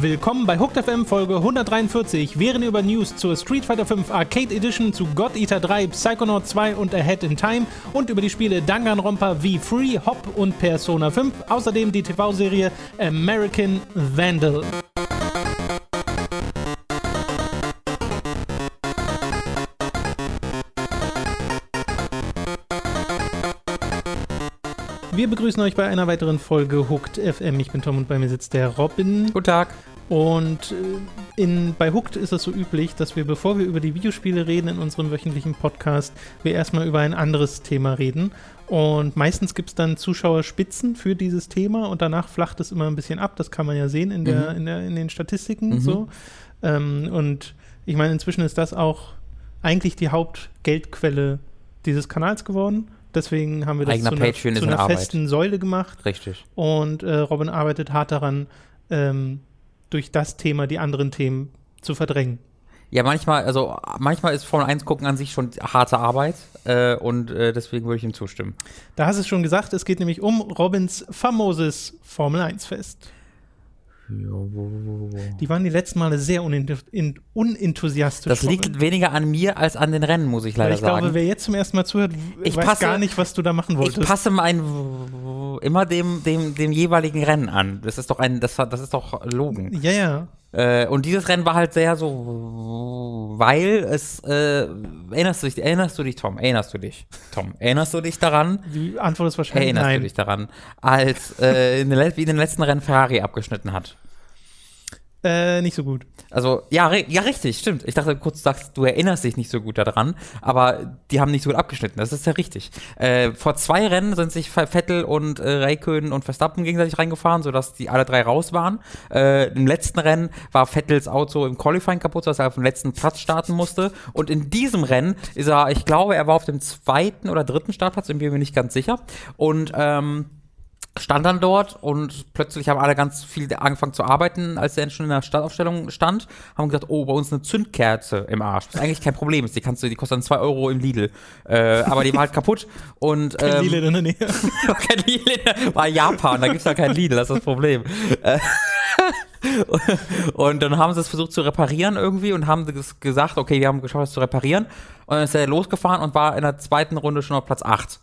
Willkommen bei Hooked FM Folge 143. Während ihr über News zur Street Fighter 5 Arcade Edition, zu God Eater 3, Psychonaut 2 und Ahead in Time und über die Spiele Danganronpa V3, Hop und Persona 5, außerdem die TV-Serie American Vandal. Wir begrüßen euch bei einer weiteren Folge Hooked FM. Ich bin Tom und bei mir sitzt der Robin. Guten Tag. Und äh, in, bei Hooked ist es so üblich, dass wir, bevor wir über die Videospiele reden in unserem wöchentlichen Podcast, wir erstmal über ein anderes Thema reden. Und meistens gibt es dann Zuschauerspitzen für dieses Thema und danach flacht es immer ein bisschen ab. Das kann man ja sehen in, der, mhm. in, der, in den Statistiken. Mhm. So. Ähm, und ich meine, inzwischen ist das auch eigentlich die Hauptgeldquelle dieses Kanals geworden. Deswegen haben wir das Eigener zu einer, zu einer festen Säule gemacht. Richtig. Und äh, Robin arbeitet hart daran, ähm, durch das Thema die anderen Themen zu verdrängen. Ja, manchmal, also manchmal ist Formel 1 gucken an sich schon harte Arbeit äh, und äh, deswegen würde ich ihm zustimmen. Da hast du es schon gesagt, es geht nämlich um Robins famoses Formel 1 Fest. Die waren die letzten Male sehr unenthusiastisch. Das liegt weniger an mir als an den Rennen, muss ich leider ich sagen. Ich glaube, wer jetzt zum ersten Mal zuhört, ich weiß passe, gar nicht, was du da machen wolltest. Ich passe mein immer dem, dem, dem jeweiligen Rennen an. Das ist doch ein, das, das ist doch Logen. Ja, ja. Äh, und dieses Rennen war halt sehr so, weil es, äh, erinnerst, du dich, erinnerst du dich, Tom, erinnerst du dich, Tom, erinnerst du dich daran? Die Antwort ist wahrscheinlich erinnerst nein. Erinnerst du dich daran, als äh, in den, wie in den letzten Rennen Ferrari abgeschnitten hat? Äh, nicht so gut. Also, ja, ja, richtig, stimmt. Ich dachte kurz, sagst, du erinnerst dich nicht so gut daran, aber die haben nicht so gut abgeschnitten. Das ist ja richtig. Äh, vor zwei Rennen sind sich Vettel und äh, Raikön und Verstappen gegenseitig reingefahren, sodass die alle drei raus waren. Äh, Im letzten Rennen war Vettels Auto im Qualifying kaputt, sodass er auf dem letzten Platz starten musste. Und in diesem Rennen ist er, ich glaube, er war auf dem zweiten oder dritten Startplatz, bin mir nicht ganz sicher. Und, ähm, stand dann dort und plötzlich haben alle ganz viel angefangen zu arbeiten, als er schon in der Startaufstellung stand, haben gesagt, oh, bei uns eine Zündkerze im Arsch. Das ist eigentlich kein Problem. Die kannst du, die kostet dann zwei Euro im Lidl. Äh, aber die war halt kaputt und kein ähm, Lidl in der Nähe. kein Lidl, war Japan, da gibt's ja kein Lidl, das ist das Problem. Äh, und dann haben sie es versucht zu reparieren irgendwie und haben gesagt, okay, wir haben geschafft, es zu reparieren. Und dann ist er losgefahren und war in der zweiten Runde schon auf Platz 8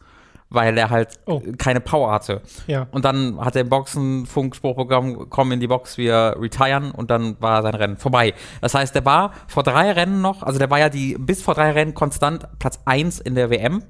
weil er halt oh. keine Power hatte. Ja. Und dann hat er im Boxen-Funkspruchprogramm, komm in die Box, wir retiren und dann war sein Rennen vorbei. Das heißt, der war vor drei Rennen noch, also der war ja die bis vor drei Rennen konstant Platz 1 in der WM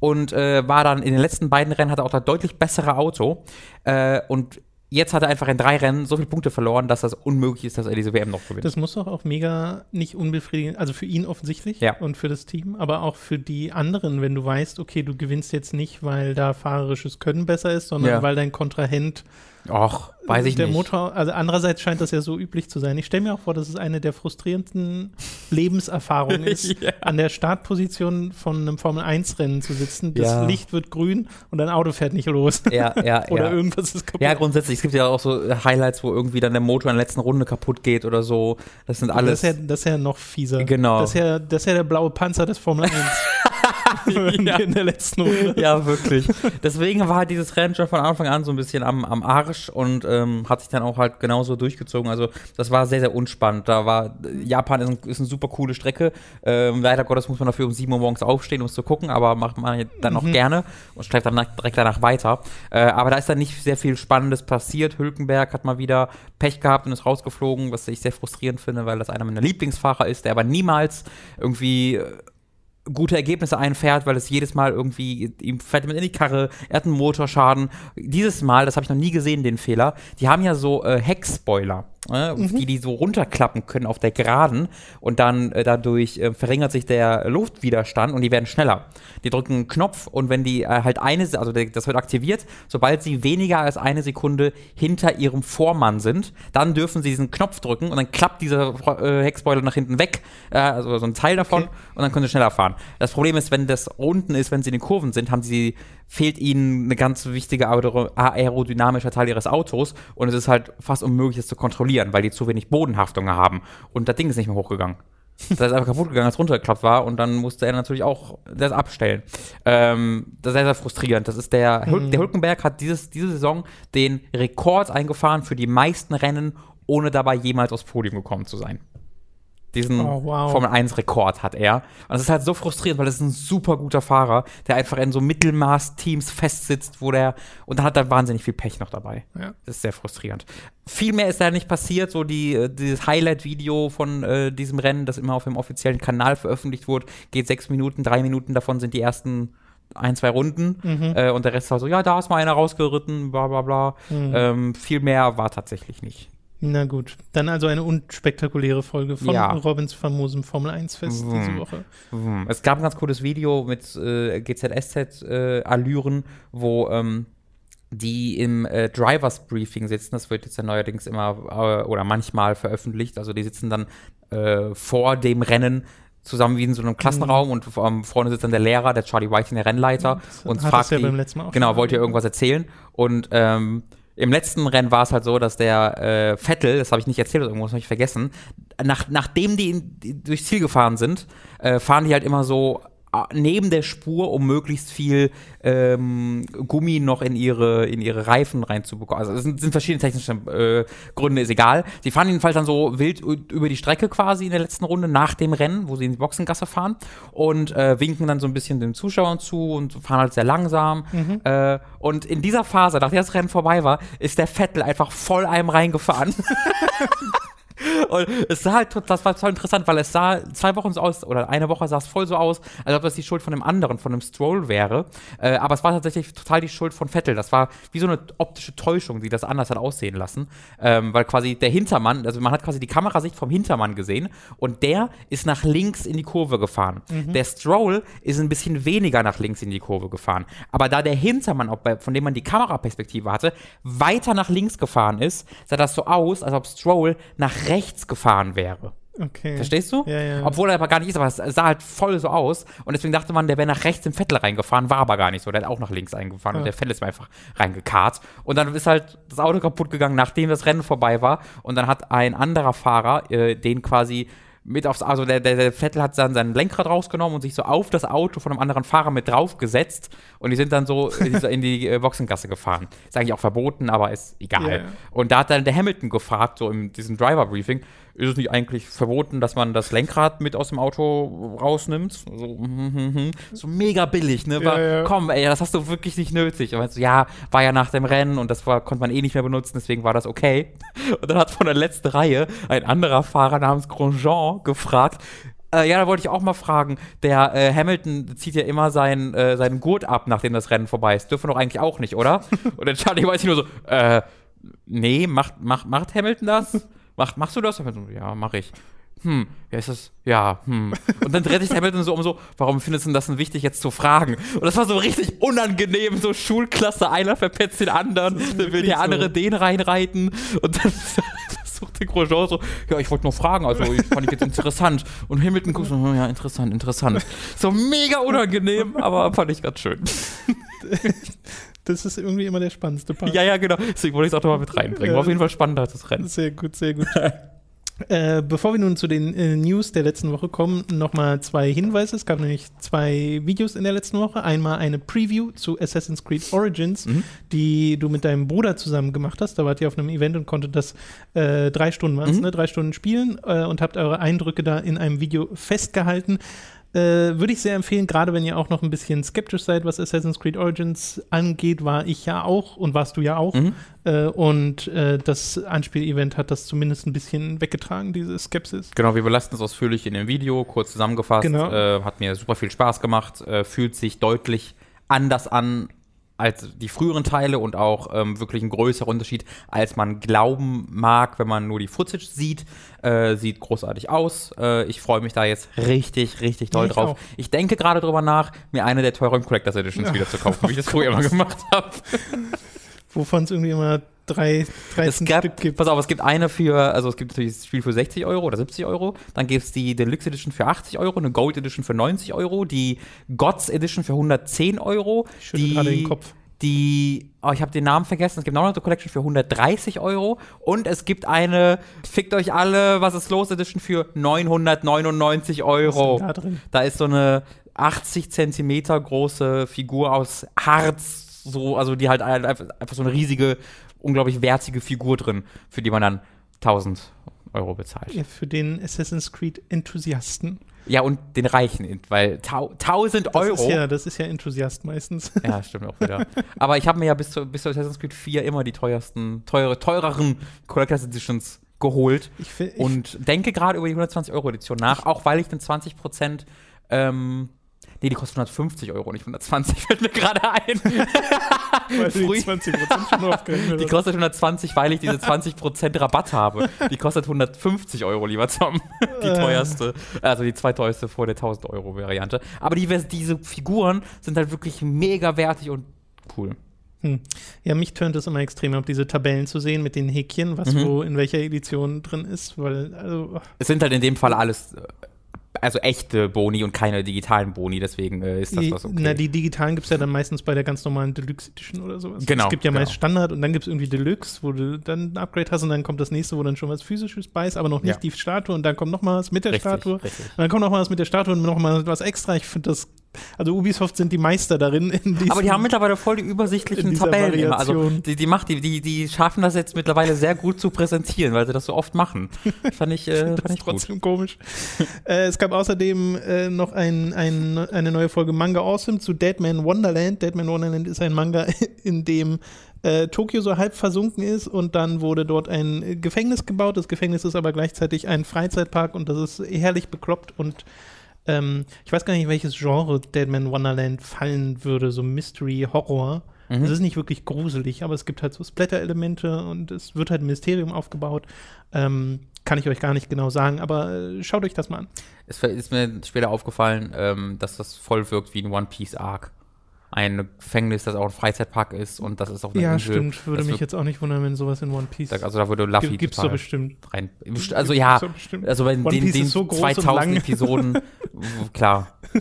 und äh, war dann in den letzten beiden Rennen hat er auch das deutlich bessere Auto äh, und jetzt hat er einfach in drei Rennen so viele Punkte verloren, dass das unmöglich ist, dass er diese WM noch gewinnt. Das muss doch auch mega nicht unbefriedigend, also für ihn offensichtlich ja. und für das Team, aber auch für die anderen, wenn du weißt, okay, du gewinnst jetzt nicht, weil da fahrerisches Können besser ist, sondern ja. weil dein Kontrahent Och, weiß ich der nicht. Motor, also andererseits scheint das ja so üblich zu sein. Ich stelle mir auch vor, dass es eine der frustrierendsten Lebenserfahrungen ist, ja. an der Startposition von einem Formel-1-Rennen zu sitzen. Das ja. Licht wird grün und dein Auto fährt nicht los. Ja, ja, Oder ja. irgendwas ist kaputt. Ja, grundsätzlich. Es gibt ja auch so Highlights, wo irgendwie dann der Motor in der letzten Runde kaputt geht oder so. Das sind alles. Das ist ja, das ist ja noch fieser. Genau. Das ist ja, das ist ja der blaue Panzer des Formel 1. ja. in der letzten Runde. Ja, wirklich. Deswegen war halt dieses Rennen schon von Anfang an so ein bisschen am, am Arsch und ähm, hat sich dann auch halt genauso durchgezogen. Also das war sehr, sehr unspannend. Da war Japan ist, ein, ist eine super coole Strecke. Ähm, leider Gottes muss man dafür um 7 Uhr morgens aufstehen, um es zu gucken, aber macht man dann auch mhm. gerne und schreibt dann direkt danach weiter. Äh, aber da ist dann nicht sehr viel Spannendes passiert. Hülkenberg hat mal wieder Pech gehabt und ist rausgeflogen, was ich sehr frustrierend finde, weil das einer meiner Lieblingsfahrer ist, der aber niemals irgendwie äh, gute Ergebnisse einfährt, weil es jedes Mal irgendwie, ihm fährt mit in die Karre, er hat einen Motorschaden. Dieses Mal, das habe ich noch nie gesehen, den Fehler, die haben ja so äh, Heckspoiler äh, mhm. die die so runterklappen können auf der Geraden und dann äh, dadurch äh, verringert sich der Luftwiderstand und die werden schneller. Die drücken einen Knopf und wenn die äh, halt eine, also das wird aktiviert, sobald sie weniger als eine Sekunde hinter ihrem Vormann sind, dann dürfen sie diesen Knopf drücken und dann klappt dieser äh, Heckspoiler nach hinten weg, äh, also so ein Teil davon okay. und dann können sie schneller fahren. Das Problem ist, wenn das unten ist, wenn sie in den Kurven sind, haben sie fehlt ihnen eine ganz wichtige aerodynamischer Teil ihres Autos und es ist halt fast unmöglich, das zu kontrollieren, weil die zu wenig Bodenhaftung haben. Und das Ding ist nicht mehr hochgegangen. Das ist einfach kaputt gegangen, als runtergeklappt war und dann musste er natürlich auch das abstellen. Ähm, das ist sehr, sehr frustrierend. Das ist der, Mhm. der Hülkenberg hat dieses, diese Saison den Rekord eingefahren für die meisten Rennen, ohne dabei jemals aufs Podium gekommen zu sein. Diesen Oh, wow. Formel 1 Rekord hat er. Und das ist halt so frustrierend, weil das ist ein super guter Fahrer, der einfach in so Mittelmaß-Teams festsitzt, wo der, und dann hat er wahnsinnig viel Pech noch dabei. Ja. Das ist sehr frustrierend. Viel mehr ist da nicht passiert. So die, äh, dieses Highlight-Video von äh, diesem Rennen, das immer auf dem offiziellen Kanal veröffentlicht wurde, geht sechs Minuten, drei Minuten davon sind die ersten ein, zwei Runden. Mhm. Äh, und der Rest war so, ja, da ist mal einer rausgeritten, bla bla bla. Mhm. Ähm, viel mehr war tatsächlich nicht. Na gut, dann also eine unspektakuläre Folge von Ja. Robins famosem Formel 1 Fest Mhm. diese Woche. Hm. Es gab ein ganz cooles Video mit äh, GZSZ-Allüren, wo ähm, die im äh, Drivers Briefing sitzen. Das wird jetzt ja neuerdings immer äh, oder manchmal veröffentlicht. Also die sitzen dann äh, vor dem Rennen zusammen wie in so einem Klassenraum und ähm, vorne sitzt dann der Lehrer, der Charlie White, der Rennleiter Das und fragt ja beim letzten Mal auch genau, wollt ihr erwähnt. irgendwas erzählen? Und ähm, im letzten Rennen war es halt so, dass der äh, Vettel, das habe ich nicht erzählt, oder irgendwas habe ich vergessen, nach, nachdem die, in, die durchs Ziel gefahren sind, äh, fahren die halt immer so neben der Spur, um möglichst viel ähm, Gummi noch in ihre, in ihre Reifen reinzubekommen. Also es sind, sind verschiedene technische äh, Gründe, ist egal. Sie fahren jedenfalls dann so wild über die Strecke quasi in der letzten Runde nach dem Rennen, wo sie in die Boxengasse fahren und äh, winken dann so ein bisschen den Zuschauern zu und fahren halt sehr langsam. Äh, und in dieser Phase, nachdem das Rennen vorbei war, ist der Vettel einfach voll einem reingefahren. Und es sah halt, das war total interessant, weil es sah zwei Wochen so aus, oder eine Woche sah es voll so aus, als ob das die Schuld von dem anderen, von dem Stroll wäre. Äh, aber es war tatsächlich total die Schuld von Vettel. Das war wie so eine optische Täuschung, die das anders hat aussehen lassen. Ähm, weil quasi der Hintermann, also man hat quasi die Kamerasicht vom Hintermann gesehen und der ist nach links in die Kurve gefahren. Der Stroll ist ein bisschen weniger nach links in die Kurve gefahren. Aber da der Hintermann, von dem man die Kameraperspektive hatte, weiter nach links gefahren ist, sah das so aus, als ob Stroll nach rechts gefahren wäre. Okay. Verstehst du? Ja, ja. Obwohl er aber gar nicht ist, aber es sah halt voll so aus. Und deswegen dachte man, der wäre nach rechts im Vettel reingefahren, war aber gar nicht so. Der hat auch nach links eingefahren Ja. und der Vettel ist mir einfach reingekarrt. Und dann ist halt das Auto kaputt gegangen, nachdem das Rennen vorbei war. Und dann hat ein anderer Fahrer äh, den quasi mit aufs, also der, der, der Vettel hat dann sein Lenkrad rausgenommen und sich so auf das Auto von einem anderen Fahrer mit draufgesetzt und die sind dann so in die, äh, Boxengasse gefahren. Ist eigentlich auch verboten, aber ist egal. Ja. Und da hat dann der Hamilton gefragt, so in diesem Driver-Briefing, ist es nicht eigentlich verboten, dass man das Lenkrad mit aus dem Auto rausnimmt? So, mhm, mhm, mhm. so mega billig, ne? War, Ja, ja. Komm, ey, das hast du wirklich nicht nötig. Und so, ja, war ja nach dem Rennen und das war, konnte man eh nicht mehr benutzen, deswegen war das okay. Und dann hat von der letzten Reihe ein anderer Fahrer namens Grosjean gefragt, äh, ja, da wollte ich auch mal fragen. Der äh, Hamilton zieht ja immer seinen, äh, seinen Gurt ab, nachdem das Rennen vorbei ist. Dürfen wir doch eigentlich auch nicht, oder? Und dann Charlie weiß ich nur so, äh, nee, macht, macht, macht Hamilton das? Macht, machst du das? So, Ja, mach ich. Hm, ja, ist das, ja, hm. Und dann dreht sich Hamilton so um so, warum findest du das denn wichtig, jetzt zu fragen? Und das war so richtig unangenehm, so Schulklasse, einer verpetzt den anderen, dann will der andere so. den reinreiten und dann versucht der Grosjean so, ja, ich wollte nur fragen, also ich fand ich jetzt interessant. Und Hamilton guckt so, "Oh ja, interessant, interessant. So mega unangenehm, aber fand ich ganz schön. Das ist irgendwie immer der spannendste Part. Ja, ja, genau. Deswegen wollte ich es auch nochmal mit reinbringen. War auf jeden Fall spannender das Rennen. Sehr gut, sehr gut. äh, bevor wir nun zu den äh, News der letzten Woche kommen, nochmal zwei Hinweise. Es gab nämlich zwei Videos in der letzten Woche. Einmal eine Preview zu Assassin's Creed Origins, Mhm. die du mit deinem Bruder zusammen gemacht hast. Da wart ihr auf einem Event und konntet das äh, drei Stunden Mhm. ne? drei Stunden spielen äh, und habt eure Eindrücke da in einem Video festgehalten. Äh, Würde ich sehr empfehlen, gerade wenn ihr auch noch ein bisschen skeptisch seid, was Assassin's Creed Origins angeht, war ich ja auch und warst du ja auch. Mhm. Äh, und äh, das Anspielevent hat das zumindest ein bisschen weggetragen, diese Skepsis. Genau, wir belasten es ausführlich in dem Video, kurz zusammengefasst. Genau. Äh, hat mir super viel Spaß gemacht, äh, fühlt sich deutlich anders an als die früheren Teile und auch ähm, wirklich ein größerer Unterschied, als man glauben mag, wenn man nur die Footage sieht. Äh, sieht großartig aus. Äh, ich freue mich da jetzt richtig, richtig doll Ja, ich drauf. auch. Ich denke gerade drüber nach, mir eine der teuren Collectors Editions wieder zu kaufen, wie ich das früher immer gemacht habe. Wovon es irgendwie immer drei, 13 Es gab, Stück gibt. pass auf, es gibt eine für, also es gibt natürlich das Spiel für 60 Euro oder 70 Euro, dann gibt es die Deluxe Edition für 80 Euro, eine Gold Edition für 90 Euro, die Gods Edition für 110 Euro, Ich schüttel gerade den Kopf. die, oh, ich habe den Namen vergessen, es gibt Naruto Collection für 130 Euro und es gibt eine, fickt euch alle, was ist los Edition für 999 Euro. da drin? Da ist so eine 80 Zentimeter große Figur aus Harz, so, also die halt einfach so eine riesige, unglaublich wertige Figur drin, für die man dann 1000 Euro bezahlt. Ja, für den Assassin's Creed Enthusiasten. Ja, und den Reichen, weil tau 1000 Das Euro. ist ja, das ist ja Enthusiast meistens. Ja, stimmt auch wieder. Aber ich habe mir ja bis zu, bis zu Assassin's Creed 4 immer die teuersten, teure, teureren Collectors Editions geholt Ich, ich, und denke gerade über die 120 Euro Edition nach, auch weil ich den 20 Prozent, ähm, nee, die kostet 150 Euro, nicht 120, fällt mir gerade ein. weil du die 20% schon aufgerechnet Die kostet 120, weil ich diese 20 Prozent Rabatt habe. Die kostet 150 Euro, lieber Tom. Die Äh. teuerste, also die zweiteuerste vor der 1000 Euro Variante. Aber die, diese Figuren sind halt wirklich mega wertig und cool. Hm. Ja, mich tönt es immer extrem ab, diese Tabellen zu sehen mit den Häkchen, was Mhm. wo in welcher Edition drin ist, weil, also, Es sind halt in dem Fall alles, äh, also echte Boni und keine digitalen Boni, deswegen äh, ist das was okay. na, die digitalen gibt es ja dann meistens bei der ganz normalen Deluxe Edition oder sowas. Genau, Es gibt ja genau. meist Standard und dann gibt es irgendwie Deluxe, wo du dann ein Upgrade hast und dann kommt das nächste, wo dann schon was physisches bei ist, aber noch nicht Ja. die Statue und dann kommt noch mal was mit der richtig, Statue. richtig. Und dann kommt noch mal was mit der Statue und noch mal was extra. Ich finde das, also Ubisoft sind die Meister darin. In diesem, Aber die haben mittlerweile voll die übersichtlichen Tabellen immer. Also die, die, macht, die, die, die schaffen das jetzt mittlerweile sehr gut zu präsentieren, weil sie das so oft machen. Fand ich, äh, fand ich gut. trotzdem komisch. äh, es gab außerdem äh, noch ein, ein, eine neue Folge Manga Awesome zu Deadman Wonderland. Deadman Wonderland ist ein Manga, in dem äh, Tokio so halb versunken ist und dann wurde dort ein Gefängnis gebaut. Das Gefängnis ist aber gleichzeitig ein Freizeitpark und das ist herrlich bekloppt und ähm, ich weiß gar nicht, welches Genre Deadman Wonderland fallen würde, so Mystery, Horror. Mhm. Es ist nicht wirklich gruselig, aber es gibt halt so Splatter-Elemente und es wird halt ein Mysterium aufgebaut. Ähm, kann ich euch gar nicht genau sagen, aber äh, schaut euch das mal an. Es ist mir später aufgefallen, ähm, dass das voll wirkt wie ein One Piece Arc. Ein Gefängnis, das auch ein Freizeitpark ist und das ist auf einer Ja, Insel. stimmt. Würde das mich jetzt auch nicht wundern, wenn sowas in One Piece Also da würde Luffy gibt. Gibt's doch bestimmt. rein. Also ja, bestimmt. also bei One den, den so groß und 2000 lang. Episoden, klar.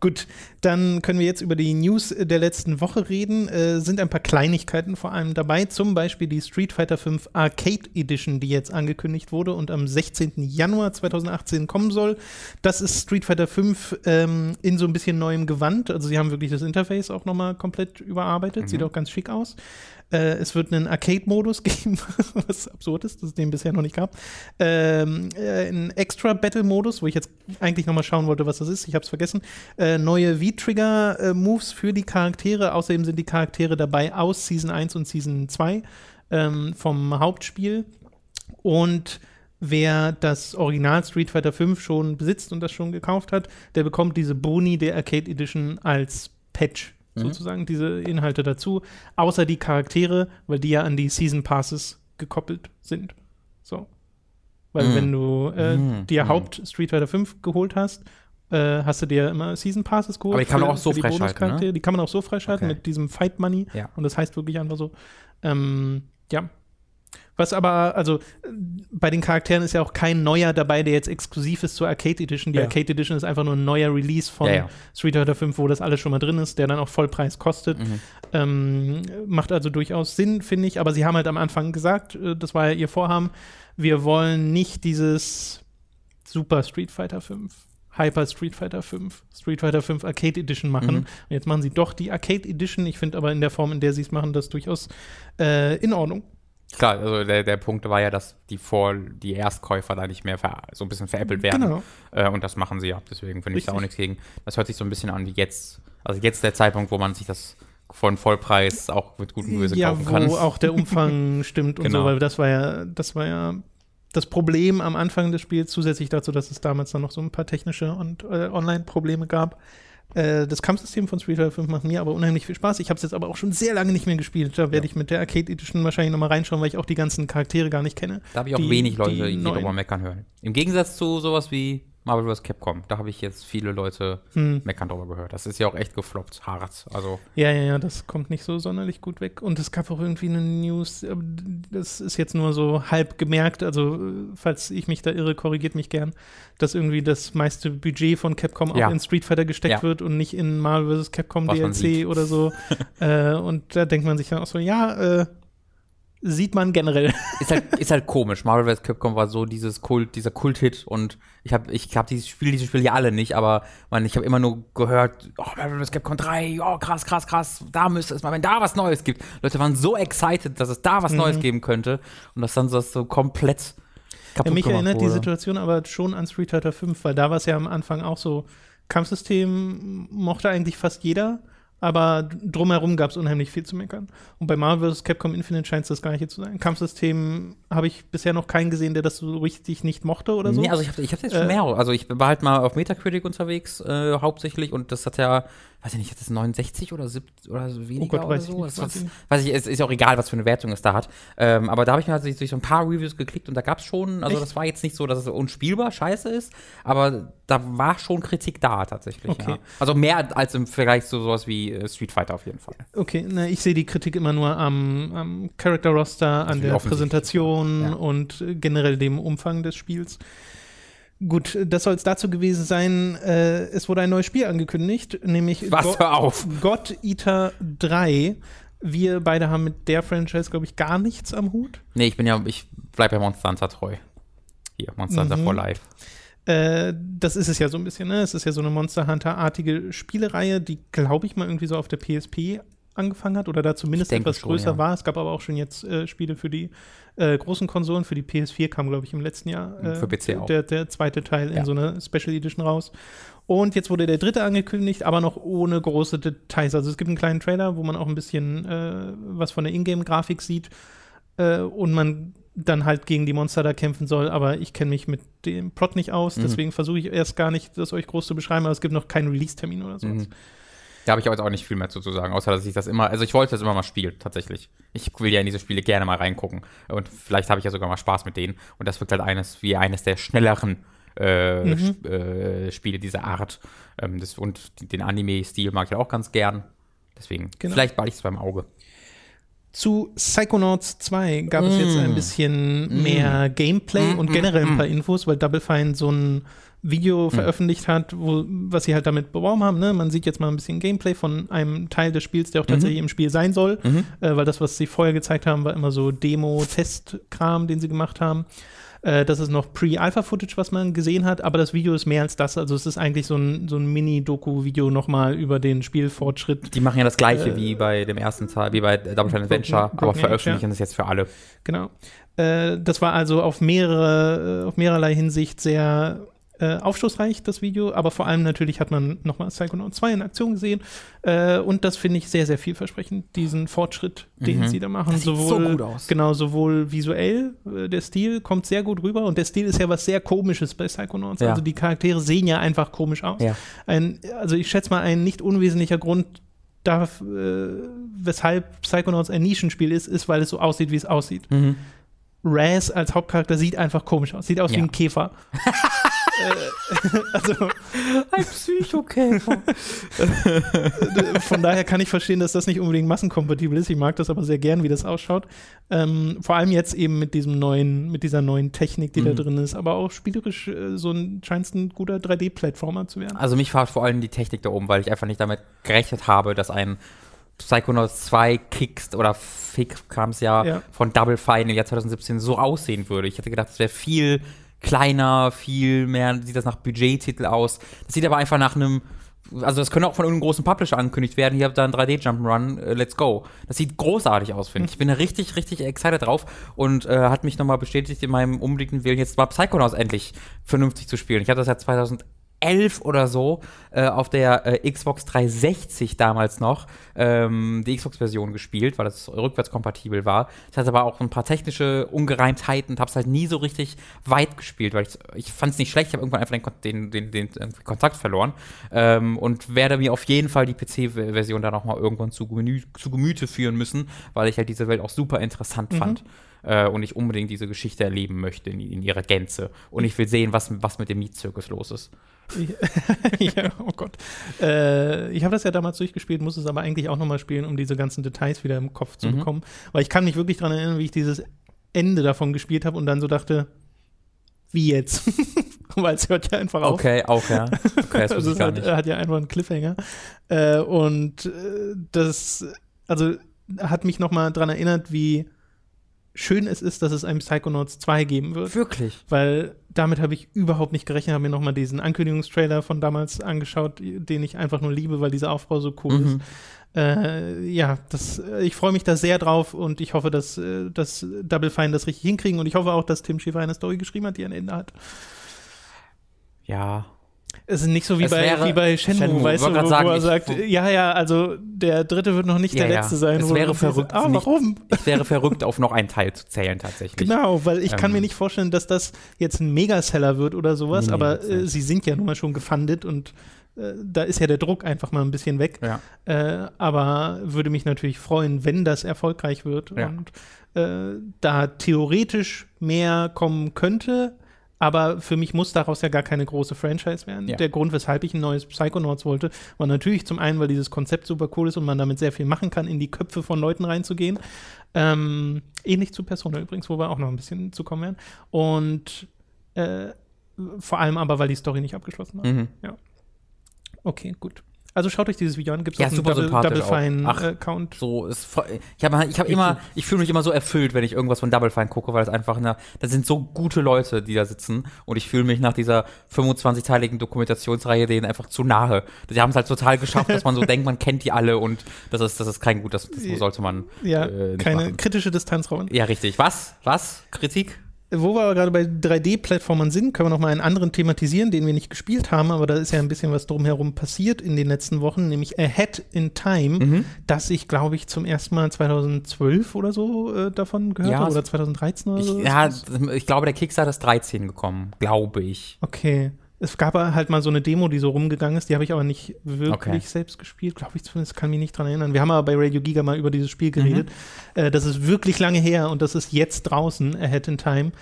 Gut, dann können wir jetzt über die News der letzten Woche reden. Äh, sind ein paar Kleinigkeiten vor allem dabei, zum Beispiel die Street Fighter V Arcade Edition, die jetzt angekündigt wurde und am 16. Januar 2018 kommen soll. Das ist Street Fighter V ähm, in so ein bisschen neuem Gewand. Also sie haben wirklich das Interface auch nochmal komplett überarbeitet. Sieht auch ganz schick aus. Äh, es wird einen Arcade-Modus geben, was absurd ist, dass es den bisher noch nicht gab. Ähm, äh, einen Extra-Battle-Modus, wo ich jetzt eigentlich nochmal schauen wollte, was das ist. Ich habe es vergessen. Äh, neue V-Trigger-Moves für die Charaktere. Außerdem sind die Charaktere dabei aus Season 1 und Season 2 ähm, vom Hauptspiel. Und wer das Original Street Fighter 5 schon besitzt und das schon gekauft hat, der bekommt diese Boni der Arcade Edition als Patch sozusagen, diese Inhalte dazu, außer die Charaktere, weil die ja an die Season Passes gekoppelt sind. So. Weil Mhm. wenn du äh, Mhm. dir Mhm. Haupt Street Fighter 5 geholt hast, äh, hast du dir immer Season Passes geholt. Aber die kann man auch so freischalten, ne? Die kann man auch so freischalten Okay. mit diesem Fight Money. Ja. Und das heißt wirklich einfach so. Ähm, ja. Was aber, also bei den Charakteren ist ja auch kein neuer dabei, der jetzt exklusiv ist zur Arcade Edition. Die Ja. Arcade Edition ist einfach nur ein neuer Release von Ja, ja. Street Fighter 5, wo das alles schon mal drin ist, der dann auch Vollpreis kostet. Mhm. Ähm, macht also durchaus Sinn, finde ich. Aber sie haben halt am Anfang gesagt, äh, das war ja ihr Vorhaben, wir wollen nicht dieses Super Street Fighter 5, Hyper Street Fighter 5, Street Fighter 5 Arcade Edition machen. Mhm. Und jetzt machen sie doch die Arcade Edition. Ich finde aber in der Form, in der sie es machen, das durchaus äh, in Ordnung. Klar, also der, der Punkt war ja, dass die vor die Erstkäufer da nicht mehr so ein bisschen veräppelt werden. Genau. Äh, und das machen sie ja. Deswegen finde ich da auch nichts gegen. Das hört sich so ein bisschen an wie jetzt. Also jetzt der Zeitpunkt, wo man sich das von Vollpreis auch mit gutem Böse Ja, kaufen wo kann. auch der Umfang stimmt und so, Genau. weil das war ja, das war ja das Problem am Anfang des Spiels, zusätzlich dazu, dass es damals dann noch so ein paar technische und äh, Online-Probleme gab. Äh, das Kampfsystem von Street Fighter 5 macht mir aber unheimlich viel Spaß. Ich habe es jetzt aber auch schon sehr lange nicht mehr gespielt. Da werde ich mit der Arcade Edition wahrscheinlich nochmal reinschauen, weil ich auch die ganzen Charaktere gar nicht kenne. Da habe ich auch die- wenig Leute, die die, darüber meckern hören. Im Gegensatz zu sowas wie Marvel vs. Capcom. Da habe ich jetzt viele Leute Hm. meckern drüber gehört. Das ist ja auch echt gefloppt, hart. Also, Ja, ja, ja, das kommt nicht so sonderlich gut weg. Und es gab auch irgendwie eine News, aber das ist jetzt nur so halb gemerkt, also äh, falls ich mich da irre, korrigiert mich gern, dass irgendwie das meiste Budget von Capcom Ja. auch in Street Fighter gesteckt Ja. wird und nicht in Marvel vs. Capcom Was DLC oder so. äh, und da denkt man sich dann auch so, ja, äh, sieht man generell. ist halt, ist halt komisch. Marvel vs. Capcom war so dieses Kult, dieser Kult-Hit und ich habe ich hab dieses Spiel, diese Spiele ja alle nicht, aber man, ich habe immer nur gehört, oh, Marvel vs. Capcom 3, oh, krass, krass, krass, da müsste es mal, wenn da was Neues gibt. Leute waren so excited, dass es da was Mhm. Neues geben könnte und das dann so, so komplett kaputt Ja, mich erinnert die wurde. Situation aber schon an Street Fighter 5, weil da war es ja am Anfang auch so, Kampfsystem mochte eigentlich fast jeder, aber drumherum gab es unheimlich viel zu meckern. Und bei Marvel vs. Capcom Infinite scheint es das gleiche zu sein. Kampfsystem habe ich bisher noch keinen gesehen, der das so richtig nicht mochte oder so. Nee, also ich habe ich hab jetzt schon Äh, mehrere. Also ich war halt mal auf Metacritic unterwegs, äh, hauptsächlich, und das hat ja, weiß ich nicht, hat das 69 oder 70 oder so weniger Oh Gott, oder weiß ich so? nicht, ich nicht. weiß ich, es ist auch egal, was für eine Wertung es da hat. Ähm, aber da habe ich mir halt durch so ein paar Reviews geklickt und da gab es schon, also Echt? das war jetzt nicht so, dass es unspielbar scheiße ist, aber da war schon Kritik da tatsächlich. Okay. Ja. Also mehr als im Vergleich zu sowas wie äh, Street Fighter auf jeden Fall. Okay, na, ich sehe die Kritik immer nur am, am Character Roster, an der. Präsentation Ja. und äh, generell dem Umfang des Spiels. Gut, das soll es dazu gewesen sein. Äh, es wurde ein neues Spiel angekündigt, nämlich Was, Go- auf. God Eater 3. Wir beide haben mit der Franchise, glaube ich, gar nichts am Hut. Nee, ich bin ja, ich bleib ja Monster Hunter treu. Hier, Monster Hunter Mhm. for Life. Äh, das ist es ja so ein bisschen, ne? Es ist ja so eine Monster Hunter-artige Spielereihe, die, glaube ich, mal irgendwie so auf der PSP angefangen hat oder da zumindest etwas schon, größer ja. war. Es gab aber auch schon jetzt äh, Spiele für die äh, großen Konsolen. Für die PS4 kam, glaube ich, im letzten Jahr äh, für PC auch. Der, der zweite Teil in Ja. so einer Special Edition raus. Und jetzt wurde der dritte angekündigt, aber noch ohne große Details. Also es gibt einen kleinen Trailer, wo man auch ein bisschen äh, was von der Ingame-Grafik sieht äh, und man dann halt gegen die Monster da kämpfen soll, aber ich kenne mich mit dem Plot nicht aus, Mhm. deswegen versuche ich erst gar nicht, das euch groß zu beschreiben, aber es gibt noch keinen Release-Termin oder sowas. Mhm. Da habe ich aber jetzt auch nicht viel mehr zu sagen, außer dass ich das immer, also ich wollte das immer mal spielen, tatsächlich. Ich will ja in diese Spiele gerne mal reingucken. Und vielleicht habe ich ja sogar mal Spaß mit denen. Und das wirkt halt eines wie eines der schnelleren äh, Mhm. Sp- äh, Spiele dieser Art. Ähm, das, und den Anime-Stil mag ich auch ganz gern. Deswegen, Genau. vielleicht bald ich es beim Auge. Zu Psychonauts 2 gab es Mm. jetzt ein bisschen mehr Gameplay Mm, und mm, generell ein mm. paar Infos, weil Double Fine so ein Video veröffentlicht hat, wo, was sie halt damit beworben haben. Ne? Man sieht jetzt mal ein bisschen Gameplay von einem Teil des Spiels, der auch tatsächlich im Spiel sein soll, Mhm. äh, weil das, was sie vorher gezeigt haben, war immer so Demo-Test-Kram, den sie gemacht haben. Äh, das ist noch Pre-Alpha-Footage, was man gesehen hat, aber das Video ist mehr als das. Also es ist eigentlich so ein, so ein Mini-Doku-Video nochmal über den Spielfortschritt Die machen ja das gleiche Äh, wie bei dem ersten Teil, wie bei Double Fine Adventure, Broken aber Age, veröffentlichen ja. das jetzt für alle. Genau. Äh, das war also auf mehrere, äh, auf mehrerlei Hinsicht sehr äh, aufschlussreich, das Video, aber vor allem natürlich hat man nochmal Psychonaut 2 in Aktion gesehen äh, und das finde ich sehr, sehr vielversprechend, diesen Fortschritt, den Mhm. sie da machen. Das sieht so sowohl, gut aus. Genau, sowohl visuell, äh, der Stil kommt sehr gut rüber und der Stil ist ja was sehr komisches bei Psychonauts. Ja. Also die Charaktere sehen ja einfach komisch aus. Ja. Ein, also ich schätze mal, ein nicht unwesentlicher Grund darf, äh, weshalb Psychonauts ein Nischenspiel ist, ist, weil es so aussieht, wie es aussieht. Mhm. Raz als Hauptcharakter sieht einfach komisch aus. Sieht aus wie Ja. ein Käfer. äh, also Ein Psychokäfer. von daher kann ich verstehen, dass das nicht unbedingt massenkompatibel ist. Ich mag das aber sehr gern, wie das ausschaut. Ähm, vor allem jetzt eben mit diesem neuen, mit dieser neuen Technik, die da Mhm. drin ist. Aber auch spielerisch äh, so ein scheint es ein guter 3D-Plattformer zu werden. Also mich fragt vor allem die Technik da oben, weil ich einfach nicht damit gerechnet habe, dass ein Psychonauts 2 Kicks oder Fick kam es ja, Ja. von Double Fine im Jahr 2017 so aussehen würde. Ich hätte gedacht, es wäre viel kleiner, viel mehr, sieht das nach Budgettitel aus. Das sieht aber einfach nach einem, also das könnte auch von irgendeinem großen Publisher angekündigt werden. Hier habt ihr einen 3D-Jump'n'Run, äh, let's go. Das sieht großartig aus, finde ich. Ich bin da richtig, richtig excited drauf und äh, hat mich nochmal bestätigt in meinem unbedingten Willen, jetzt mal Psychonauts endlich vernünftig zu spielen. Ich hatte das ja 2011 oder so äh, auf der äh, Xbox 360 damals noch ähm, die Xbox-Version gespielt, weil das rückwärtskompatibel war. Ich hatte aber auch ein paar technische Ungereimtheiten und habe es halt nie so richtig weit gespielt, weil ich, ich fand es nicht schlecht. Ich habe irgendwann einfach den, den, den, den, Kontakt verloren ähm, und werde mir auf jeden Fall die PC-Version dann auch mal irgendwann zu, Gemü zu Gemüte führen müssen, weil ich halt diese Welt auch super interessant Mhm. fand. äh, und ich unbedingt diese Geschichte erleben möchte in, in ihrer Gänze. Und ich will sehen, was, was mit dem Mietzirkus los ist. ja, oh Gott. Äh, ich habe das ja damals durchgespielt, muss es aber eigentlich auch nochmal spielen, um diese ganzen Details wieder im Kopf zu Mhm. bekommen. Weil ich kann mich wirklich daran erinnern, wie ich dieses Ende davon gespielt habe und dann so dachte, wie jetzt? Weil es hört ja einfach auf. Okay, auch, ja. Okay, das also es hat, hat ja einfach einen Cliffhanger. Äh, und äh, das, also hat mich nochmal daran erinnert, wie schön es ist, dass es einen Psychonauts 2 geben wird. Wirklich. Weil damit habe ich überhaupt nicht gerechnet, habe mir nochmal diesen Ankündigungstrailer von damals angeschaut, den ich einfach nur liebe, weil dieser Aufbau so cool ist. Mhm. Äh, ja, das, äh, ich freue mich da sehr drauf und ich hoffe, dass, äh, dass Double Fine das richtig hinkriegen und ich hoffe auch, dass Tim Schäfer eine Story geschrieben hat, die ein Ende hat. Ja. Es ist nicht so wie, Es bei, wie bei Shenmue, Shenmue, weißt du, wo, sagen, wo er sagt, ja, ja, also der dritte wird noch nicht Ja, der ja. letzte sein. Es wäre verrückt, Ah, nicht- warum? Ich wäre verrückt, auf noch einen Teil zu zählen, tatsächlich. Genau, weil ich kann Ähm. mir nicht vorstellen, dass das jetzt ein Megaseller wird oder sowas, Nee, aber äh, sie sind ja nun mal schon gefundet und äh, da ist ja der Druck einfach mal ein bisschen weg. Ja. Äh, aber würde mich natürlich freuen, wenn das erfolgreich wird Ja. und äh, da theoretisch mehr kommen könnte. Aber für mich muss daraus ja gar keine große Franchise werden. Ja. Der Grund, weshalb ich ein neues Psychonauts wollte, war natürlich zum einen, weil dieses Konzept super cool ist und man damit sehr viel machen kann, in die Köpfe von Leuten reinzugehen. Ähm, ähnlich zu Persona übrigens, wo wir auch noch ein bisschen zu kommen werden. Und äh, vor allem aber, weil die Story nicht abgeschlossen war. Mhm. Okay, gut. Also schaut euch dieses Video an, gibt es Ja, auch einen super Double, sympathisch Double Fine. Ach. äh, Count. So, ist voll, ich habe ich hab immer, ich fühle mich immer so erfüllt, wenn ich irgendwas von Double Fine gucke, weil es einfach eine, das sind so gute Leute, die da sitzen und ich fühle mich nach dieser 25-teiligen Dokumentationsreihe denen einfach zu nahe. Die haben es halt total geschafft, dass man so denkt, man kennt die alle und das ist, das ist kein gut, das, das sollte man Ja, äh, keine machen. kritische Distanz, Robin. Ja, richtig. Was? Was? Kritik? Wo wir aber gerade bei 3D-Plattformern sind, können wir noch mal einen anderen thematisieren, den wir nicht gespielt haben, aber da ist ja ein bisschen was drumherum passiert in den letzten Wochen, nämlich Ahead in Time, Mhm. das ich, glaube ich, zum ersten Mal 2012 oder so äh, davon gehört Ja, habe, oder 2013 oder Ich, so. ja, ich glaube, der Kickstarter ist 13 gekommen, glaube ich. Okay. Es gab halt mal so eine Demo, die so rumgegangen ist, die habe ich aber nicht wirklich Okay. selbst gespielt, glaube ich zumindest, kann mich nicht dran erinnern. Wir haben aber bei Radio Giga mal über dieses Spiel Mhm. geredet. Äh, das ist wirklich lange her und das ist jetzt draußen, Ahead in Time.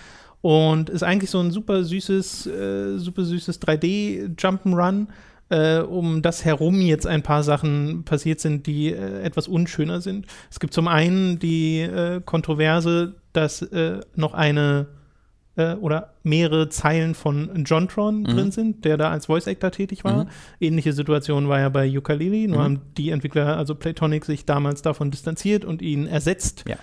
Und ist eigentlich so ein super süßes, äh, super süßes 3D-Jump'n'Run, äh, um das herum jetzt ein paar Sachen passiert sind, die äh, etwas unschöner sind. Es gibt zum einen die äh, Kontroverse, dass äh, noch eine äh, oder mehrere Zeilen von Jontron drin sind, der da als Voice Actor tätig war. Mhm. Ähnliche Situation war ja bei Ukulele, nur Mhm. haben die Entwickler, also Playtonic, sich damals davon distanziert und ihn ersetzt, Ja.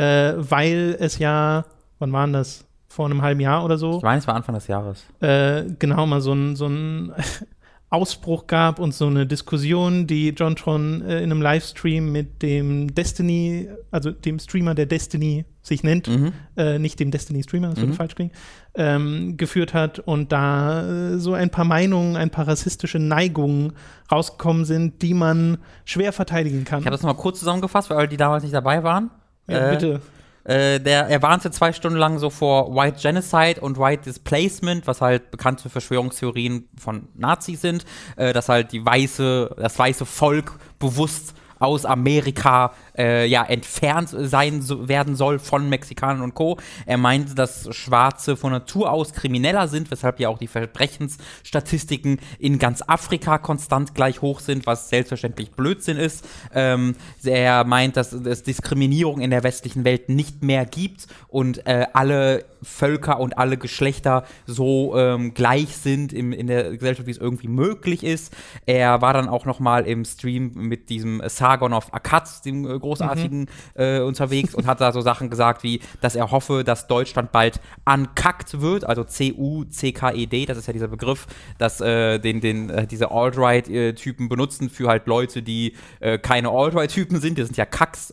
äh, weil es ja, wann waren das? Vor einem halben Jahr oder so, Ich meine, es war Anfang des Jahres. äh, genau mal so ein, so ein Ausbruch gab und so eine Diskussion, die Jontron äh, in einem Livestream mit dem Destiny, also dem Streamer, der Destiny sich nennt, Mhm. äh, nicht dem Destiny-Streamer, das würde Mhm. falsch klingen, ähm, geführt hat und da äh, so ein paar Meinungen, ein paar rassistische Neigungen rausgekommen sind, die man schwer verteidigen kann. Ich habe das nochmal kurz zusammengefasst, für alle, die damals nicht dabei waren. ja, Äh, bitte. Äh, der, er warnte zwei Stunden lang so vor White Genocide und White Displacement, was halt bekannte Verschwörungstheorien von Nazis sind, äh, dass halt die weiße, das weiße Volk bewusst aus Amerika äh, ja entfernt sein so, werden soll von Mexikanern und Co. Er meinte, dass Schwarze von Natur aus krimineller sind, weshalb ja auch die Verbrechensstatistiken in ganz Afrika konstant gleich hoch sind, was selbstverständlich Blödsinn ist. Ähm, er meint, dass es Diskriminierung in der westlichen Welt nicht mehr gibt und äh, alle Völker und alle Geschlechter so ähm, gleich sind im, in der Gesellschaft, wie es irgendwie möglich ist. Er war dann auch noch mal im Stream mit diesem Sargon of Akkad, dem äh, großartigen, äh, unterwegs und hat da so Sachen gesagt wie, dass er hoffe, dass Deutschland bald ankackt wird, also C-U-C-K-E-D, das ist ja dieser Begriff, dass äh, den, den, äh, diese Alt-Right-Typen benutzen für halt Leute, die äh, keine Alt-Right-Typen sind, die sind ja Kacks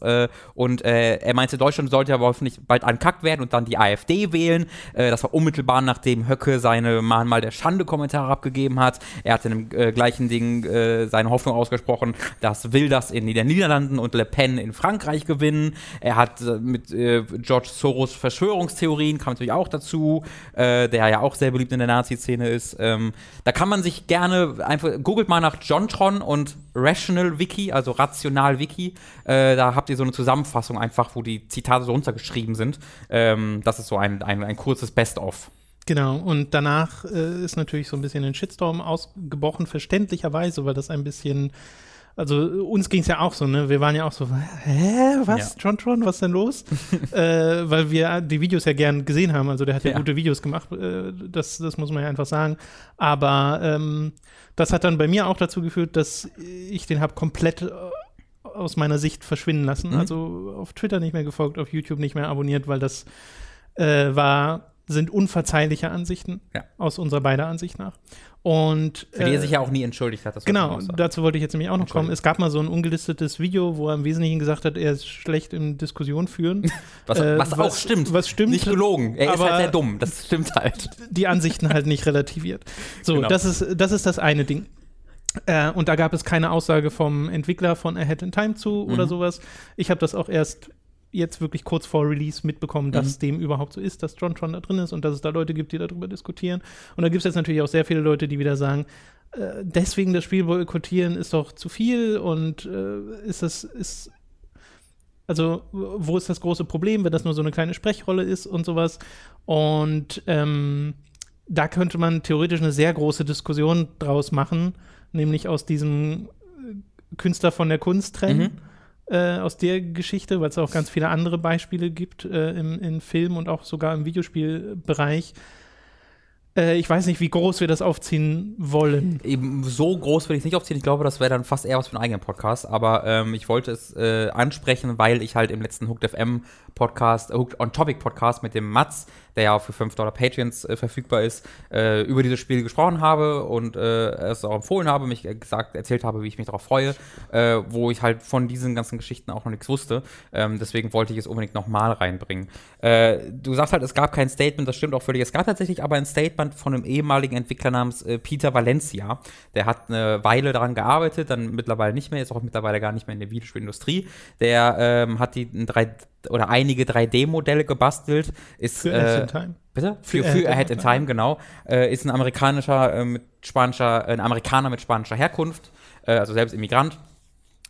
und er meinte, Deutschland sollte aber hoffentlich bald ankackt werden und dann die AfD wählen. Äh, das war unmittelbar nachdem Höcke seine Mahnmal der Schande-Kommentare abgegeben hat. Er hat in dem äh, gleichen Ding äh, seine Hoffnung ausgesprochen, dass Wilders in den Niederlanden und Le Pen in Frankreich gewinnen. Er hat äh, mit äh, George Soros Verschwörungstheorien, kam natürlich auch dazu, äh, der ja auch sehr beliebt in der Nazi-Szene ist. Ähm, da kann man sich gerne einfach, googelt mal nach Jontron und Rational Wiki, also Rational Wiki. Da habt ihr so eine Zusammenfassung einfach, wo die Zitate so runtergeschrieben sind. Ähm, das ist so ein, ein kurzes Best-of. Genau, und danach äh, ist natürlich so ein bisschen ein Shitstorm ausgebrochen, verständlicherweise, weil das ein bisschen, also uns ging es ja auch so, ne? Wir waren ja auch so, hä, was, Ja. John Tron, was denn los? äh, weil wir die Videos ja gern gesehen haben, also der hat ja, Ja. gute Videos gemacht, äh, das, das muss man ja einfach sagen. Aber ähm, das hat dann bei mir auch dazu geführt, dass ich den habe komplett äh, aus meiner Sicht verschwinden lassen. Mhm. Also auf Twitter nicht mehr gefolgt, auf YouTube nicht mehr abonniert, weil das äh, war, sind unverzeihliche Ansichten Ja. aus unserer beider Ansicht nach. Und Für die äh, er sich ja auch nie entschuldigt hat. das Genau, auch dazu wollte ich jetzt nämlich auch noch kommen. Es gab mal so ein ungelistetes Video, wo er im Wesentlichen gesagt hat, er ist schlecht im Diskussion führen. Was, äh, was, auch was- stimmt. was stimmt, Nicht gelogen. Er ist halt sehr dumm. Das stimmt halt. die Ansichten halt nicht relativiert. So, Genau. das, ist, das ist das eine Ding. Äh, und da gab es keine Aussage vom Entwickler von Ahead in Time zu oder Mhm. sowas. Ich habe das auch erst jetzt wirklich kurz vor Release mitbekommen, dass Mhm. dem überhaupt so ist, dass John Tron da drin ist und dass es da Leute gibt, die darüber diskutieren. Und da gibt es jetzt natürlich auch sehr viele Leute, die wieder sagen, äh, deswegen das Spiel boykottieren ist doch zu viel und äh, ist das, ist also, wo ist das große Problem, wenn das nur so eine kleine Sprechrolle ist und sowas? Und ähm, da könnte man theoretisch eine sehr große Diskussion draus machen, nämlich aus diesem äh, Künstler von der Kunst trennen, äh, aus der Geschichte, weil es auch ganz viele andere Beispiele gibt äh, im, im Film und auch sogar im Videospielbereich. Äh, ich weiß nicht, wie groß wir das aufziehen wollen. Eben so groß will ich es nicht aufziehen. Ich glaube, das wäre dann fast eher was für einen eigenen Podcast. Aber ähm, ich wollte es äh, ansprechen, weil ich halt im letzten Hooked FM Podcast, Hooked on Topic Podcast mit dem Mats, der ja auch für 5 Dollar Patreons äh, verfügbar ist, äh, über dieses Spiel gesprochen habe und äh, es auch empfohlen habe, mich äh, gesagt, erzählt habe, wie ich mich darauf freue, äh, wo ich halt von diesen ganzen Geschichten auch noch nichts wusste. Ähm, deswegen wollte ich es unbedingt nochmal reinbringen. Du sagst halt, es gab kein Statement, das stimmt auch völlig. Es gab tatsächlich aber ein Statement von einem ehemaligen Entwickler namens Peter Valencia. Der hat eine Weile daran gearbeitet, dann mittlerweile nicht mehr, ist auch mittlerweile gar nicht mehr in der Videospielindustrie. Der ähm, hat die drei oder einige 3D-Modelle gebastelt, ist Für äh, Ahead in Time. Bitte? Für, Für für Ahead Ahead in in Time, genau. Äh, ist ein amerikanischer äh, mit spanischer, äh, ein Amerikaner mit spanischer Herkunft, äh, also selbst Immigrant.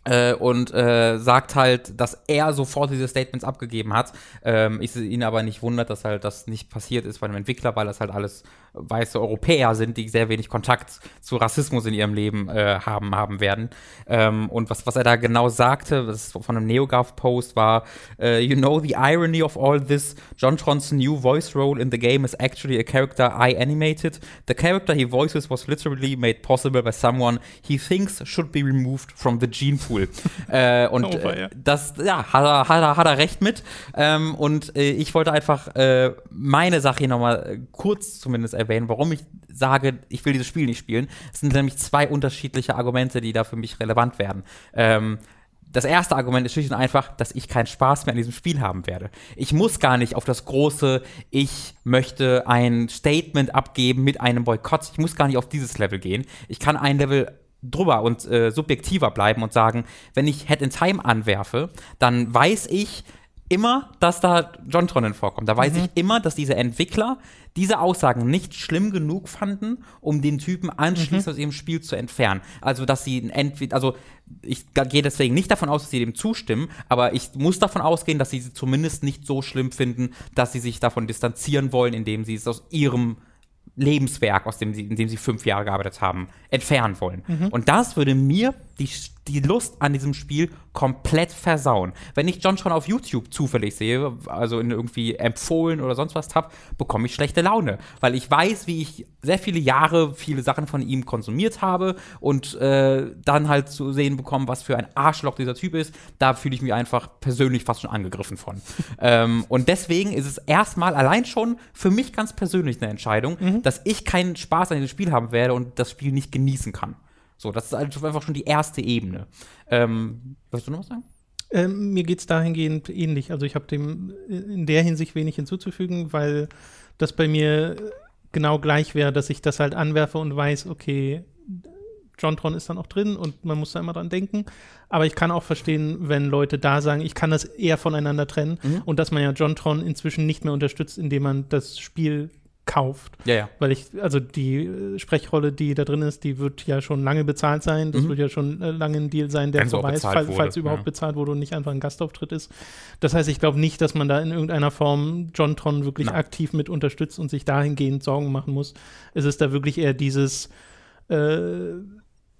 Äh, und äh, sagt halt, dass er sofort diese Statements abgegeben hat. Ähm, ich ihn aber nicht wundert, dass halt das nicht passiert ist bei einem Entwickler, weil das halt alles weiße Europäer sind, die sehr wenig Kontakt zu Rassismus in ihrem Leben äh, haben, haben werden. Ähm, und was, was er da genau sagte, das von einem NeoGAF-Post war, äh, you know the irony of all this, Jontron's new voice role in the game is actually a character I animated. The character he voices was literally made possible by someone he thinks should be removed from the gene pool. Äh, und Oh, äh, ja. das, ja, hat er, hat er, hat er recht mit. Ähm, und äh, ich wollte einfach äh, meine Sache hier nochmal äh, kurz zumindest erwähnen, warum ich sage, ich will dieses Spiel nicht spielen. Es sind nämlich zwei unterschiedliche Argumente, die da für mich relevant werden. Ähm, das erste Argument ist schlicht und einfach, dass ich keinen Spaß mehr an diesem Spiel haben werde. Ich muss gar nicht auf das große, ich möchte ein Statement abgeben mit einem Boykott. Ich muss gar nicht auf dieses Level gehen. Ich kann ein Level drüber und äh, subjektiver bleiben und sagen, wenn ich Head in Time anwerfe, dann weiß ich immer, dass da John Tronnen vorkommt. Da weiß ich immer, dass diese Entwickler diese Aussagen nicht schlimm genug fanden, um den Typen anschließend aus ihrem Spiel zu entfernen. Also, dass sie entweder, also ich gehe deswegen nicht davon aus, dass sie dem zustimmen, aber ich muss davon ausgehen, dass sie sie zumindest nicht so schlimm finden, dass sie sich davon distanzieren wollen, indem sie es aus ihrem Lebenswerk, aus dem sie, in dem sie fünf Jahre gearbeitet haben, entfernen wollen. Und das würde mir die, die Lust an diesem Spiel komplett versauen. Wenn ich John schon auf YouTube zufällig sehe, also in irgendwie empfohlen oder sonst was habe, bekomme ich schlechte Laune, weil ich weiß, wie ich sehr viele Jahre viele Sachen von ihm konsumiert habe und äh, dann halt zu sehen bekommen, was für ein Arschloch dieser Typ ist, da fühle ich mich einfach persönlich fast schon angegriffen von. ähm, und deswegen ist es erstmal allein schon für mich ganz persönlich eine Entscheidung, dass ich keinen Spaß an diesem Spiel haben werde und das Spiel nicht genießen kann. So, das ist also einfach schon die erste Ebene. Ähm, willst du noch was sagen? Ähm, mir geht es dahingehend ähnlich. Also ich habe dem in der Hinsicht wenig hinzuzufügen, weil das bei mir genau gleich wäre, dass ich das halt anwerfe und weiß, okay, Jontron ist dann auch drin und man muss da immer dran denken. Aber ich kann auch verstehen, wenn Leute da sagen, ich kann das eher voneinander trennen Mhm. und dass man ja Jontron inzwischen nicht mehr unterstützt, indem man das Spiel kauft. Ja, ja. Weil ich, also die äh, Sprechrolle, die da drin ist, die wird ja schon lange bezahlt sein. Das Mhm. wird ja schon äh, lange ein Deal sein, der Wenn sie auch vorbei ist, bezahlt fall, wurde, falls überhaupt ja. bezahlt wurde und nicht einfach ein Gastauftritt ist. Das heißt, ich glaube nicht, dass man da in irgendeiner Form John Tron wirklich Nein. aktiv mit unterstützt und sich dahingehend Sorgen machen muss. Es ist da wirklich eher dieses, äh,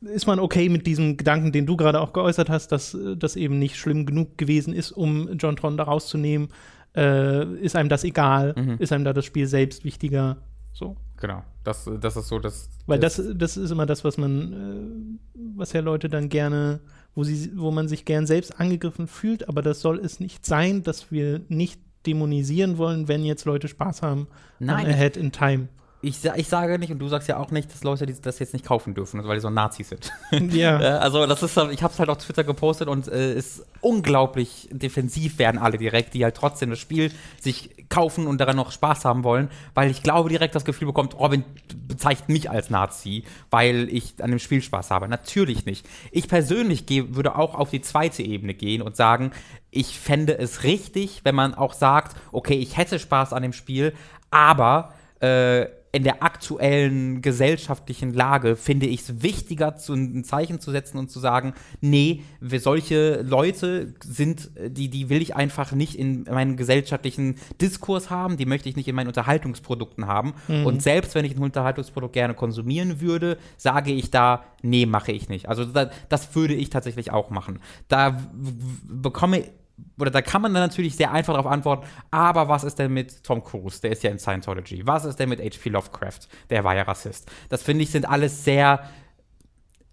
ist man okay mit diesem Gedanken, den du gerade auch geäußert hast, dass äh, das eben nicht schlimm genug gewesen ist, um John Tron da rauszunehmen? Äh, ist einem das egal? Mhm. Ist einem da das Spiel selbst wichtiger? So. Genau. Das, das ist so das. Weil das, das ist immer das, was man, äh, was ja Leute dann gerne, wo sie, wo man sich gern selbst angegriffen fühlt, aber das soll es nicht sein, dass wir nicht dämonisieren wollen, wenn jetzt Leute Spaß haben Nein. an Ahead in Time. Ich, ich sage nicht, und du sagst ja auch nicht, dass Leute die das jetzt nicht kaufen dürfen, weil die so Nazis sind. ja. Äh, also das ist, ich habe es halt auf Twitter gepostet und äh, ist unglaublich defensiv werden alle direkt, die halt trotzdem das Spiel sich kaufen und daran noch Spaß haben wollen, weil ich glaube direkt das Gefühl bekommt, Robin bezeichnet mich als Nazi, weil ich an dem Spiel Spaß habe. Natürlich nicht. Ich persönlich geh, würde auch auf die zweite Ebene gehen und sagen, ich fände es richtig, wenn man auch sagt, okay, ich hätte Spaß an dem Spiel, aber äh, in der aktuellen gesellschaftlichen Lage finde ich es wichtiger, zu, ein Zeichen zu setzen und zu sagen, nee, solche Leute sind, die, die will ich einfach nicht in meinem gesellschaftlichen Diskurs haben, die möchte ich nicht in meinen Unterhaltungsprodukten haben. Und selbst wenn ich ein Unterhaltungsprodukt gerne konsumieren würde, sage ich da, nee, mache ich nicht. Also da, das würde ich tatsächlich auch machen. Da bekomme oder da kann man dann natürlich sehr einfach darauf antworten, aber was ist denn mit Tom Cruise? Der ist ja in Scientology. Was ist denn mit H.P. Lovecraft? Der war ja Rassist. Das finde ich sind alles sehr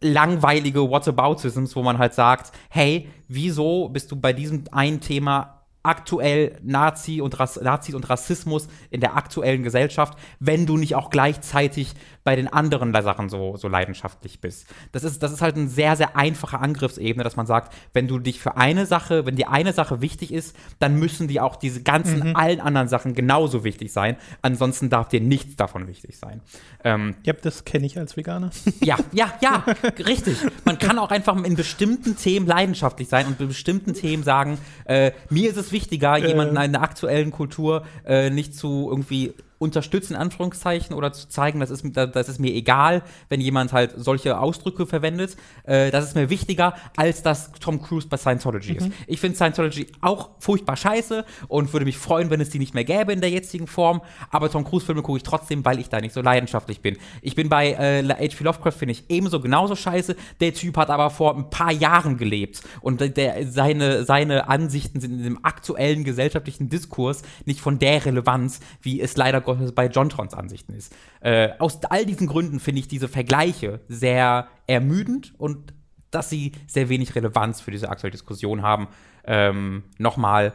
langweilige Whataboutisms, wo man halt sagt, hey, wieso bist du bei diesem einen Thema aktuell Nazi und Rass Nazis und Rassismus in der aktuellen Gesellschaft, wenn du nicht auch gleichzeitig bei den anderen Sachen so, so leidenschaftlich bist. Das ist, das ist halt eine sehr, sehr einfache Angriffsebene, dass man sagt, wenn du dich für eine Sache, wenn dir eine Sache wichtig ist, dann müssen dir auch diese ganzen, allen anderen Sachen genauso wichtig sein. Ansonsten darf dir nichts davon wichtig sein. Ähm, Ja, das kenne ich als Veganer. ja, ja, ja, richtig. Man kann auch einfach in bestimmten Themen leidenschaftlich sein und bei bestimmten Themen sagen, äh, mir ist es wichtiger, jemanden in der aktuellen Kultur äh, nicht zu irgendwie unterstützen, in Anführungszeichen, oder zu zeigen, das ist, das ist mir egal, wenn jemand halt solche Ausdrücke verwendet. Äh, das ist mir wichtiger, als dass Tom Cruise bei Scientology ist. Ich finde Scientology auch furchtbar scheiße und würde mich freuen, wenn es die nicht mehr gäbe in der jetzigen Form. Aber Tom Cruise-Filme gucke ich trotzdem, weil ich da nicht so leidenschaftlich bin. Ich bin bei äh, H.P. Lovecraft, finde ich ebenso genauso scheiße. Der Typ hat aber vor ein paar Jahren gelebt und der, seine, seine Ansichten sind in dem aktuellen gesellschaftlichen Diskurs nicht von der Relevanz, wie es leider Gottes bei John Trons Ansichten ist. Äh, aus all diesen Gründen finde ich diese Vergleiche sehr ermüdend und dass sie sehr wenig Relevanz für diese aktuelle Diskussion haben. Ähm, Nochmal,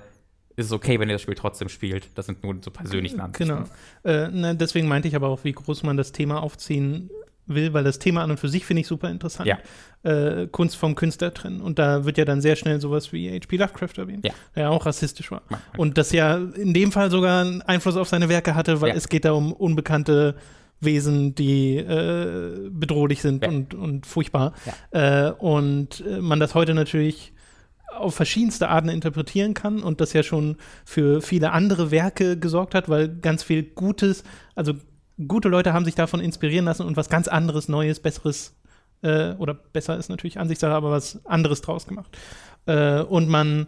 ist es okay, wenn ihr das Spiel trotzdem spielt. Das sind nur so persönlichen Ansichten. Genau. Äh, na, deswegen meinte ich aber auch, wie groß man das Thema aufziehen will, weil das Thema an und für sich finde ich super interessant. Ja. Äh, Kunst vom Künstler trennen. Und da wird ja dann sehr schnell sowas wie H.P. Lovecraft erwähnt, Ja. der ja auch rassistisch war. Ja. Und das ja in dem Fall sogar einen Einfluss auf seine Werke hatte, weil Ja. es geht da um unbekannte Wesen, die äh, bedrohlich sind Ja. und, und furchtbar. Äh, und äh, man das heute natürlich auf verschiedenste Arten interpretieren kann und das ja schon für viele andere Werke gesorgt hat, weil ganz viel Gutes, also gute Leute haben sich davon inspirieren lassen und was ganz anderes, Neues, Besseres äh, oder besser ist natürlich Ansichtssache, aber was anderes draus gemacht. Äh, und man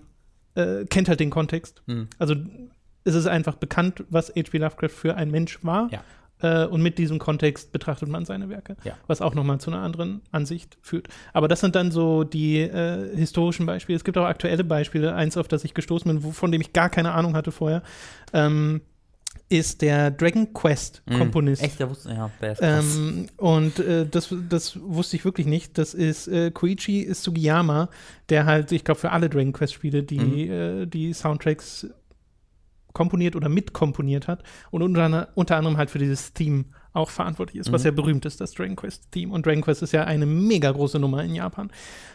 äh, kennt halt den Kontext. Mhm. Also es ist einfach bekannt, was H.P. Lovecraft für ein Mensch war. Ja. Äh, und mit diesem Kontext betrachtet man seine Werke, Ja. was auch nochmal zu einer anderen Ansicht führt. Aber das sind dann so die äh, historischen Beispiele. Es gibt auch aktuelle Beispiele. Eins, auf das ich gestoßen bin, wo, von dem ich gar keine Ahnung hatte vorher, ähm, ist der Dragon Quest-Komponist. Mhm. Echt, der wusste, ja, der ist krass. Ähm, und äh, das, das wusste ich wirklich nicht. Das ist äh, Koichi Sugiyama, der halt, ich glaube, für alle Dragon Quest-Spiele die, äh, die Soundtracks komponiert oder mitkomponiert hat und unter, unter anderem halt für dieses Theme auch verantwortlich ist, was ja berühmt ist, das Dragon Quest-Theme. Und Dragon Quest ist ja eine mega große Nummer in Japan.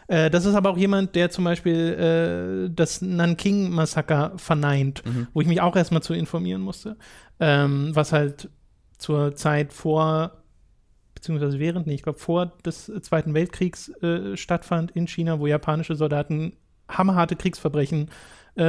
Äh, das ist aber auch jemand, der zum Beispiel äh, das Nanking-Massaker verneint, wo ich mich auch erstmal zu informieren musste, ähm, was halt zur Zeit vor beziehungsweise während, nee, ich glaube vor des Zweiten Weltkriegs äh, stattfand in China, wo japanische Soldaten hammerharte Kriegsverbrechen äh,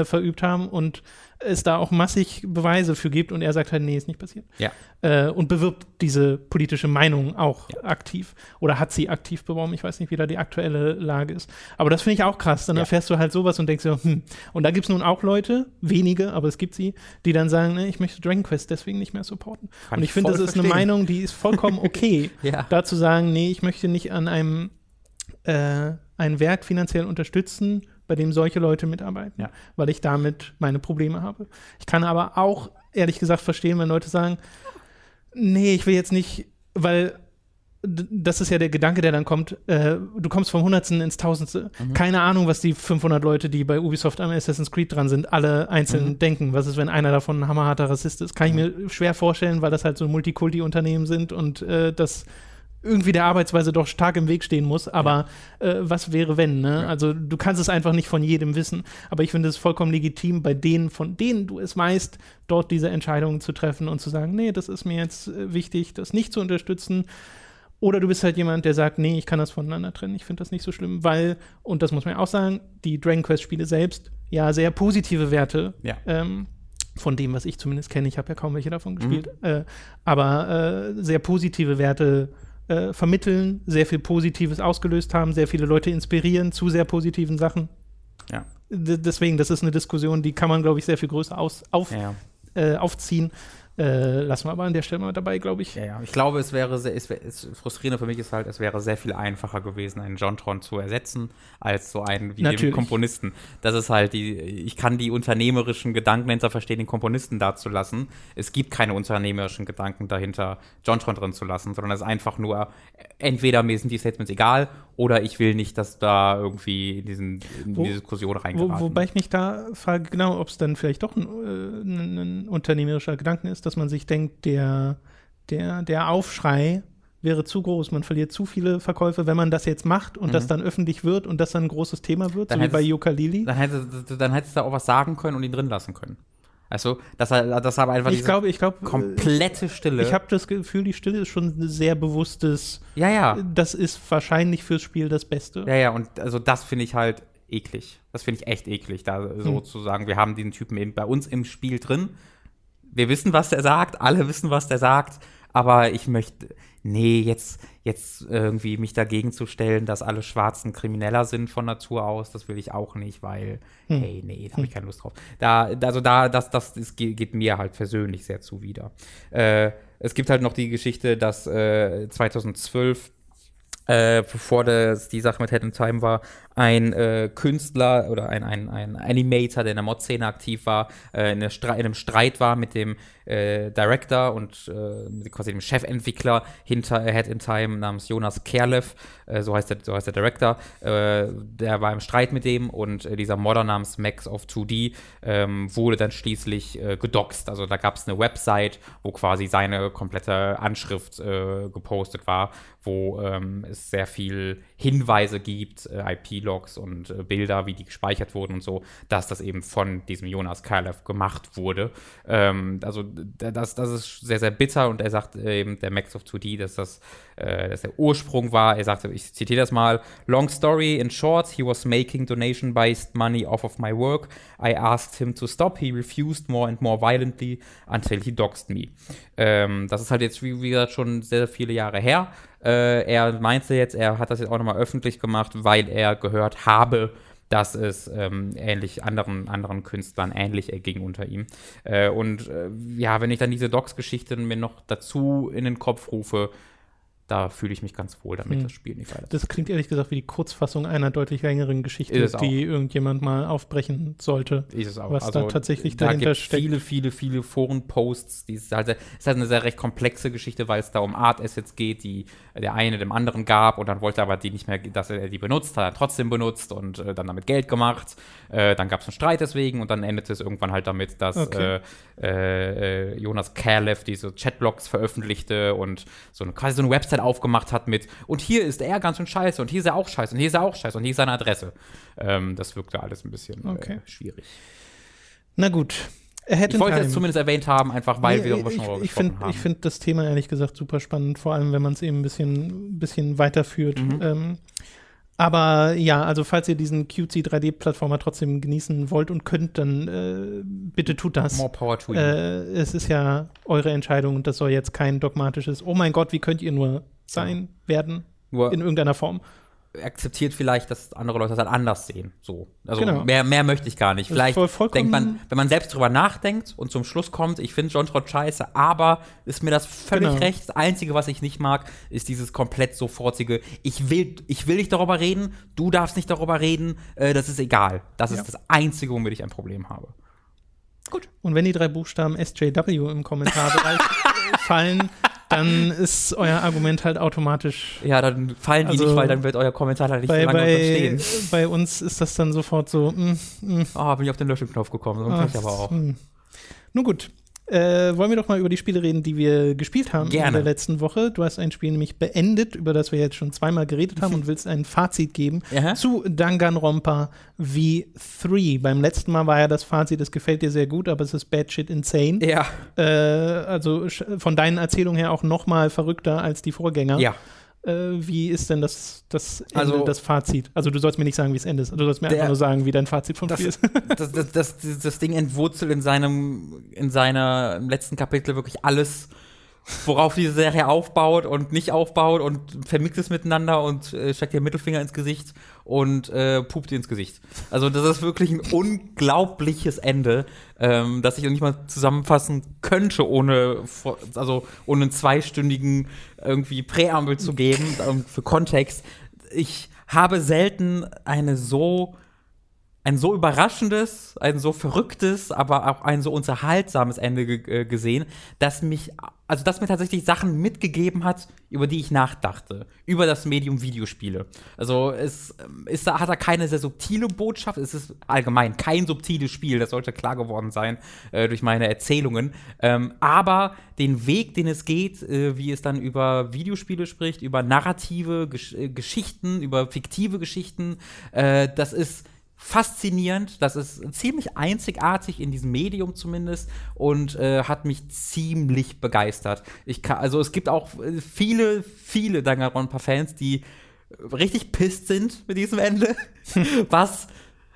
verübt haben und es da auch massig Beweise für gibt und er sagt halt, nee, ist nicht passiert. Ja. Äh, und bewirbt diese politische Meinung auch ja. aktiv oder hat sie aktiv beworben. Ich weiß nicht, wie da die aktuelle Lage ist. Aber das finde ich auch krass. Dann ja. erfährst du halt sowas und denkst so, hm. Und da gibt es nun auch Leute, wenige, aber es gibt sie, die dann sagen, nee, ich möchte Dragon Quest deswegen nicht mehr supporten. Kann und ich finde, das ist verstehen. eine Meinung, die ist vollkommen okay, ja. da zu sagen, nee, ich möchte nicht an einem äh, ein Werk finanziell unterstützen, bei dem solche Leute mitarbeiten, ja. weil ich damit meine Probleme habe. Ich kann aber auch ehrlich gesagt verstehen, wenn Leute sagen, nee, ich will jetzt nicht, weil das ist ja der Gedanke, der dann kommt, äh, du kommst vom Hundertsten ins Tausendste. Mhm. Keine Ahnung, was die 500 Leute, die bei Ubisoft am Assassin's Creed dran sind, alle einzeln mhm. denken. Was ist, wenn einer davon ein hammerharter Rassist ist? Kann ich mhm. mir schwer vorstellen, weil das halt so Multikulti-Unternehmen sind und äh, das irgendwie der Arbeitsweise doch stark im Weg stehen muss. Aber ja. äh, was wäre, wenn? Ne? Ja. Also du kannst es einfach nicht von jedem wissen. Aber ich finde es vollkommen legitim, bei denen, von denen du es weißt, dort diese Entscheidungen zu treffen und zu sagen, nee, das ist mir jetzt äh, wichtig, das nicht zu unterstützen. Oder du bist halt jemand, der sagt, nee, ich kann das voneinander trennen, ich finde das nicht so schlimm, weil, und das muss man ja auch sagen, die Dragon Quest-Spiele selbst ja sehr positive Werte ja. ähm, von dem, was ich zumindest kenne, ich habe ja kaum welche davon gespielt, mhm. äh, aber äh, sehr positive Werte äh, vermitteln, sehr viel Positives ausgelöst haben, sehr viele Leute inspirieren zu sehr positiven Sachen. Ja. D deswegen, das ist eine Diskussion, die kann man, glaube ich, sehr viel größer aus, auf, ja. äh, aufziehen. Äh, lassen wir aber an der Stelle mal dabei, glaube ich. Ja, ja. Ich glaube, es wäre sehr, es, es frustrierend für mich ist halt, es wäre sehr viel einfacher gewesen, einen Jontron zu ersetzen, als so einen wie Natürlich. den Komponisten. Das ist halt die, ich kann die unternehmerischen Gedanken hinter verstehen, den Komponisten dazulassen. Es gibt keine unternehmerischen Gedanken dahinter, Jontron drin zu lassen, sondern es ist einfach nur, entweder mir sind die Statements egal oder ich will nicht, dass da irgendwie in, diesen, in wo, die Diskussion reingeraten. Wo, wobei ich mich da frage, genau, ob es dann vielleicht doch ein, äh, ein, ein unternehmerischer Gedanke ist, dass man sich denkt, der, der, der Aufschrei wäre zu groß. Man verliert zu viele Verkäufe, wenn man das jetzt macht und mhm. das dann öffentlich wird und das dann ein großes Thema wird, dann so wie bei Yuka Lili. Dann hättest, dann hättest du da auch was sagen können und ihn drin lassen können. Also, dass er, dass er einfach ich glaube, ich glaube, komplette Stille. Ich habe das Gefühl, die Stille ist schon ein sehr bewusstes. Ja, ja. Das ist wahrscheinlich fürs Spiel das Beste. Ja, ja. Und also das finde ich halt eklig. Das finde ich echt eklig, da so hm. zu sagen, wir haben den Typen eben bei uns im Spiel drin wir wissen, was der sagt, alle wissen, was der sagt, aber ich möchte, nee, jetzt, jetzt irgendwie mich dagegen zu stellen, dass alle Schwarzen Krimineller sind von Natur aus, das will ich auch nicht, weil, hm. hey, nee, da habe ich keine Lust drauf. Da, also da, das, das, das geht mir halt persönlich sehr zuwider. Äh, es gibt halt noch die Geschichte, dass äh, 2012 äh, bevor das die Sache mit Head in Time war, ein äh, Künstler oder ein, ein, ein Animator, der in der Mod-Szene aktiv war, äh, in, in, einem Streit war mit dem äh, Director und äh, quasi dem Chefentwickler hinter Head in Time namens Jonas Kerlev, äh, so, heißt der, so heißt der Director. Äh, der war im Streit mit dem und dieser Modder namens Max of 2D ähm, wurde dann schließlich gedoxt. Also da gab es eine Website, wo quasi seine komplette Anschrift gepostet war, wo ähm, es sehr viel Hinweise gibt, IP Logs und äh, Bilder, wie die gespeichert wurden und so, dass das eben von diesem Jonas Kalev gemacht wurde. Ähm, also das, das ist sehr, sehr bitter und er sagt äh, eben, der Max of 2D, dass das äh, dass der Ursprung war. Er sagte, ich zitiere das mal, Long story in short, he was making donation-based money off of my work. I asked him to stop. He refused more and more violently until he doxed me. Ähm, das ist halt jetzt, wie, wie gesagt, schon sehr, sehr viele Jahre her. Äh, er meinte jetzt, er hat das jetzt auch nochmal öffentlich gemacht, weil er gehört habe, dass es ähm, ähnlich anderen, anderen Künstlern ähnlich ging unter ihm. Äh, und äh, ja, wenn ich dann diese Docs-Geschichte mir noch dazu in den Kopf rufe, da fühle ich mich ganz wohl damit, hm. das Spiel nicht weiter. Das klingt ehrlich gesagt wie die Kurzfassung einer deutlich längeren Geschichte, die irgendjemand mal aufbrechen sollte. Ist es auch. Was also, da tatsächlich da dahinter steckt. Viele, viele, viele Forenposts. Die ist halt, ist halt eine sehr recht komplexe Geschichte, weil es da um Art Assets geht, die der eine dem anderen gab und dann wollte aber die nicht mehr, dass er die benutzt, hat er trotzdem benutzt und äh, dann damit Geld gemacht. Äh, dann gab es einen Streit deswegen und dann endete es irgendwann halt damit, dass okay. äh, äh Jonas Kalev diese Chatblogs veröffentlichte und so eine, quasi so eine Website aufgemacht hat mit, und hier ist er ganz schön scheiße und hier ist er auch scheiße und hier ist er auch scheiße und hier ist seine Adresse. Ähm, das wirkte alles ein bisschen äh, okay. schwierig. Na gut. Hätte Ich wollte es zumindest erwähnt haben, einfach weil Nee, wir darüber schon ich gesprochen find, haben. Ich finde das Thema ehrlich gesagt super spannend, vor allem wenn man es eben ein bisschen, bisschen weiterführt. Mhm. Ähm, aber ja, also falls ihr diesen cutesy 3D-Plattformer trotzdem genießen wollt und könnt, dann äh, bitte tut das. More power to you. Äh, es ist ja eure Entscheidung und das soll jetzt kein dogmatisches, oh mein Gott, wie könnt ihr nur sein, werden, Nur in irgendeiner Form. Akzeptiert vielleicht, dass andere Leute das halt anders sehen. So. Also Genau. mehr, mehr möchte ich gar nicht. Vielleicht voll- denkt man, wenn man selbst drüber nachdenkt und zum Schluss kommt, ich finde John Trott scheiße, aber ist mir das völlig Genau. recht. Das Einzige, was ich nicht mag, ist dieses komplett sofortige, ich will, ich will nicht darüber reden, du darfst nicht darüber reden, äh, das ist egal. Das Ja. ist das Einzige, womit ich ein Problem habe. Und wenn die drei Buchstaben SJW im Kommentarbereich fallen, dann ist euer Argument halt automatisch Ja, dann fallen die Also, nicht, weil dann wird euer Kommentar halt nicht bei, lange bei, unterstehen. bei uns ist das dann sofort so, mm, mm, Oh, bin ich auf den Löschenknopf gekommen. So ah, kann ich aber auch. mm. Nun gut. Äh, wollen wir doch mal über die Spiele reden, die wir gespielt haben in Gerne. der letzten Woche. Du hast ein Spiel nämlich beendet, über das wir jetzt schon zweimal geredet haben und willst ein Fazit geben Ja. zu Danganronpa V3. Beim letzten Mal war ja das Fazit, es gefällt dir sehr gut, aber es ist bad shit insane. Ja, Äh, also von deinen Erzählungen her auch noch mal verrückter als die Vorgänger. ja. Äh, wie ist denn das, das Ende, Also- das Fazit? Also du sollst mir nicht sagen, wie es endet. Du sollst mir Der- einfach nur sagen, wie dein Fazit vom Das, Spiel ist. das, das, das, das, das Ding entwurzelt in seinem, in seiner im letzten Kapitel wirklich alles, worauf diese Serie aufbaut und nicht aufbaut und vermixt es miteinander und äh, steckt ihr Mittelfinger ins Gesicht und äh, pupt ihr ins Gesicht. Also das ist wirklich ein unglaubliches Ende, ähm, das ich nicht mal zusammenfassen könnte, ohne also ohne einen zweistündigen irgendwie Präambel zu geben ähm, für Kontext. Ich habe selten eine so ein so überraschendes, ein so verrücktes, aber auch ein so unterhaltsames Ende äh, gesehen, dass mich, also dass mir tatsächlich Sachen mitgegeben hat, über die ich nachdachte, über das Medium Videospiele. Also es ähm, ist, hat da keine sehr subtile Botschaft, es ist allgemein kein subtiles Spiel, das sollte klar geworden sein äh, durch meine Erzählungen, ähm, aber den Weg, den es geht, äh, wie es dann über Videospiele spricht, über narrative Gesch äh, Geschichten, über fiktive Geschichten, äh, das ist faszinierend. Das ist ziemlich einzigartig in diesem Medium zumindest und äh, hat mich ziemlich begeistert. Ich kann, also es gibt auch äh, viele, viele Danganronpa-Fans, die richtig pisst sind mit diesem Ende. was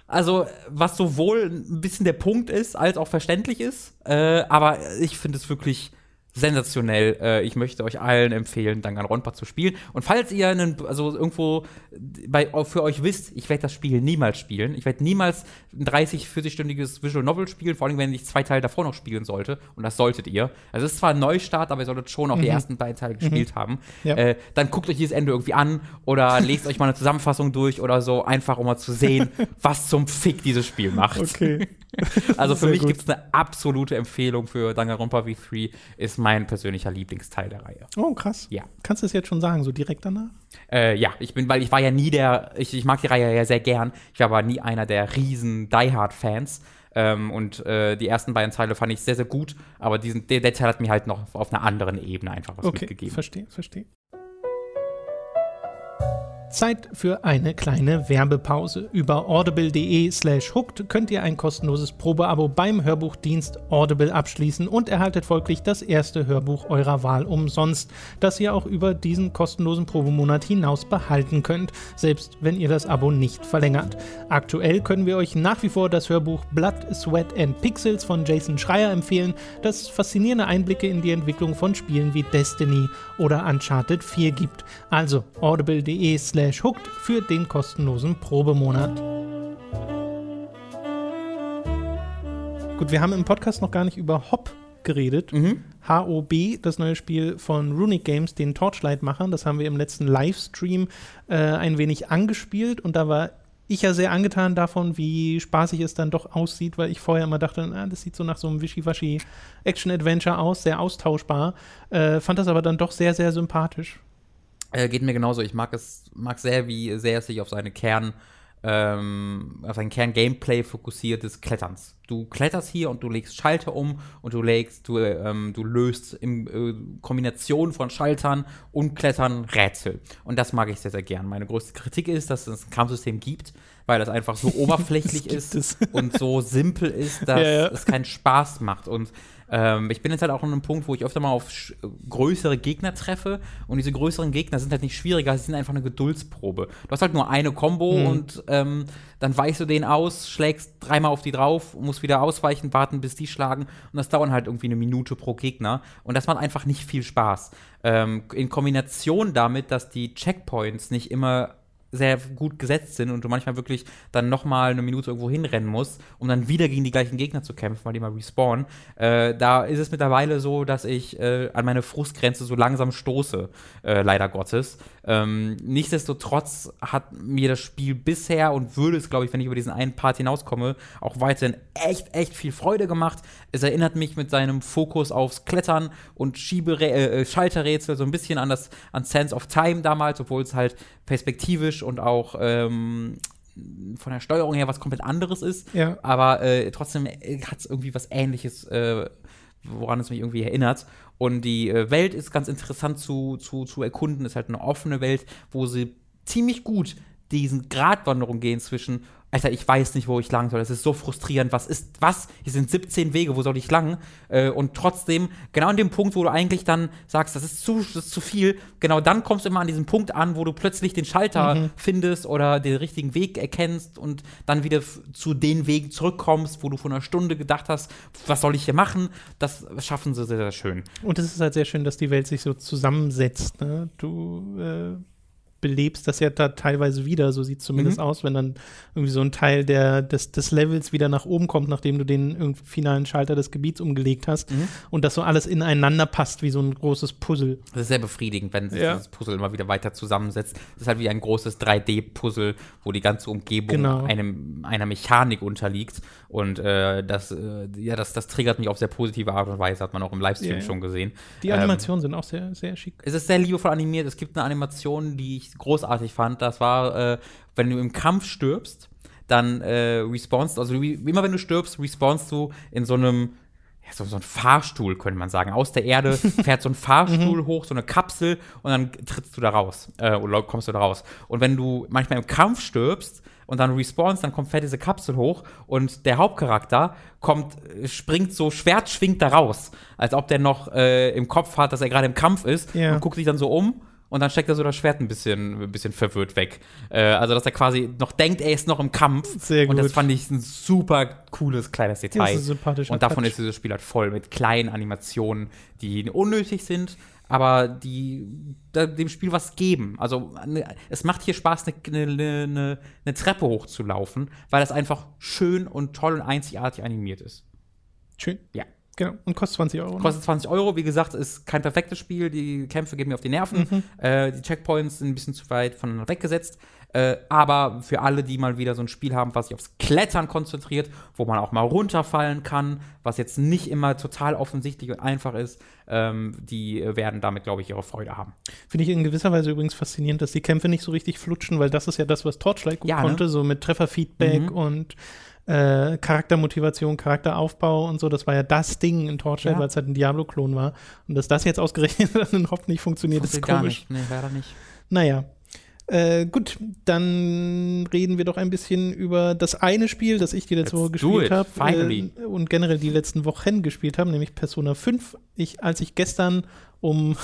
also was sowohl ein bisschen der Punkt ist, als auch verständlich ist. Äh, aber ich finde es wirklich sensationell. Äh, ich möchte euch allen empfehlen, Danganronpa zu spielen. Und falls ihr einen, also irgendwo bei, für euch wisst, ich werde das Spiel niemals spielen. Ich werde niemals ein 30, 40-stündiges Visual Novel spielen, vor allem wenn ich zwei Teile davor noch spielen sollte. Und das solltet ihr. Also es ist zwar ein Neustart, aber ihr solltet schon auch die ersten beiden Teile gespielt haben. Ja. Äh, dann guckt euch dieses Ende irgendwie an oder lest euch mal eine Zusammenfassung durch oder so, einfach um mal zu sehen, was zum Fick dieses Spiel macht. Okay. Also für mich gibt es eine absolute Empfehlung für Danganronpa V3, ist mein persönlicher Lieblingsteil der Reihe. Oh, krass. Ja. Kannst du es jetzt schon sagen, so direkt danach? Äh, ja, ich bin, weil ich war ja nie der, ich, ich mag die Reihe ja sehr gern, ich war aber nie einer der riesen Die Hard-Fans. Ähm, und äh, die ersten beiden Teile fand ich sehr, sehr gut, aber diesen, der, der Teil hat mir halt noch auf einer anderen Ebene einfach was Okay, mitgegeben. verstehe, verstehe. Zeit für eine kleine Werbepause. Über audible.de slash hooked könnt ihr ein kostenloses Probeabo beim Hörbuchdienst Audible abschließen und erhaltet folglich das erste Hörbuch eurer Wahl umsonst, das ihr auch über diesen kostenlosen Probemonat hinaus behalten könnt, selbst wenn ihr das Abo nicht verlängert. Aktuell können wir euch nach wie vor das Hörbuch Blood, Sweat and Pixels von Jason Schreier empfehlen, das faszinierende Einblicke in die Entwicklung von Spielen wie Destiny oder Uncharted 4 gibt. Also audible.de slash hooked für den kostenlosen Probemonat. Gut, wir haben im Podcast noch gar nicht über Hop geredet. Mhm. HOB, das neue Spiel von Runic Games, den Torchlight-Machern. Das haben wir im letzten Livestream äh, ein wenig angespielt und da war ich ja sehr angetan davon, wie spaßig es dann doch aussieht, weil ich vorher immer dachte, na, das sieht so nach so einem wischiwaschi Action-Adventure aus, sehr austauschbar. Äh, fand das aber dann doch sehr, sehr sympathisch. Äh, geht mir genauso. Ich mag es, mag sehr, wie sehr es sich auf seine Kern, ähm, auf sein Kern-Gameplay fokussiert des Kletterns. Du kletterst hier und du legst Schalter um und du legst, du, ähm, du löst in äh, Kombination von Schaltern und Klettern Rätsel. Und das mag ich sehr, sehr gern. Meine größte Kritik ist, dass es ein Kampfsystem gibt, weil es einfach so oberflächlich ist es. und so simpel ist, dass Ja, ja. es keinen Spaß macht. Und ähm, ich bin jetzt halt auch an einem Punkt, wo ich öfter mal auf größere Gegner treffe und diese größeren Gegner sind halt nicht schwieriger, sie sind einfach eine Geduldsprobe. Du hast halt nur eine Combo Mhm. und ähm, dann weichst du den aus, schlägst dreimal auf die drauf, musst wieder ausweichen, warten, bis die schlagen und das dauert halt irgendwie eine Minute pro Gegner und das macht einfach nicht viel Spaß. Ähm, in Kombination damit, dass die Checkpoints nicht immer sehr gut gesetzt sind und du manchmal wirklich dann nochmal eine Minute irgendwo hinrennen musst, um dann wieder gegen die gleichen Gegner zu kämpfen, weil die mal respawnen. Äh, da ist es mittlerweile so, dass ich äh, an meine Frustgrenze so langsam stoße, äh, leider Gottes. Ähm, nichtsdestotrotz hat mir das Spiel bisher und würde es, glaube ich, wenn ich über diesen einen Part hinauskomme, auch weiterhin echt, echt viel Freude gemacht. Es erinnert mich mit seinem Fokus aufs Klettern und Schiebe äh, äh, Schalterrätsel so ein bisschen an das an Sense of Time damals, obwohl es halt perspektivisch und auch ähm, von der Steuerung her was komplett anderes ist. Ja. Aber äh, trotzdem hat es irgendwie was Ähnliches, äh, woran es mich irgendwie erinnert. Und die äh, Welt ist ganz interessant zu, zu, zu erkunden. Ist halt eine offene Welt, wo sie ziemlich gut diesen Gratwanderung gehen zwischen, Alter, ich weiß nicht, wo ich lang soll. Das ist so frustrierend. Was ist, was? Hier sind 17 Wege, wo soll ich lang? Äh, und trotzdem, genau an dem Punkt, wo du eigentlich dann sagst, das ist zu, das ist zu viel, genau dann kommst du immer an diesen Punkt an, wo du plötzlich den Schalter findest oder den richtigen Weg erkennst und dann wieder zu den Wegen zurückkommst, wo du vor einer Stunde gedacht hast, was soll ich hier machen? Das schaffen sie sehr, sehr schön. Und es ist halt sehr schön, dass die Welt sich so zusammensetzt. Ne? Du äh, belebst das ja da teilweise wieder, so sieht es zumindest Mhm. aus, wenn dann irgendwie so ein Teil der, des, des Levels wieder nach oben kommt, nachdem du den finalen Schalter des Gebiets umgelegt hast Mhm. und das so alles ineinander passt wie so ein großes Puzzle. Das ist sehr befriedigend, wenn sich Ja. dieses Puzzle immer wieder weiter zusammensetzt. Das ist halt wie ein großes 3D-Puzzle, wo die ganze Umgebung Genau. einem, einer Mechanik unterliegt. Und äh, das, äh, ja, das, das triggert mich auf sehr positive Art und Weise, hat man auch im Livestream ja. schon gesehen. Die Ähm, Animationen sind auch sehr, sehr schick. es ist sehr liebevoll animiert. Es gibt eine Animation, die ich großartig fand. Das war, äh, wenn du im Kampf stirbst, dann äh, respawnst, also wie, immer wenn du stirbst, respawnst du in so einem, ja, so, so ein Fahrstuhl, könnte man sagen. Aus der Erde fährt so ein Fahrstuhl hoch, so eine Kapsel und dann trittst du da raus. Äh, oder kommst du da raus. Und wenn du manchmal im Kampf stirbst, und dann respawnst, dann kommt fährt diese Kapsel hoch und der Hauptcharakter kommt, äh, springt so Schwert schwingt da raus, als ob der noch äh, im Kopf hat, dass er gerade im Kampf ist Ja. und guckt sich dann so um und dann steckt er so das Schwert ein bisschen, ein bisschen verwirrt weg. Äh, also, dass er quasi noch denkt, er ist noch im Kampf. Sehr Und das gut. fand ich ein super cooles kleines Detail. das ist ein sympathischer und davon Touch. ist dieses Spiel halt voll mit kleinen Animationen, die unnötig sind, aber die da, dem Spiel was geben. Also ne, es macht hier Spaß, eine, eine, eine, eine Treppe hochzulaufen, weil das einfach schön und toll und einzigartig animiert ist. Schön. Ja. Genau. Und kostet 20 Euro. ne? Kostet 20 Euro, wie gesagt, ist kein perfektes Spiel. Die Kämpfe gehen mir auf die Nerven. Äh, die Checkpoints sind ein bisschen zu weit voneinander weggesetzt. Äh, aber für alle, die mal wieder so ein Spiel haben, was sich aufs Klettern konzentriert, wo man auch mal runterfallen kann, was jetzt nicht immer total offensichtlich und einfach ist, ähm, die werden damit, glaube ich, ihre Freude haben. Finde ich in gewisser Weise übrigens faszinierend, dass die Kämpfe nicht so richtig flutschen, weil das ist ja das, was Torchlight gut Ja, ne? konnte, so mit Trefferfeedback Mhm. und äh, Charaktermotivation, Charakteraufbau und so. Das war ja das Ding in Torchlight, Ja. weil es halt ein Diablo-Klon war. Und dass das jetzt ausgerechnet dann überhaupt nicht funktioniert, ist Funktioniert gar komisch. nicht. Nee, leider nicht. Naja. Äh, gut, dann reden wir doch ein bisschen über das eine Spiel, das ich die letzte Let's Woche gespielt habe äh, und generell die letzten Wochen gespielt habe, nämlich Persona 5. Ich, als ich gestern um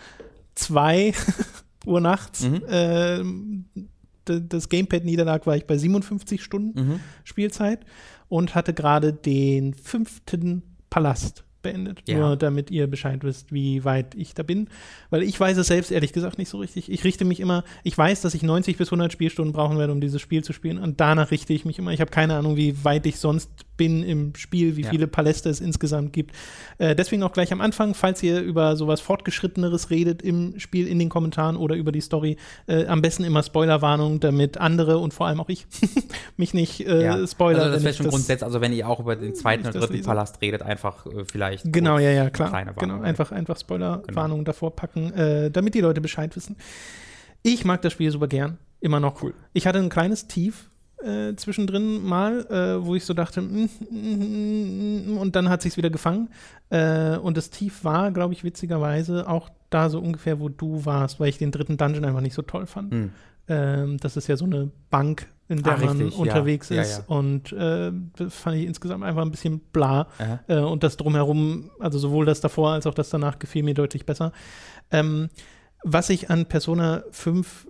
2 Uhr nachts Mhm. d- das Gamepad niederlag, war ich bei 57 Stunden Mhm. Spielzeit und hatte gerade den fünften Palast beendet. Ja. Nur damit ihr Bescheid wisst, wie weit ich da bin. Weil ich weiß es selbst ehrlich gesagt nicht so richtig. Ich richte mich immer, ich weiß, dass ich 90 bis 100 Spielstunden brauchen werde, um dieses Spiel zu spielen. Und danach richte ich mich immer. Ich habe keine Ahnung, wie weit ich sonst bin im Spiel, wie Ja. viele Paläste es insgesamt gibt. Äh, deswegen auch gleich am Anfang, falls ihr über sowas Fortgeschritteneres redet im Spiel, in den Kommentaren oder über die Story, äh, am besten immer Spoilerwarnung, damit andere und vor allem auch ich mich nicht äh, Ja. spoilern. also das wenn wäre schon grundsätzlich, also wenn ihr auch über den zweiten ich oder das dritten. Palast redet, einfach äh, vielleicht. Genau, kurz ja, ja, klar. kleine Genau, Warnung. einfach, einfach Spoilerwarnung davor packen, äh, damit die Leute Bescheid wissen. Ich mag das Spiel super gern. Immer noch cool. Ich hatte ein kleines Tief äh, zwischendrin mal, äh, wo ich so dachte, mm, mm, mm, und dann hat sich's wieder gefangen. Äh, und das Tief war, glaube ich, witzigerweise auch da so ungefähr, wo du warst, weil ich den dritten Dungeon einfach nicht so toll fand. Hm. Ähm, das ist ja so eine Bank, in der Ah, man richtig, ja. unterwegs Ja, ist. ja. Und äh, das fand ich insgesamt einfach ein bisschen bla. Äh, und das drumherum, also sowohl das davor als auch das danach, gefiel mir deutlich besser. Ähm, was ich an Persona 5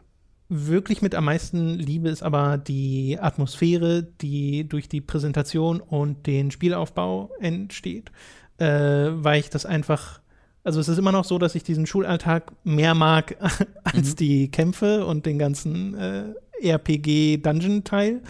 wirklich mit am meisten liebe, ist aber die Atmosphäre, die durch die Präsentation und den Spielaufbau entsteht. Äh, weil ich das einfach, also es ist immer noch so, dass ich diesen Schulalltag mehr mag als Mhm. die Kämpfe und den ganzen äh, RPG-Dungeon-Teil.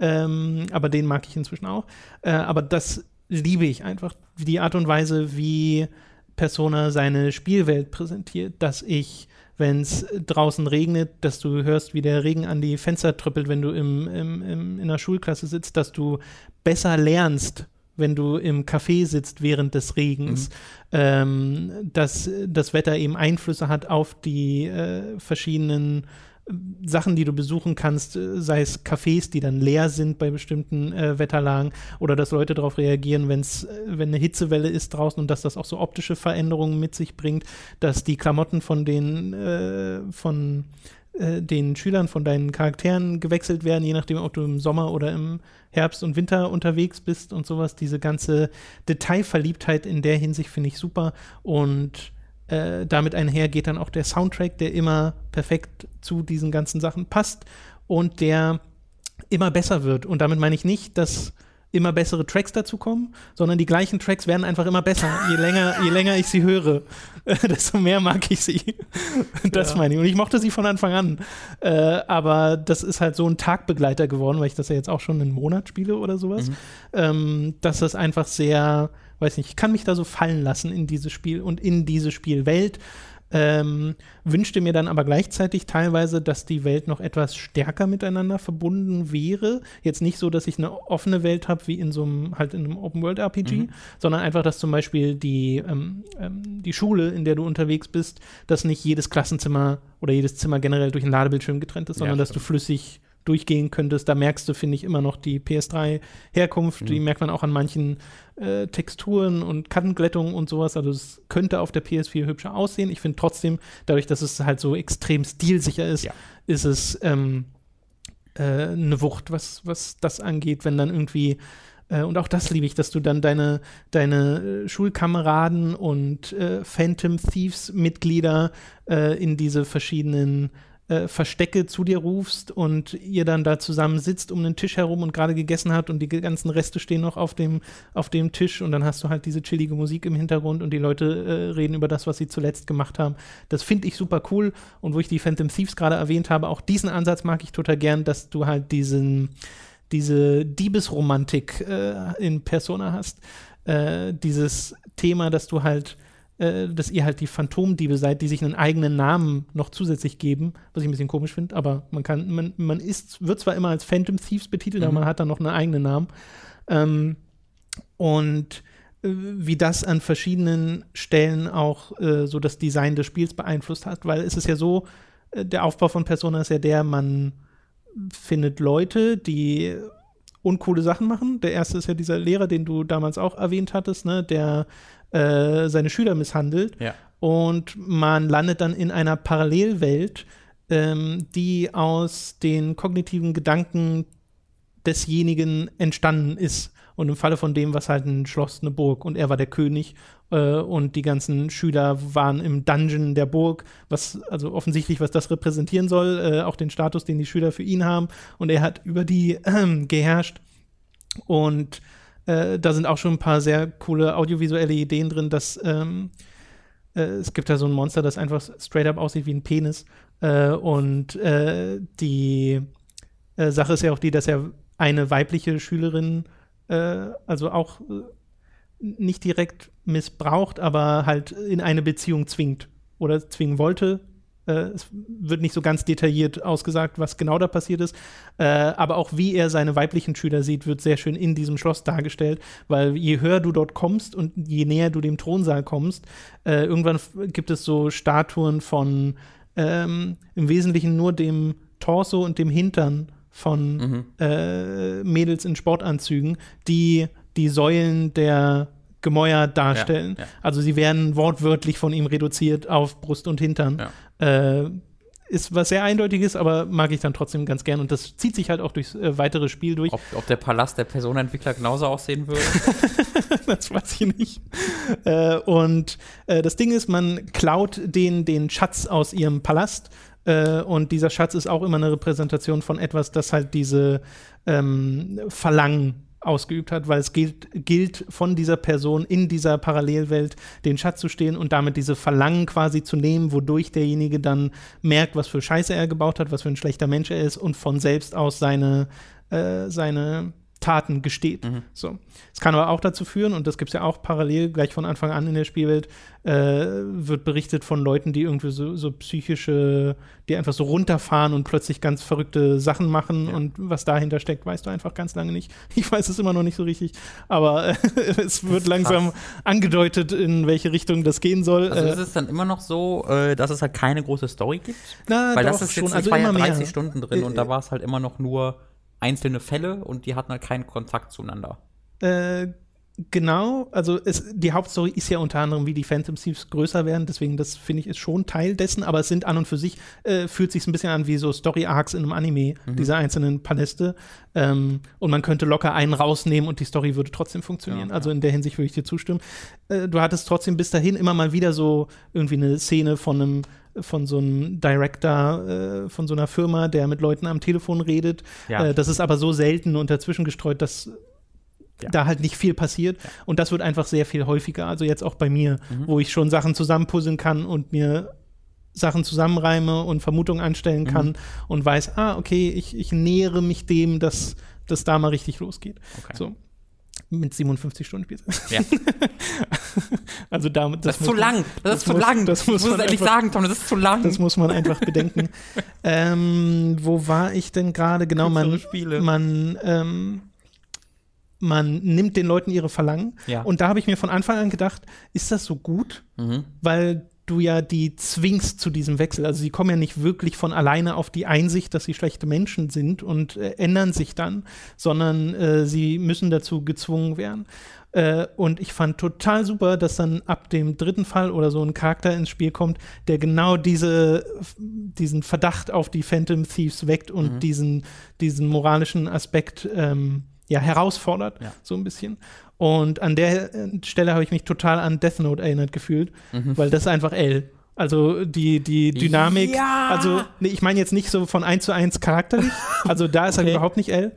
Ähm, aber den mag ich inzwischen auch. Äh, aber das liebe ich einfach. Die Art und Weise, wie Persona seine Spielwelt präsentiert, dass ich, wenn es draußen regnet, dass du hörst, wie der Regen an die Fenster tröppelt, wenn du im, im, im, in der Schulklasse sitzt, dass du besser lernst, wenn du im Café sitzt während des Regens, ähm, dass das Wetter eben Einflüsse hat auf die äh, verschiedenen Sachen, die du besuchen kannst, äh, sei es Cafés, die dann leer sind bei bestimmten äh, Wetterlagen oder dass Leute darauf reagieren, wenn's, äh, wenn eine Hitzewelle ist draußen und dass das auch so optische Veränderungen mit sich bringt, dass die Klamotten von den äh, von äh, den Schülern von deinen Charakteren gewechselt werden, je nachdem, ob du im Sommer oder im Herbst und Winter unterwegs bist und sowas. Diese ganze Detailverliebtheit in der Hinsicht finde ich super und äh, damit einher geht dann auch der Soundtrack, der immer perfekt zu diesen ganzen Sachen passt und der immer besser wird. Und damit meine ich nicht, dass immer bessere Tracks dazu kommen, sondern die gleichen Tracks werden einfach immer besser. Je länger, je länger ich sie höre, desto mehr mag ich sie. Das Ja. meine ich. Und ich mochte sie von Anfang an. Äh, aber das ist halt so ein Tagbegleiter geworden, weil ich das ja jetzt auch schon einen Monat spiele oder sowas. Mhm. Ähm, dass das einfach sehr, weiß nicht, ich kann mich da so fallen lassen in dieses Spiel und in diese Spielwelt. Ähm, wünschte mir dann aber gleichzeitig teilweise, dass die Welt noch etwas stärker miteinander verbunden wäre. Jetzt nicht so, dass ich eine offene Welt habe, wie in so einem, halt in einem Open-World-RPG, Mhm. sondern einfach, dass zum Beispiel die, ähm, ähm, die Schule, in der du unterwegs bist, dass nicht jedes Klassenzimmer oder jedes Zimmer generell durch einen Ladebildschirm getrennt ist, Ja, sondern dass du flüssig durchgehen könntest. Da merkst du, finde ich, immer noch die PS3-Herkunft. Die Mhm. merkt man auch an manchen äh, Texturen und Kantenglättungen und sowas. Also es könnte auf der PS4 hübscher aussehen. Ich finde trotzdem, dadurch, dass es halt so extrem stilsicher ist, Ja. ist es ähm, äh, eine Wucht, was, was das angeht, wenn dann irgendwie äh, und auch das liebe ich, dass du dann deine, deine äh, Schulkameraden und äh, Phantom Thieves Mitglieder äh, in diese verschiedenen äh, Verstecke zu dir rufst und ihr dann da zusammen sitzt um den Tisch herum und gerade gegessen habt und die ganzen Reste stehen noch auf dem, auf dem Tisch und dann hast du halt diese chillige Musik im Hintergrund und die Leute äh, reden über das, was sie zuletzt gemacht haben. Das finde ich super cool und wo ich die Phantom Thieves gerade erwähnt habe, auch diesen Ansatz mag ich total gern, dass du halt diesen diese Diebesromantik äh, in Persona hast. Äh, dieses Thema, dass du halt, äh, dass ihr halt die Phantomdiebe seid, die sich einen eigenen Namen noch zusätzlich geben, was ich ein bisschen komisch finde, aber man kann, man, man ist, wird zwar immer als Phantom Thieves betitelt, aber Mhm. man hat dann noch einen eigenen Namen. Ähm, und äh, wie das an verschiedenen Stellen auch äh, so das Design des Spiels beeinflusst hat, weil es ist ja so, äh, der Aufbau von Persona ist ja der, man findet Leute, die uncoole Sachen machen. Der erste ist ja dieser Lehrer, den du damals auch erwähnt hattest, ne, der äh, seine Schüler misshandelt. Ja. Und man landet dann in einer Parallelwelt, ähm, die aus den kognitiven Gedanken desjenigen entstanden ist. Und im Falle von dem war es halt ein Schloss, eine Burg. Und er war der König. Äh, und die ganzen Schüler waren im Dungeon der Burg, was also offensichtlich, was das repräsentieren soll, äh, auch den Status, den die Schüler für ihn haben. Und er hat über die äh, geherrscht. Und äh, da sind auch schon ein paar sehr coole audiovisuelle Ideen drin, dass ähm, äh, es gibt da so ein Monster, das einfach straight up aussieht wie ein Penis. Äh, und äh, die äh, Sache ist ja auch die, dass er eine weibliche Schülerin, also auch nicht direkt missbraucht, aber halt in eine Beziehung zwingt oder zwingen wollte. Äh, es wird nicht so ganz detailliert ausgesagt, was genau da passiert ist. Äh, aber auch wie er seine weiblichen Schüler sieht, wird sehr schön in diesem Schloss dargestellt, weil je höher du dort kommst und je näher du dem Thronsaal kommst, äh, irgendwann gibt es so Statuen von ähm, im Wesentlichen nur dem Torso und dem Hintern von Mhm. äh, Mädels in Sportanzügen, die die Säulen der Gemäuer darstellen. Ja, ja. Also sie werden wortwörtlich von ihm reduziert auf Brust und Hintern. Ja. Äh, ist was sehr Eindeutiges, aber mag ich dann trotzdem ganz gern. Und das zieht sich halt auch durchs äh, weitere Spiel durch. Ob, ob der Palast der Personenentwickler genauso aussehen würde? das weiß ich nicht. Äh, und äh, das Ding ist, man klaut den, den Schatz aus ihrem Palast. Äh, und dieser Schatz ist auch immer eine Repräsentation von etwas, das halt diese ähm, Verlangen ausgeübt hat, weil es gilt, gilt von dieser Person in dieser Parallelwelt den Schatz zu stehen und damit diese Verlangen quasi zu nehmen, wodurch derjenige dann merkt, was für Scheiße er gebaut hat, was für ein schlechter Mensch er ist und von selbst aus seine, äh, seine Taten gesteht. Mhm. So. Es kann aber auch dazu führen, und das gibt es ja auch parallel gleich von Anfang an in der Spielwelt, äh, wird berichtet von Leuten, die irgendwie so, so, psychische, die einfach so runterfahren und plötzlich ganz verrückte Sachen machen ja. und was dahinter steckt, weißt du einfach ganz lange nicht. Ich weiß es immer noch nicht so richtig, aber äh, es wird langsam angedeutet, in welche Richtung das gehen soll. Also ist es dann immer noch so, äh, dass es halt keine große Story gibt? Na, Weil doch, das ist schon, jetzt, also ich war immer ja 30 mehr. Stunden drin und Äh, da war es halt immer noch nur einzelne Fälle und die hatten halt keinen Kontakt zueinander. Äh, genau, also es, die Hauptstory ist ja unter anderem, wie die Phantom Thieves größer werden, deswegen das finde ich ist schon Teil dessen, aber es sind an und für sich, äh, fühlt sich ein bisschen an wie so Story-Arcs in einem Anime, diese einzelnen Paläste. Ähm, und man könnte locker einen rausnehmen und die Story würde trotzdem funktionieren. Ja, also in der Hinsicht würde ich dir zustimmen. Äh, du hattest trotzdem bis dahin immer mal wieder so irgendwie eine Szene von einem von so einem Director äh, von so einer Firma, der mit Leuten am Telefon redet. Ja. Äh, das ist aber so selten und dazwischen gestreut, dass Ja. da halt nicht viel passiert. Und das wird einfach sehr viel häufiger. Also jetzt auch bei mir, Mhm. wo ich schon Sachen zusammenpuzzeln kann und mir Sachen zusammenreime und Vermutungen anstellen Mhm. kann und weiß, ah, okay, ich, ich nähere mich dem, dass das da mal richtig losgeht. Okay. So. Mit 57 Stunden Spielzeit. Ja. also damit, Das, ist muss zu lang. Das, ist zu lang. das muss man endlich sagen, Tom, das ist zu lang. Das muss man einfach bedenken. ähm, wo war ich denn gerade? Genau, man, man, ähm, man nimmt den Leuten ihre Verlangen. Ja. Und da habe ich mir von Anfang an gedacht, ist das so gut? Mhm. Weil du ja die zwingst zu diesem Wechsel. Also sie kommen ja nicht wirklich von alleine auf die Einsicht, dass sie schlechte Menschen sind und äh, ändern sich dann, sondern äh, sie müssen dazu gezwungen werden. Äh, und ich fand total super, dass dann ab dem dritten Fall oder so ein Charakter ins Spiel kommt, der genau diese, diesen Verdacht auf die Phantom Thieves weckt und Mhm. diesen, diesen moralischen Aspekt ähm, ja, herausfordert, Ja. so ein bisschen. Und an der äh, Stelle habe ich mich total an Death Note erinnert gefühlt, weil das ist einfach L. Also die, die Dynamik, Ja! also nee, ich meine jetzt nicht so von eins zu eins charakterlich, also da ist halt Okay. überhaupt nicht L.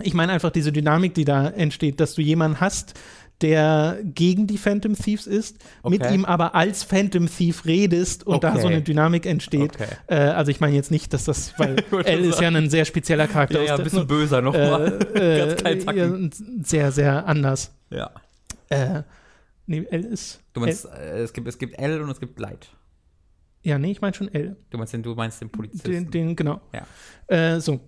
Ich meine einfach diese Dynamik, die da entsteht, dass du jemanden hast, der gegen die Phantom Thieves ist, mit Okay. ihm aber als Phantom Thief redest und da Okay. so eine Dynamik entsteht. Okay. Äh, also ich meine jetzt nicht, dass das, weil L ist ja ein sehr spezieller Charakter Ja, ja, ein bisschen böser nochmal. äh, Ganz kleinen äh, Tacken. ja, sehr, sehr anders. Ja. Äh, nee, L ist. Du meinst, äh, es, gibt, es gibt L und es gibt Light. L, ja, nee, ich meine schon L. Du meinst den, du meinst den Polizisten. Den, den, genau. Ja. Äh, so.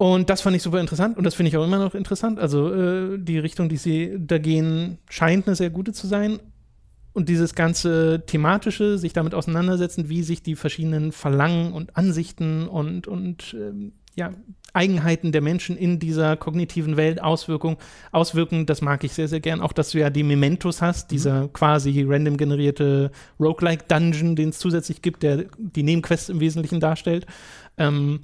Und das fand ich super interessant und das finde ich auch immer noch interessant. Also äh, die Richtung, die sie da gehen, scheint eine sehr gute zu sein. Und dieses ganze thematische, sich damit auseinandersetzen, wie sich die verschiedenen Verlangen und Ansichten und, und ähm, ja, Eigenheiten der Menschen in dieser kognitiven Welt Auswirkung, auswirken, das mag ich sehr, sehr gern. Auch, dass du ja die Mementos hast, dieser quasi random generierte Roguelike-Dungeon, den es zusätzlich gibt, der die Nebenquests im Wesentlichen darstellt. Ähm,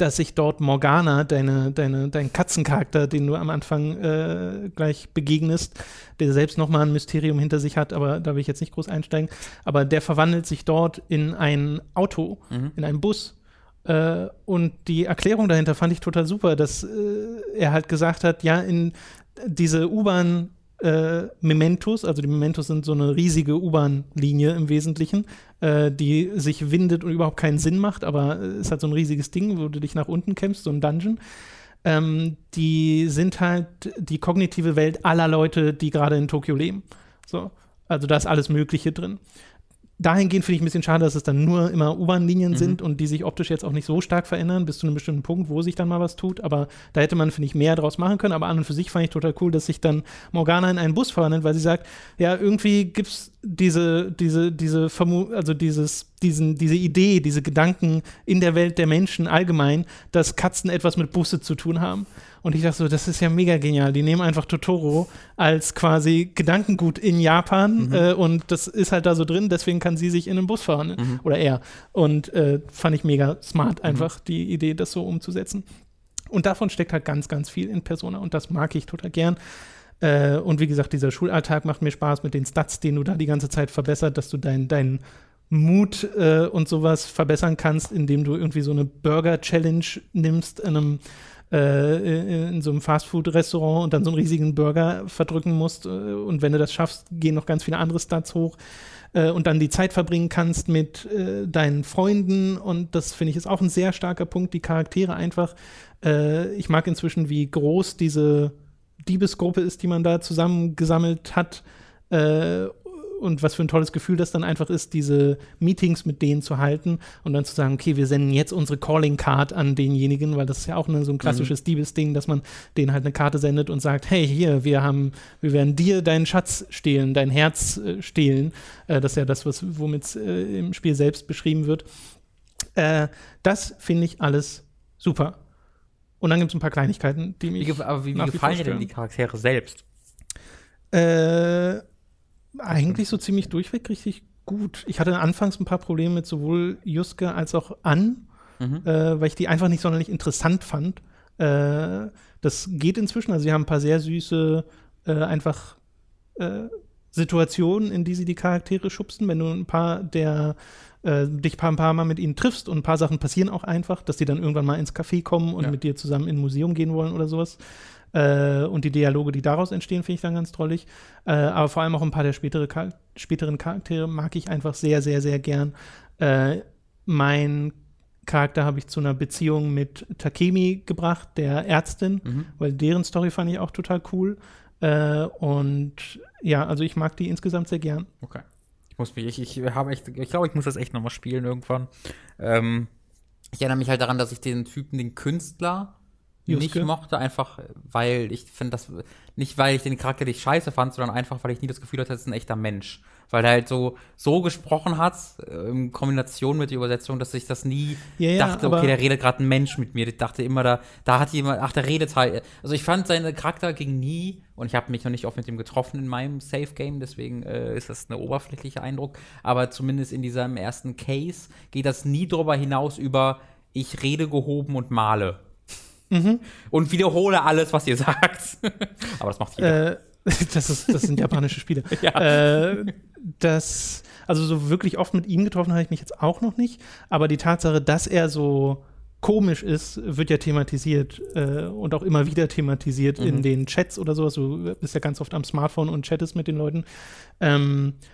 dass sich dort Morgana, deine, deine, dein Katzencharakter, den du am Anfang äh, gleich begegnest, der selbst nochmal ein Mysterium hinter sich hat, aber da will ich jetzt nicht groß einsteigen, aber der verwandelt sich dort in ein Auto, Mhm. in einen Bus. Äh, und die Erklärung dahinter fand ich total super, dass äh, er halt gesagt hat, ja, in diese U-Bahn äh, Mementos, also die Mementos sind so eine riesige U-Bahn-Linie im Wesentlichen, äh, die sich windet und überhaupt keinen Sinn macht, aber ist halt so ein riesiges Ding, wo du dich nach unten kämpfst, so ein Dungeon. Ähm, die sind halt die kognitive Welt aller Leute, die gerade in Tokio leben. So. Also da ist alles Mögliche drin. Dahingehend finde ich ein bisschen schade, dass es dann nur immer U-Bahn-Linien Mhm. sind und die sich optisch jetzt auch nicht so stark verändern, bis zu einem bestimmten Punkt, wo sich dann mal was tut. Aber da hätte man, finde ich, mehr draus machen können. Aber an und für sich fand ich total cool, dass sich dann Morgana in einen Bus verwandelt, weil sie sagt, ja, irgendwie gibt es diese, diese, diese Vermu also dieses, diesen, diese Idee, diese Gedanken in der Welt der Menschen allgemein, dass Katzen etwas mit Busse zu tun haben. Und ich dachte so, das ist ja mega genial. Die nehmen einfach Totoro als quasi Gedankengut in Japan mhm. äh, und das ist halt da so drin, deswegen kann sie sich in den Bus fahren. Mhm. Oder er. Und äh, fand ich mega smart, mhm. einfach mhm. die Idee, das so umzusetzen. Und davon steckt halt ganz, ganz viel in Persona und das mag ich total gern. Äh, und wie gesagt, dieser Schulalltag macht mir Spaß mit den Stats, den du da die ganze Zeit verbessert, dass du deinen dein Mut äh, und sowas verbessern kannst, indem du irgendwie so eine Burger-Challenge nimmst in einem äh, in so einem Fastfood-Restaurant und dann so einen riesigen Burger verdrücken musst. Äh, und wenn du das schaffst, gehen noch ganz viele andere Stats hoch. Äh, und dann die Zeit verbringen kannst mit äh, deinen Freunden. Und das finde ich ist auch ein sehr starker Punkt. Die Charaktere einfach. Äh, ich mag inzwischen, wie groß diese Diebesgruppe ist, die man da zusammengesammelt hat. Äh, und was für ein tolles Gefühl das dann einfach ist, diese Meetings mit denen zu halten und dann zu sagen, okay, wir senden jetzt unsere Calling Card an denjenigen, weil das ist ja auch eine, so ein klassisches mhm. Diebesding, dass man denen halt eine Karte sendet und sagt, hey, hier, wir haben, wir werden dir deinen Schatz stehlen, dein Herz äh, stehlen. Äh, das ist ja das, was womit es äh, im Spiel selbst beschrieben wird. Äh, das finde ich alles super. Und dann gibt es ein paar Kleinigkeiten, die mich. Wie, aber wie, wie gefallen dir denn die Charaktere selbst? Äh, eigentlich so ziemlich durchweg richtig gut. Ich hatte anfangs ein paar Probleme mit sowohl Juske als auch An, mhm. äh, weil ich die einfach nicht sonderlich interessant fand. Äh, das geht inzwischen. Also sie haben ein paar sehr süße, äh, einfach äh, Situationen, in die sie die Charaktere schubsen. Wenn du ein paar der äh, dich ein paar Mal mit ihnen triffst und ein paar Sachen passieren auch einfach, dass die dann irgendwann mal ins Café kommen und ja. mit dir zusammen in ein Museum gehen wollen oder sowas. Äh, und die Dialoge, die daraus entstehen, finde ich dann ganz drollig. Äh, aber vor allem auch ein paar der spätere, späteren Charaktere mag ich einfach sehr, sehr, sehr gern. Äh, mein Charakter habe ich zu einer Beziehung mit Takemi gebracht, der Ärztin, mhm. weil deren Story fand ich auch total cool. Äh, und ja, also ich mag die insgesamt sehr gern. Okay. Ich muss mich, ich, ich habe echt, ich glaube, ich muss das echt nochmal spielen irgendwann. Ähm, ich erinnere mich halt daran, dass ich den Typen, den Künstler, Juske. nicht mochte, einfach weil ich finde das, nicht weil ich den Charakter nicht scheiße fand, sondern einfach, weil ich nie das Gefühl hatte, das ist ein echter Mensch. Weil er halt so, so gesprochen hat, äh, in Kombination mit der Übersetzung, dass ich das nie ja, ja, dachte, okay, der redet gerade ein Mensch mit mir. Ich dachte immer, da, da hat jemand, ach, der redet halt. Also ich fand, seine Charakter ging nie, und ich habe mich noch nicht oft mit ihm getroffen in meinem Safe-Game, deswegen äh, ist das ein oberflächlicher Eindruck. Aber zumindest in diesem ersten Case geht das nie drüber hinaus über, ich rede gehoben und male mhm. und wiederhole alles, was ihr sagt. Aber das macht jeder. Äh, das, ist, das sind japanische Spiele. ja. äh, das, also so wirklich oft mit ihm getroffen habe ich mich jetzt auch noch nicht. Aber die Tatsache, dass er so komisch ist, wird ja thematisiert äh, und auch immer wieder thematisiert mhm. in den Chats oder sowas. Du bist ja ganz oft am Smartphone und chattest mit den Leuten. Ähm, äh,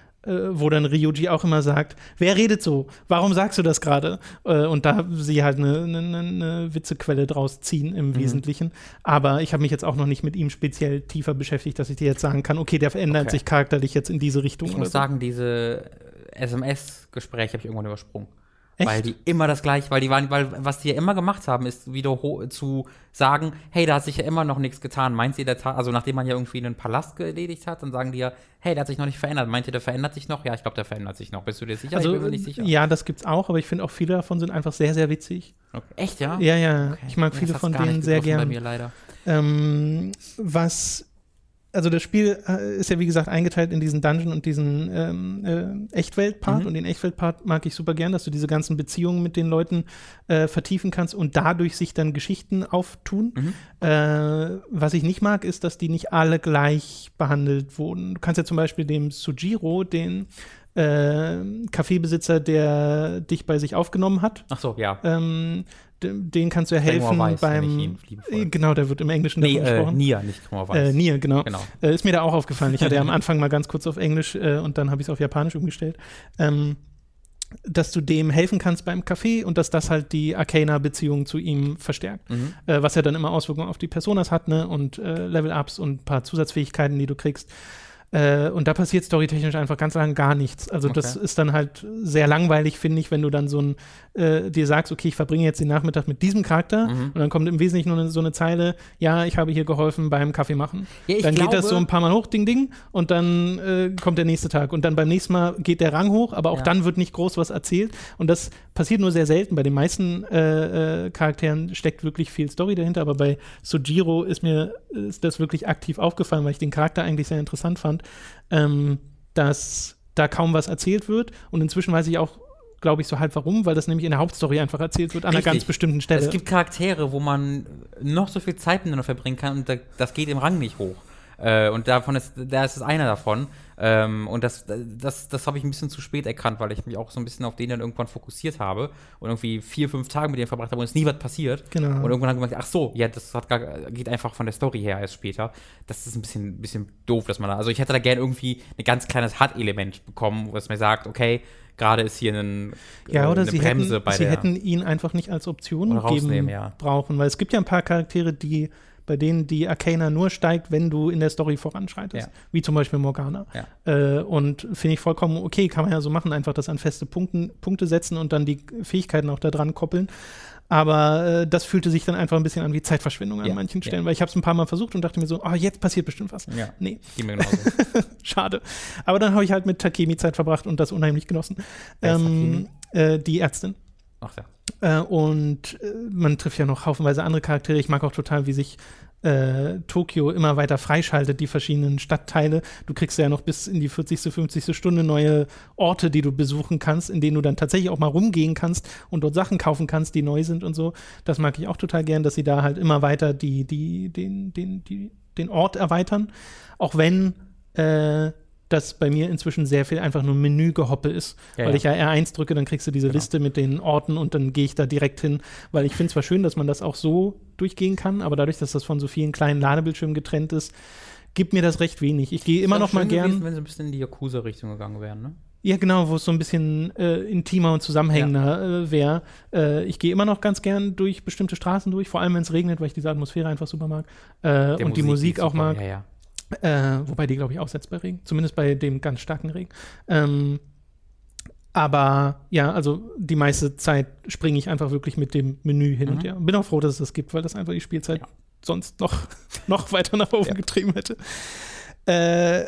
wo dann Ryuji auch immer sagt, wer redet so? Warum sagst du das gerade? Äh, und da sie halt eine, eine, eine Witzequelle draus ziehen im mhm. Wesentlichen. Aber ich habe mich jetzt auch noch nicht mit ihm speziell tiefer beschäftigt, dass ich dir jetzt sagen kann, okay, der verändert okay. sich charakterlich jetzt in diese Richtung. Ich muss so. sagen, diese SMS-Gespräche habe ich irgendwann übersprungen. Echt? Weil die immer das gleiche, weil die waren, weil was die ja immer gemacht haben, ist wieder zu sagen, hey, da hat sich ja immer noch nichts getan. Meint ihr, der Tag, also nachdem man ja irgendwie einen Palast erledigt hat, dann sagen die ja, hey, der hat sich noch nicht verändert. Meint ihr, der verändert sich noch? Ja, ich glaube, der verändert sich noch. Bist du dir sicher? Also, ich bin mir nicht sicher. Ja, das gibt's auch, aber ich finde auch viele davon sind einfach sehr, sehr witzig. Okay. Echt, ja? Ja, ja. Okay. Ich mag viele von denen sehr gerne. Bei mir leider. Ähm, was also das Spiel äh, ist ja wie gesagt eingeteilt in diesen Dungeon und diesen ähm, äh, Echtwelt-Part mhm. und den Echtwelt-Part mag ich super gern, dass du diese ganzen Beziehungen mit den Leuten äh, vertiefen kannst und dadurch sich dann Geschichten auftun. Mhm. Äh, was ich nicht mag, ist, dass die nicht alle gleich behandelt wurden. Du kannst ja zum Beispiel dem Sujiro, den äh, Kaffeebesitzer, der dich bei sich aufgenommen hat. Ach so, ja. Ähm, den kannst du ja helfen weiß, beim. Genau, der wird im Englischen nee, gesprochen. Äh, Nia, nicht Weiß. Äh, Nia, genau. genau. Äh, ist mir da auch aufgefallen. Ich hatte ja am Anfang mal ganz kurz auf Englisch äh, und dann habe ich es auf Japanisch umgestellt. Ähm, dass du dem helfen kannst beim Kaffee und dass das halt die Arcana-Beziehung zu ihm verstärkt. Mhm. Äh, was ja dann immer Auswirkungen auf die Personas hat, ne? Und äh, Level-Ups und ein paar Zusatzfähigkeiten, die du kriegst. Äh, und da passiert storytechnisch einfach ganz lang gar nichts. Also das Okay. ist dann halt sehr langweilig, finde ich, wenn du dann so ein, äh, dir sagst, okay, ich verbringe jetzt den Nachmittag mit diesem Charakter Mhm. und dann kommt im Wesentlichen nur so eine Zeile, ja, ich habe hier geholfen beim Kaffee machen. Ja, dann geht das glaube- so ein paar Mal hoch, ding, ding, und dann äh, kommt der nächste Tag. Und dann beim nächsten Mal geht der Rang hoch, aber auch Ja. dann wird nicht groß was erzählt. Und das passiert nur sehr selten. Bei den meisten äh, äh, Charakteren steckt wirklich viel Story dahinter, aber bei Sojiro ist mir ist das wirklich aktiv aufgefallen, weil ich den Charakter eigentlich sehr interessant fand, ähm, dass da kaum was erzählt wird. Und inzwischen weiß ich auch, glaube ich, so halb warum, weil das nämlich in der Hauptstory einfach erzählt wird, an einer Richtig. ganz bestimmten Stelle. Es gibt Charaktere, wo man noch so viel Zeit miteinander verbringen kann und da, das geht im Rang nicht hoch. Äh, und davon ist, da ist es einer davon. Ähm, und das, das, das habe ich ein bisschen zu spät erkannt, weil ich mich auch so ein bisschen auf den dann irgendwann fokussiert habe und irgendwie vier, fünf Tage mit dem verbracht habe und es nie was passiert. Genau. Und irgendwann habe ich gemerkt, ach so, ja, das hat gar, geht einfach von der Story her erst später. Das ist ein bisschen, bisschen doof, dass man da, also ich hätte da gerne irgendwie ein ganz kleines HUD-Element bekommen, was mir sagt, okay, gerade ist hier ein, Ja, oder eine sie, Bremse hätten, bei sie hätten ihn einfach nicht als Option geben ja. brauchen, weil es gibt ja ein paar Charaktere, die bei denen die Arcana nur steigt, wenn du in der Story voranschreitest, Ja. wie zum Beispiel Morgana. Ja. Äh, und finde ich vollkommen okay, kann man ja so machen, einfach das an feste Punkten, Punkte setzen und dann die Fähigkeiten auch da dran koppeln. Aber äh, das fühlte sich dann einfach ein bisschen an wie Zeitverschwendung an Ja, manchen ja. Stellen, weil ich habe es ein paar Mal versucht und dachte mir so, oh, jetzt passiert bestimmt was. Ja. Nee, schade. Aber dann habe ich halt mit Takemi Zeit verbracht und das unheimlich genossen. Ähm, äh, die Ärztin. Ach ja. Äh, und äh, man trifft ja noch haufenweise andere Charaktere. Ich mag auch total, wie sich äh, Tokio immer weiter freischaltet, die verschiedenen Stadtteile. Du kriegst ja noch bis in die 40., 50. Stunde neue Orte, die du besuchen kannst, in denen du dann tatsächlich auch mal rumgehen kannst und dort Sachen kaufen kannst, die neu sind und so. Das mag ich auch total gern, dass sie da halt immer weiter die, die, den, den, die, den Ort erweitern. Auch wenn äh, das bei mir inzwischen sehr viel einfach nur Menügehoppe ist. Ja, weil ja. ich ja R1 drücke, dann kriegst du diese Genau. Liste mit den Orten und dann gehe ich da direkt hin. Weil ich finde zwar schön, dass man das auch so durchgehen kann, aber dadurch, dass das von so vielen kleinen Ladebildschirmen getrennt ist, gibt mir das recht wenig. Ich gehe immer noch mal gern. Gewesen, wenn sie ein bisschen in die Yakuza-Richtung gegangen wären, ne? Ja, genau, wo es so ein bisschen äh, intimer und zusammenhängender äh, wäre. Äh, ich gehe immer noch ganz gern durch bestimmte Straßen durch, vor allem wenn es regnet, weil ich diese Atmosphäre einfach super mag. Äh, und die Musik auch super. mag. Ja, ja. Äh, wobei die, glaube ich, aussetzt bei Regen. Zumindest bei dem ganz starken Regen. Ähm, aber ja, also die meiste Zeit springe ich einfach wirklich mit dem Menü hin und Mhm. her. Bin auch froh, dass es das gibt, weil das einfach die Spielzeit Ja. sonst noch, noch weiter nach oben Ja. getrieben hätte. Äh,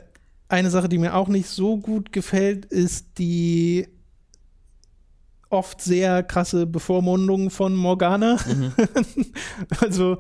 eine Sache, die mir auch nicht so gut gefällt, ist die oft sehr krasse Bevormundung von Morgana. Mhm. Also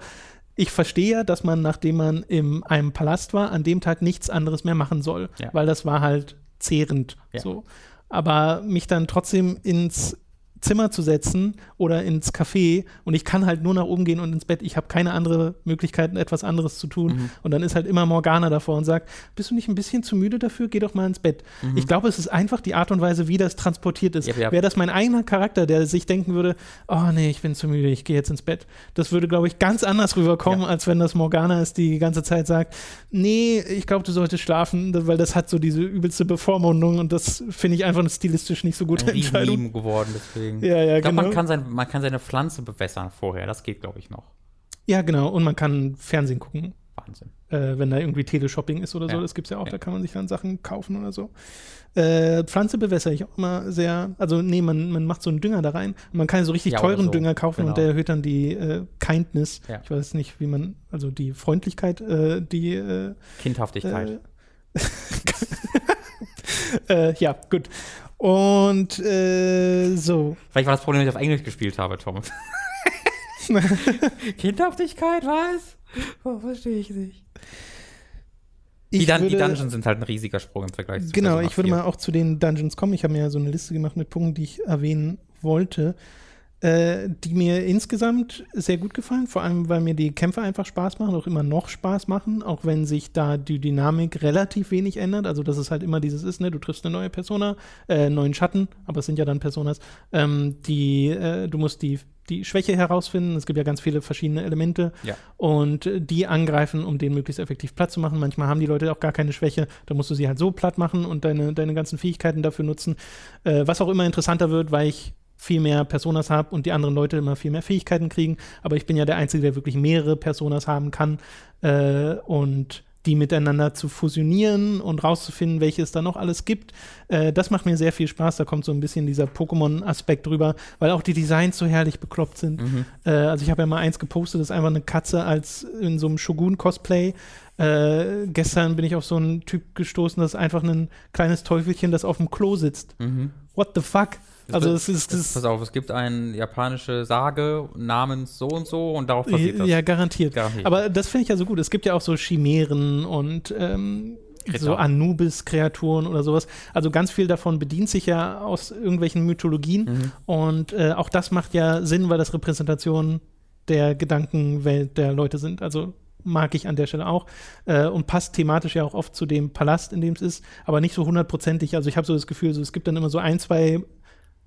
ich verstehe ja, dass man, nachdem man in einem Palast war, an dem Tag nichts anderes mehr machen soll, Ja. weil das war halt zehrend Ja. so. Aber mich dann trotzdem ins Zimmer zu setzen oder ins Café und ich kann halt nur nach oben gehen und ins Bett. Ich habe keine andere Möglichkeit, etwas anderes zu tun. Mhm. Und dann ist halt immer Morgana davor und sagt, bist du nicht ein bisschen zu müde dafür? Geh doch mal ins Bett. Ich glaube, es ist einfach die Art und Weise, wie das transportiert ist. Mhm. Ja, ja. Wäre das mein eigener Charakter, der sich denken würde, oh nee, ich bin zu müde, ich gehe jetzt ins Bett. Das würde, glaube ich, ganz anders rüberkommen, Ja. als wenn das Morgana ist, die die ganze Zeit sagt, nee, ich glaube, du solltest schlafen, weil das hat so diese übelste Bevormundung und das finde ich einfach stilistisch nicht so gute Ein Entscheidung. Riesen-Meme geworden, deswegen. Ja, ja, ich glaube, genau. man, kann sein, man kann seine Pflanze bewässern vorher. Das geht, glaube ich, noch. Ja, genau. Und man kann Fernsehen gucken, Wahnsinn. äh, wenn da irgendwie Teleshopping ist oder so. Ja. Das gibt es ja auch, Ja. da kann man sich dann Sachen kaufen oder so. Äh, Pflanze bewässere ich auch immer sehr. Also, nee, man, man macht so einen Dünger da rein. Und man kann so richtig Ja, teuren so. Dünger kaufen und Genau. der erhöht dann die äh, Kindness. Ich weiß nicht, wie man, also die Freundlichkeit, äh, die. Äh, Kindhaftigkeit. äh, ja, gut. Und äh, so. Vielleicht war das Problem, dass ich auf Englisch gespielt habe, Tom. Kindhaftigkeit, was? Oh, verstehe ich nicht. Die, Ich die würde- Dungeons sind halt ein riesiger Sprung im Vergleich zu Genau, Persona ich würde 4. mal auch zu den Dungeons kommen. Ich habe mir ja so eine Liste gemacht mit Punkten, die ich erwähnen wollte, äh, die mir insgesamt sehr gut gefallen. Vor allem, weil mir die Kämpfe einfach Spaß machen, auch immer noch Spaß machen, auch wenn sich da die Dynamik relativ wenig ändert. Also, dass es halt immer dieses ist, ne? Du triffst eine neue Persona, äh, einen neuen Schatten, aber es sind ja dann Personas, ähm, die, äh, du musst die die Schwäche herausfinden. Es gibt ja ganz viele verschiedene Elemente Ja. und die angreifen, um den möglichst effektiv platt zu machen. Manchmal haben die Leute auch gar keine Schwäche. Da musst du sie halt so platt machen und deine, deine ganzen Fähigkeiten dafür nutzen. Äh, was auch immer interessanter wird, weil ich viel mehr Personas habe und die anderen Leute immer viel mehr Fähigkeiten kriegen. Aber ich bin ja der Einzige, der wirklich mehrere Personas haben kann. Äh, und die miteinander zu fusionieren und rauszufinden, welche es da noch alles gibt. Äh, das macht mir sehr viel Spaß. Da kommt so ein bisschen dieser Pokémon-Aspekt drüber, weil auch die Designs so herrlich bekloppt sind. Mhm. Äh, also ich habe ja mal eins gepostet, das ist einfach eine Katze als in so einem Shogun-Cosplay. Äh, gestern bin ich auf so einen Typ gestoßen, das ist einfach ein kleines Teufelchen, das auf dem Klo sitzt. Mhm. What the fuck? Also es ist, Das, es pass auf, es gibt eine japanische Sage namens so und so und darauf basiert das. ja garantiert. Garantiert. Aber das finde ich ja so gut. Es gibt ja auch so Chimären und ähm, so Anubis-Kreaturen oder sowas. Also ganz viel davon bedient sich ja aus irgendwelchen Mythologien. Mhm. Und äh, auch das macht ja Sinn, weil das Repräsentationen der Gedankenwelt der Leute sind. Also mag ich an der Stelle auch äh, und passt thematisch ja auch oft zu dem Palast, in dem es ist, aber nicht so hundertprozentig. Also ich habe so das Gefühl, so, es gibt dann immer so ein, zwei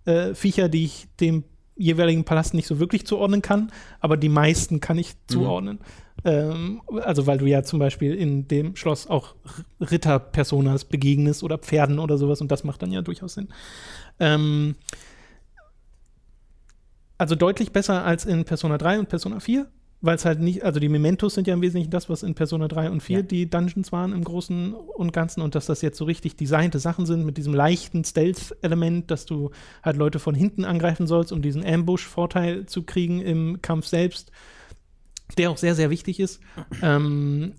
äh, Viecher, die ich dem jeweiligen Palast nicht so wirklich zuordnen kann, aber die meisten kann ich zuordnen. Ähm, also weil du ja zum Beispiel in dem Schloss auch Ritterpersonas begegnest oder Pferden oder sowas und das macht dann ja durchaus Sinn. Ähm, also deutlich besser als in Persona 3 und Persona 4, weil es halt nicht, also die Mementos sind ja im Wesentlichen das, was in Persona 3 und 4 Ja. die Dungeons waren im Großen und Ganzen und dass das jetzt so richtig designte Sachen sind mit diesem leichten Stealth-Element, dass du halt Leute von hinten angreifen sollst, um diesen Ambush-Vorteil zu kriegen im Kampf selbst, der auch sehr, sehr wichtig ist. Ähm,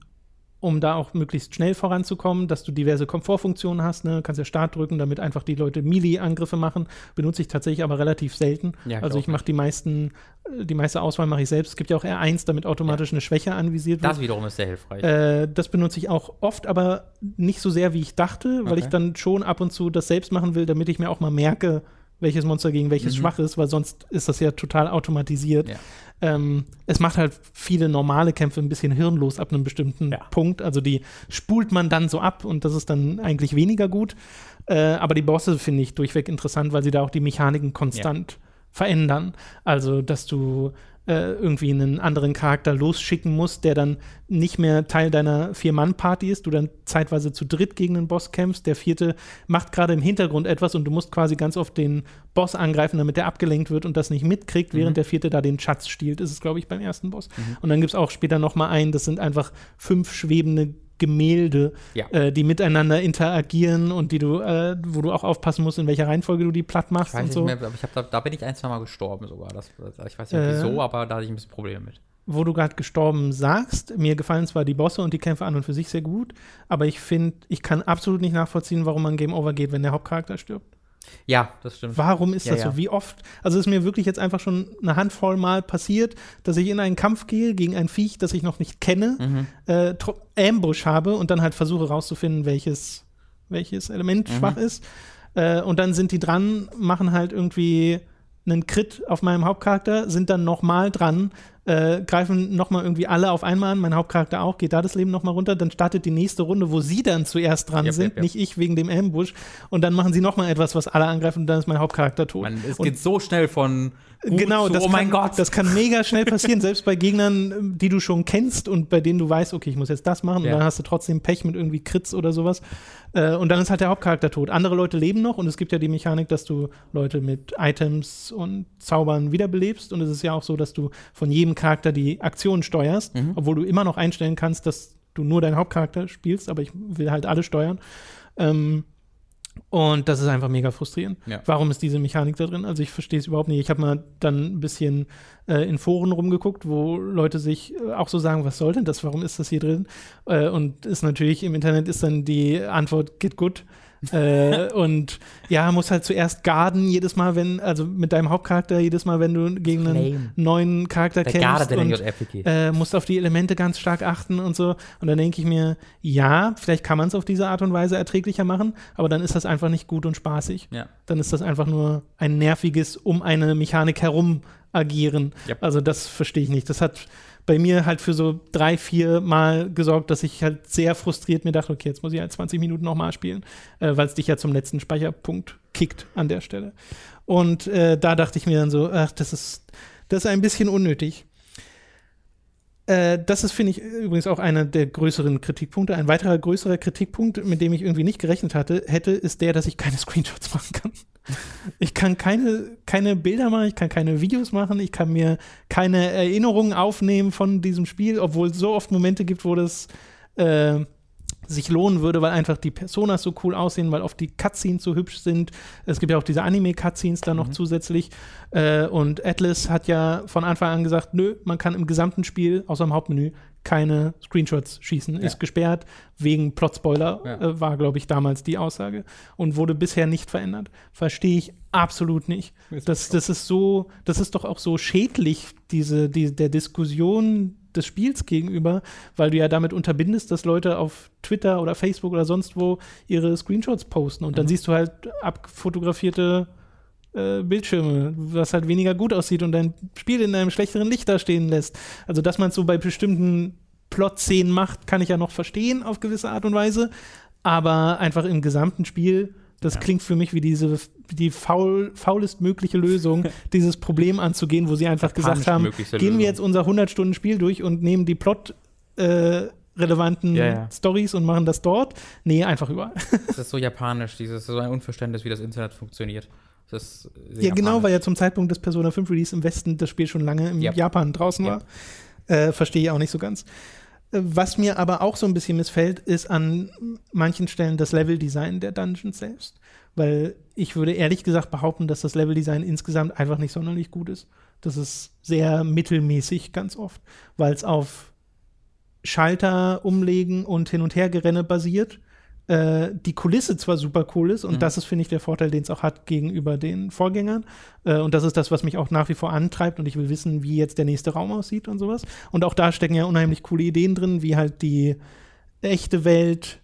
um da auch möglichst schnell voranzukommen, dass du diverse Komfortfunktionen hast. Ne? Kannst ja Start drücken, damit einfach die Leute Melee-Angriffe machen. Benutze ich tatsächlich aber relativ selten. Ja, also ich mache die meisten, äh, die meiste Auswahl mache ich selbst. Es gibt ja auch R1, damit automatisch eine Schwäche anvisiert wird. Das wiederum ist sehr hilfreich. Äh, das benutze ich auch oft, aber nicht so sehr, wie ich dachte, weil Okay. ich dann schon ab und zu das selbst machen will, damit ich mir auch mal merke, welches Monster gegen welches Mhm. schwach ist, weil sonst ist das ja total automatisiert. Ja. Ähm, es macht halt viele normale Kämpfe ein bisschen hirnlos ab einem bestimmten Ja. Punkt. Also die spult man dann so ab und das ist dann eigentlich weniger gut. Äh, aber die Bosse finde ich durchweg interessant, weil sie da auch die Mechaniken konstant verändern. Also, dass du äh, irgendwie einen anderen Charakter losschicken musst, der dann nicht mehr Teil deiner Vier-Mann-Party ist, du dann zeitweise zu dritt gegen den Boss kämpfst. Der vierte macht gerade im Hintergrund etwas und du musst quasi ganz oft den Boss angreifen, damit der abgelenkt wird und das nicht mitkriegt, während der vierte da den Schatz stiehlt. Ist es, glaube ich, beim ersten Boss. Und dann gibt es auch später noch mal einen, das sind einfach fünf schwebende Gemälde, Ja. äh, die miteinander interagieren und die du, äh, wo du auch aufpassen musst, in welcher Reihenfolge du die platt machst ich weiß und nicht so. mehr, aber ich hab da, da bin ich ein, zwei Mal gestorben sogar. Das, ich weiß nicht Äh. wieso, aber da hatte ich ein bisschen Probleme mit. wo du gerade gestorben sagst, mir gefallen zwar die Bosse und die Kämpfe an und für sich sehr gut, aber ich finde, ich kann absolut nicht nachvollziehen, warum man Game Over geht, wenn der Hauptcharakter stirbt. Ja, das stimmt. Warum ist Ja, das ja. so? Wie oft? Also ist mir wirklich jetzt einfach schon eine Handvoll Mal passiert, dass ich in einen Kampf gehe gegen ein Viech, das ich noch nicht kenne, Mhm. äh, Ambush habe und dann halt versuche rauszufinden, welches, welches Element Mhm. schwach ist. Äh, und dann sind die dran, machen halt irgendwie einen Crit auf meinem Hauptcharakter, sind dann nochmal dran, äh, greifen nochmal irgendwie alle auf einmal an, mein Hauptcharakter auch, geht da das Leben nochmal runter, dann startet die nächste Runde, wo sie dann zuerst dran Yep, sind, yep, yep. nicht ich wegen dem Ambush. Und dann machen sie nochmal etwas, was alle angreifen und dann ist mein Hauptcharakter tot. Man, es und geht so schnell von Genau, zu, das oh mein kann, Gott. Das kann mega schnell passieren, selbst bei Gegnern, die du schon kennst und bei denen du weißt, okay, ich muss jetzt das machen Ja. und dann hast du trotzdem Pech mit irgendwie Crits oder sowas. Äh, und dann ist halt der Hauptcharakter tot. Andere Leute leben noch und es gibt ja die Mechanik, dass du Leute mit Items und Zaubern wiederbelebst und es ist ja auch so, dass du von jedem Charakter die Aktion steuerst, Mhm. obwohl du immer noch einstellen kannst, dass du nur deinen Hauptcharakter spielst, aber ich will halt alle steuern. Ähm, und das ist einfach mega frustrierend. Ja. Warum ist diese Mechanik da drin? Also ich verstehe es überhaupt nicht. Ich habe mal dann ein bisschen äh, in Foren rumgeguckt, wo Leute sich äh, auch so sagen, was soll denn das? Warum ist das hier drin? Äh, und ist natürlich im Internet ist dann die Antwort get good. äh, und ja, muss halt zuerst garden jedes Mal, wenn, also mit deinem Hauptcharakter jedes Mal, wenn du gegen einen Lame. neuen Charakter Der Garde, kämpfst. der und, äh, musst auf die Elemente ganz stark achten und so. Und dann denke ich mir, ja, vielleicht kann man es auf diese Art und Weise erträglicher machen, aber dann ist das einfach nicht gut und spaßig. Ja. Dann ist das einfach nur ein nerviges um eine Mechanik herum agieren. Yep. Also das verstehe ich nicht. Das hat bei mir halt für so drei, vier Mal gesorgt, dass ich halt sehr frustriert mir dachte, okay, jetzt muss ich halt 20 Minuten nochmal spielen, äh, weil es dich ja zum letzten Speicherpunkt kickt an der Stelle. Und äh, da dachte ich mir dann so, ach, das ist, das ist ein bisschen unnötig. Äh, das ist, finde ich, übrigens auch einer der größeren Kritikpunkte. Ein weiterer größerer Kritikpunkt, mit dem ich irgendwie nicht gerechnet hatte, hätte, ist der, dass ich keine Screenshots machen kann. Ich kann keine, keine Bilder machen, ich kann keine Videos machen, ich kann mir keine Erinnerungen aufnehmen von diesem Spiel, obwohl es so oft Momente gibt, wo das äh, sich lohnen würde, weil einfach die Personas so cool aussehen, weil oft die Cutscenes so hübsch sind. Es gibt ja auch diese Anime-Cutscenes dann noch Mhm. zusätzlich. Äh, und Atlas hat ja von Anfang an gesagt, nö, man kann im gesamten Spiel, außer im Hauptmenü, keine Screenshots schießen. Ist gesperrt wegen Plot-Spoiler, Ja. äh, war, glaube ich, damals die Aussage. Und wurde bisher nicht verändert. Verstehe ich absolut nicht. Das, das ist so, das ist doch auch so schädlich, diese, die, der Diskussion des Spiels gegenüber, weil du ja damit unterbindest, dass Leute auf Twitter oder Facebook oder sonst wo ihre Screenshots posten und dann Mhm. siehst du halt abfotografierte äh, Bildschirme, was halt weniger gut aussieht und dein Spiel in einem schlechteren Licht da stehen lässt. Also, dass man es so bei bestimmten Plot-Szenen macht, kann ich ja noch verstehen auf gewisse Art und Weise, aber einfach im gesamten Spiel, das Ja. klingt für mich wie diese die faul, faulest mögliche Lösung, dieses Problem anzugehen, wo sie einfach gesagt haben, gehen wir jetzt unser 100-Stunden-Spiel durch und nehmen die Plot äh, relevanten Ja, ja. Stories und machen das dort. Nee, einfach überall. Das ist so japanisch, dieses so ein Unverständnis, wie das Internet funktioniert. Das sehr Ja, genau, weil ja zum Zeitpunkt des Persona 5 Release im Westen das Spiel schon lange im Ja. Japan draußen Ja. war. Äh, Verstehe ich auch nicht so ganz. Äh, Was mir aber auch so ein bisschen missfällt, ist an manchen Stellen das Leveldesign der Dungeons selbst. Weil ich würde ehrlich gesagt behaupten, dass das Leveldesign insgesamt einfach nicht sonderlich gut ist. Das ist sehr mittelmäßig ganz oft, weil es auf Schalter umlegen und hin und her Gerenne basiert. Äh, die Kulisse zwar super cool ist und Mhm. das ist, finde ich, der Vorteil, den es auch hat gegenüber den Vorgängern. Äh, und das ist das, was mich auch nach wie vor antreibt und ich will wissen, wie jetzt der nächste Raum aussieht und sowas. Und auch da stecken ja unheimlich coole Ideen drin, wie halt die echte Welt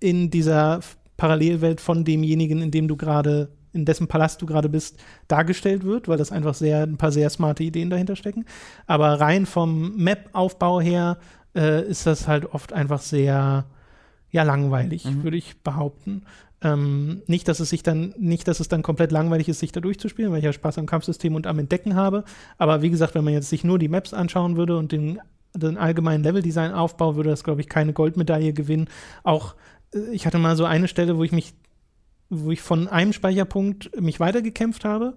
in dieser Parallelwelt von demjenigen, in dem du gerade, in dessen Palast du gerade bist, dargestellt wird, weil das einfach sehr, ein paar sehr smarte Ideen dahinter stecken. Aber rein vom Map-Aufbau her äh, ist das halt oft einfach sehr, ja, langweilig, Mhm. würde ich behaupten. Ähm, nicht, dass es sich dann, nicht, dass es dann komplett langweilig ist, sich da durchzuspielen, weil ich ja Spaß am Kampfsystem und am Entdecken habe. Aber wie gesagt, wenn man jetzt sich nur die Maps anschauen würde und den, den allgemeinen Leveldesign aufbau, würde das, glaube ich, keine Goldmedaille gewinnen. Auch äh, ich hatte mal so eine Stelle, wo ich mich, wo ich von einem Speicherpunkt mich weitergekämpft habe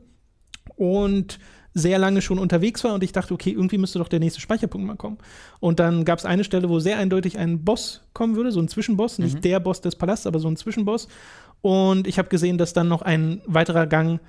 und sehr lange schon unterwegs war und ich dachte, okay, irgendwie müsste doch der nächste Speicherpunkt mal kommen. Und dann gab es eine Stelle, wo sehr eindeutig ein Boss kommen würde, so ein Zwischenboss, nicht Mhm. der Boss des Palasts, aber so ein Zwischenboss. Und ich habe gesehen, dass dann noch ein weiterer Gang,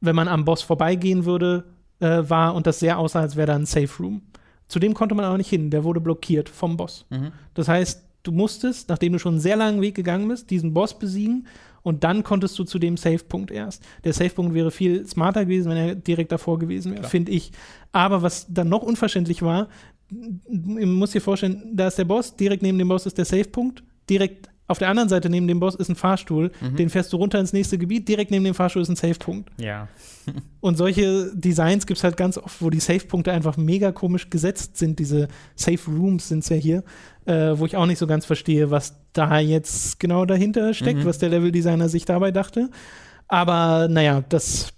wenn man am Boss vorbeigehen würde, äh, war und das sehr aussah, als wäre da ein Safe Room. Zu dem konnte man aber nicht hin, der wurde blockiert vom Boss. Mhm. Das heißt, du musstest, nachdem du schon einen sehr langen Weg gegangen bist, diesen Boss besiegen und dann konntest du zu dem Safe-Punkt erst. Der Safe-Punkt wäre viel smarter gewesen, wenn er direkt davor gewesen wäre, finde ich. Aber was dann noch unverständlich war, man muss dir vorstellen, da ist der Boss, direkt neben dem Boss ist der Safe-Punkt, direkt auf der anderen Seite neben dem Boss ist ein Fahrstuhl, Mhm. den fährst du runter ins nächste Gebiet, direkt neben dem Fahrstuhl ist ein Safe-Punkt. Ja. Und solche Designs gibt es halt ganz oft, wo die Safe-Punkte einfach mega komisch gesetzt sind. Diese Safe-Rooms sind es ja hier, äh, wo ich auch nicht so ganz verstehe, was da jetzt genau dahinter steckt, Mhm. was der Level-Designer sich dabei dachte. Aber naja, das,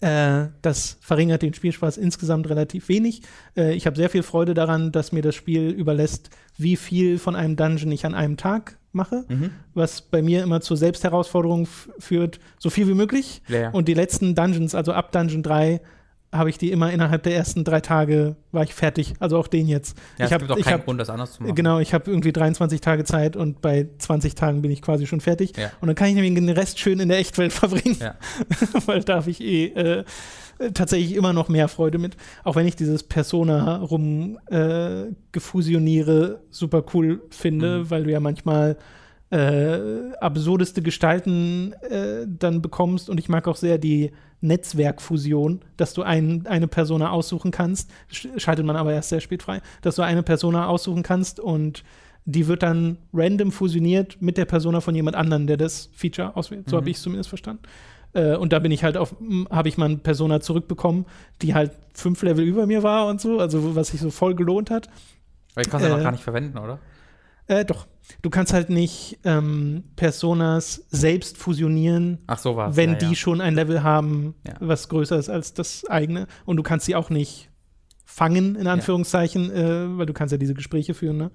äh, das verringert den Spielspaß insgesamt relativ wenig. Äh, ich habe sehr viel Freude daran, dass mir das Spiel überlässt, wie viel von einem Dungeon ich an einem Tag mache, Mhm. was bei mir immer zur Selbstherausforderung führt, so viel wie möglich. Ja, ja. Und die letzten Dungeons, also ab Dungeon 3, habe ich die immer innerhalb der ersten drei Tage war ich fertig. Also auch den jetzt. ja, ich es gibt auch ich keinen hab, Grund, das anders zu machen. Genau, ich habe irgendwie 23 Tage Zeit und bei 20 Tagen bin ich quasi schon fertig. Ja. Und dann kann ich nämlich den Rest schön in der Echtwelt verbringen, Ja. weil da habe ich eh äh, tatsächlich immer noch mehr Freude mit. Auch wenn ich dieses Persona rum äh, gefusioniere super cool finde, Mhm. weil du ja manchmal äh, absurdeste Gestalten äh, dann bekommst. Und ich mag auch sehr die Netzwerkfusion, dass du ein, eine Persona aussuchen kannst. Sch- Schaltet man aber erst sehr spät frei, dass du eine Persona aussuchen kannst und die wird dann random fusioniert mit der Persona von jemand anderem, der das Feature auswählt. So Mhm. habe ich es zumindest verstanden. Äh, und da bin ich halt auf, habe ich mal eine Persona zurückbekommen, die halt fünf Level über mir war und so, also was sich so voll gelohnt hat. Aber ich kann es ja Äh, noch gar nicht verwenden, oder? Äh, doch. Du kannst halt nicht ähm, Personas selbst fusionieren, Ach, so wenn ja, die ja. schon ein Level haben, Ja. was größer ist als das eigene. Und du kannst sie auch nicht fangen, in Anführungszeichen, äh, weil du kannst ja diese Gespräche führen, ne?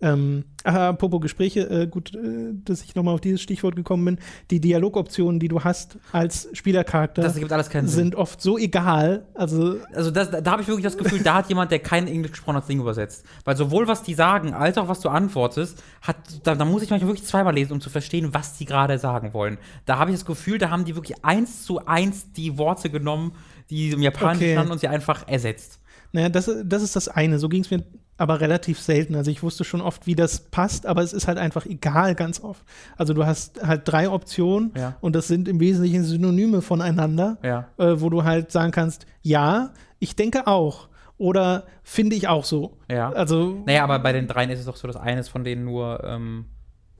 Ähm, ah, apropos Gespräche, äh, gut, äh, dass ich nochmal auf dieses Stichwort gekommen bin. Die Dialogoptionen, die du hast als Spielercharakter, Das ergibt alles keinen Sinn. sind oft so egal. Also, Also das, da habe ich wirklich das Gefühl, da hat jemand, der kein Englisch gesprochen hat, das Ding übersetzt. Weil sowohl was die sagen, als auch was du antwortest, hat, da, da muss ich manchmal wirklich zweimal lesen, um zu verstehen, was die gerade sagen wollen. Da habe ich das Gefühl, da haben die wirklich eins zu eins die Worte genommen, die im Japanischen Okay. und sie einfach ersetzt. naja, das, das ist das eine. So ging es mir aber relativ selten. Also ich wusste schon oft, wie das passt, aber es ist halt einfach egal ganz oft. Also du hast halt drei Optionen Ja. und das sind im Wesentlichen Synonyme voneinander. Ja. äh, wo du halt sagen kannst, ja, ich denke auch. Oder finde ich auch so. Ja. Also, Naja, aber bei den dreien ist es doch so, dass eines von denen nur. Ähm,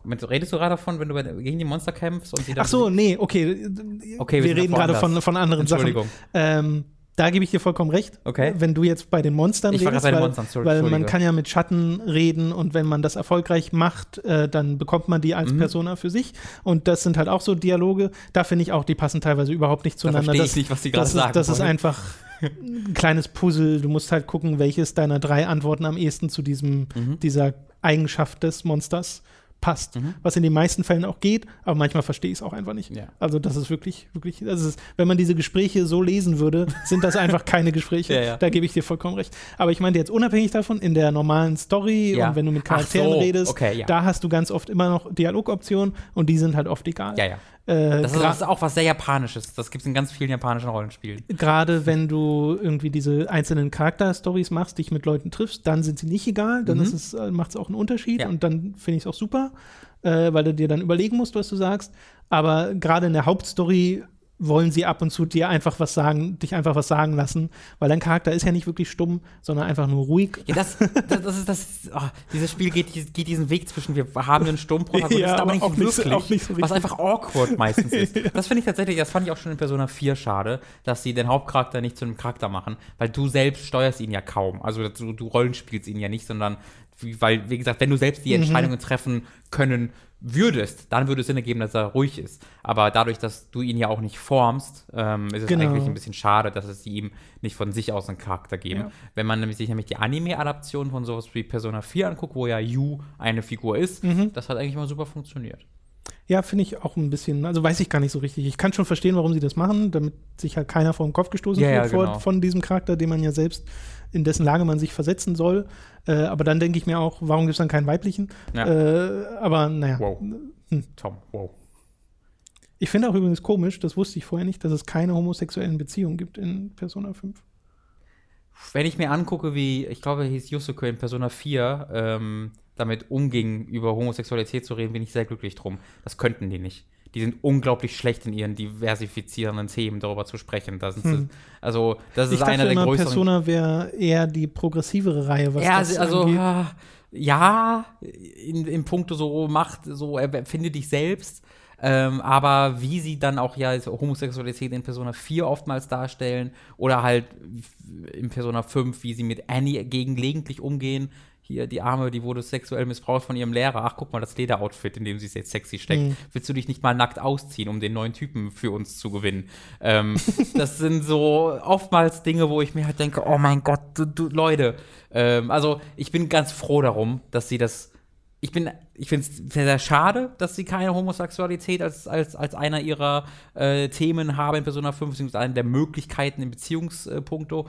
redest du gerade davon, wenn du gegen die Monster kämpfst und sie dann. ach so, nee, okay. Okay, wir wir reden gerade von, von anderen Sachen. Entschuldigung. Ähm, da gebe ich dir vollkommen recht. Okay. Wenn du jetzt bei den Monstern Ich redest, bei den weil, Monstern, sorry, weil man kann ja mit Schatten reden und wenn man das erfolgreich macht, äh, dann bekommt man die als Mhm. Persona für sich. Und das sind halt auch so Dialoge. Da finde ich auch, die passen teilweise überhaupt nicht Da zueinander. verstehe das ich nicht, was die gerade das sagen. ist, das ist einfach ein kleines Puzzle. Du musst halt gucken, welches deiner drei Antworten am ehesten zu diesem, Mhm. dieser Eigenschaft des Monsters passt. Mhm. Was in den meisten Fällen auch geht, aber manchmal verstehe ich es auch einfach nicht. Ja. Also das ist wirklich, wirklich, das ist, wenn man diese Gespräche so lesen würde, sind das einfach keine Gespräche. Ja, ja. Da gebe ich dir vollkommen recht. Aber ich meinte jetzt unabhängig davon, in der normalen Story und wenn du mit Charakteren so, redest, okay, da hast du ganz oft immer noch Dialogoptionen und die sind halt oft egal. Äh, Das ist, das ist auch was sehr Japanisches. Das gibt es in ganz vielen japanischen Rollenspielen. Gerade wenn du irgendwie diese einzelnen Charakter-Stories machst, dich mit Leuten triffst, dann sind sie nicht egal, dann Mhm. ist es, äh, macht es auch einen Unterschied Ja. und dann finde ich es auch super, äh, weil du dir dann überlegen musst, was du sagst. Aber gerade in der Hauptstory wollen sie ab und zu dir einfach was sagen, dich einfach was sagen lassen, weil dein Charakter ist ja nicht wirklich stumm, sondern einfach nur ruhig. Ja, das, das, das ist das. Oh, dieses Spiel geht, geht diesen Weg zwischen, wir haben einen Sturmprotagonisten, Ja, aber aber nicht auch nicht wirklich. auch nicht so was einfach awkward meistens ist. Das finde ich tatsächlich, das fand ich auch schon in Persona 4 schade, dass sie den Hauptcharakter nicht zu einem Charakter machen, weil du selbst steuerst ihn ja kaum. Also du, du rollenspielst ihn ja nicht, sondern, wie, weil, wie gesagt, wenn du selbst Mhm. die Entscheidungen treffen können würdest, dann würde es Sinn ergeben, dass er ruhig ist. Aber dadurch, dass du ihn ja auch nicht formst, ähm, ist es Genau. eigentlich ein bisschen schade, dass es sie ihm nicht von sich aus einen Charakter geben. Ja. Wenn man nämlich sich nämlich die Anime-Adaption von sowas wie Persona 4 anguckt, wo ja Yu eine Figur ist, Mhm. das hat eigentlich immer super funktioniert. Ja, finde ich auch ein bisschen, also weiß ich gar nicht so richtig. Ich kann schon verstehen, warum sie das machen, damit sich halt keiner vor den Kopf gestoßen Ja, wird ja, genau. von diesem Charakter, den man ja selbst, in dessen Lage man sich versetzen soll. Äh, aber dann denke ich mir auch, warum gibt es dann keinen weiblichen? Ja. Äh, aber naja. Wow. Tom, wow. Ich finde auch übrigens komisch, das wusste ich vorher nicht, dass es keine homosexuellen Beziehungen gibt in Persona 5. Wenn ich mir angucke, wie, ich glaube, hieß Yusuke in Persona 4, ähm, damit umging, über Homosexualität zu reden, bin ich sehr glücklich drum. Das könnten die nicht. Die sind unglaublich schlecht in ihren diversifizierenden Themen, darüber zu sprechen. Das ist, Hm. Also, das Ich ist dachte einer der immer, größeren. Persona wäre eher die progressivere Reihe, was ja, das also, angeht. ah, ja, in, in puncto so Macht, so finde dich selbst. Ähm, aber wie sie dann auch ja Homosexualität in Persona 4 oftmals darstellen oder halt in Persona 5, wie sie mit Annie gegenlegentlich umgehen. Hier, die Arme, die wurde sexuell missbraucht von ihrem Lehrer. Ach, guck mal, das Lederoutfit, in dem sie es jetzt sexy steckt. Mhm. Willst du dich nicht mal nackt ausziehen, um den neuen Typen für uns zu gewinnen? Ähm, das sind so oftmals Dinge, wo ich mir halt denke, oh mein Gott, du, du Leute. Ähm, also, ich bin ganz froh darum, dass sie das ich bin, ich finde es sehr, sehr schade, dass sie keine Homosexualität als, als, als einer ihrer äh, Themen haben in Persona 5, beziehungsweise eine der Möglichkeiten im Beziehungspunkto.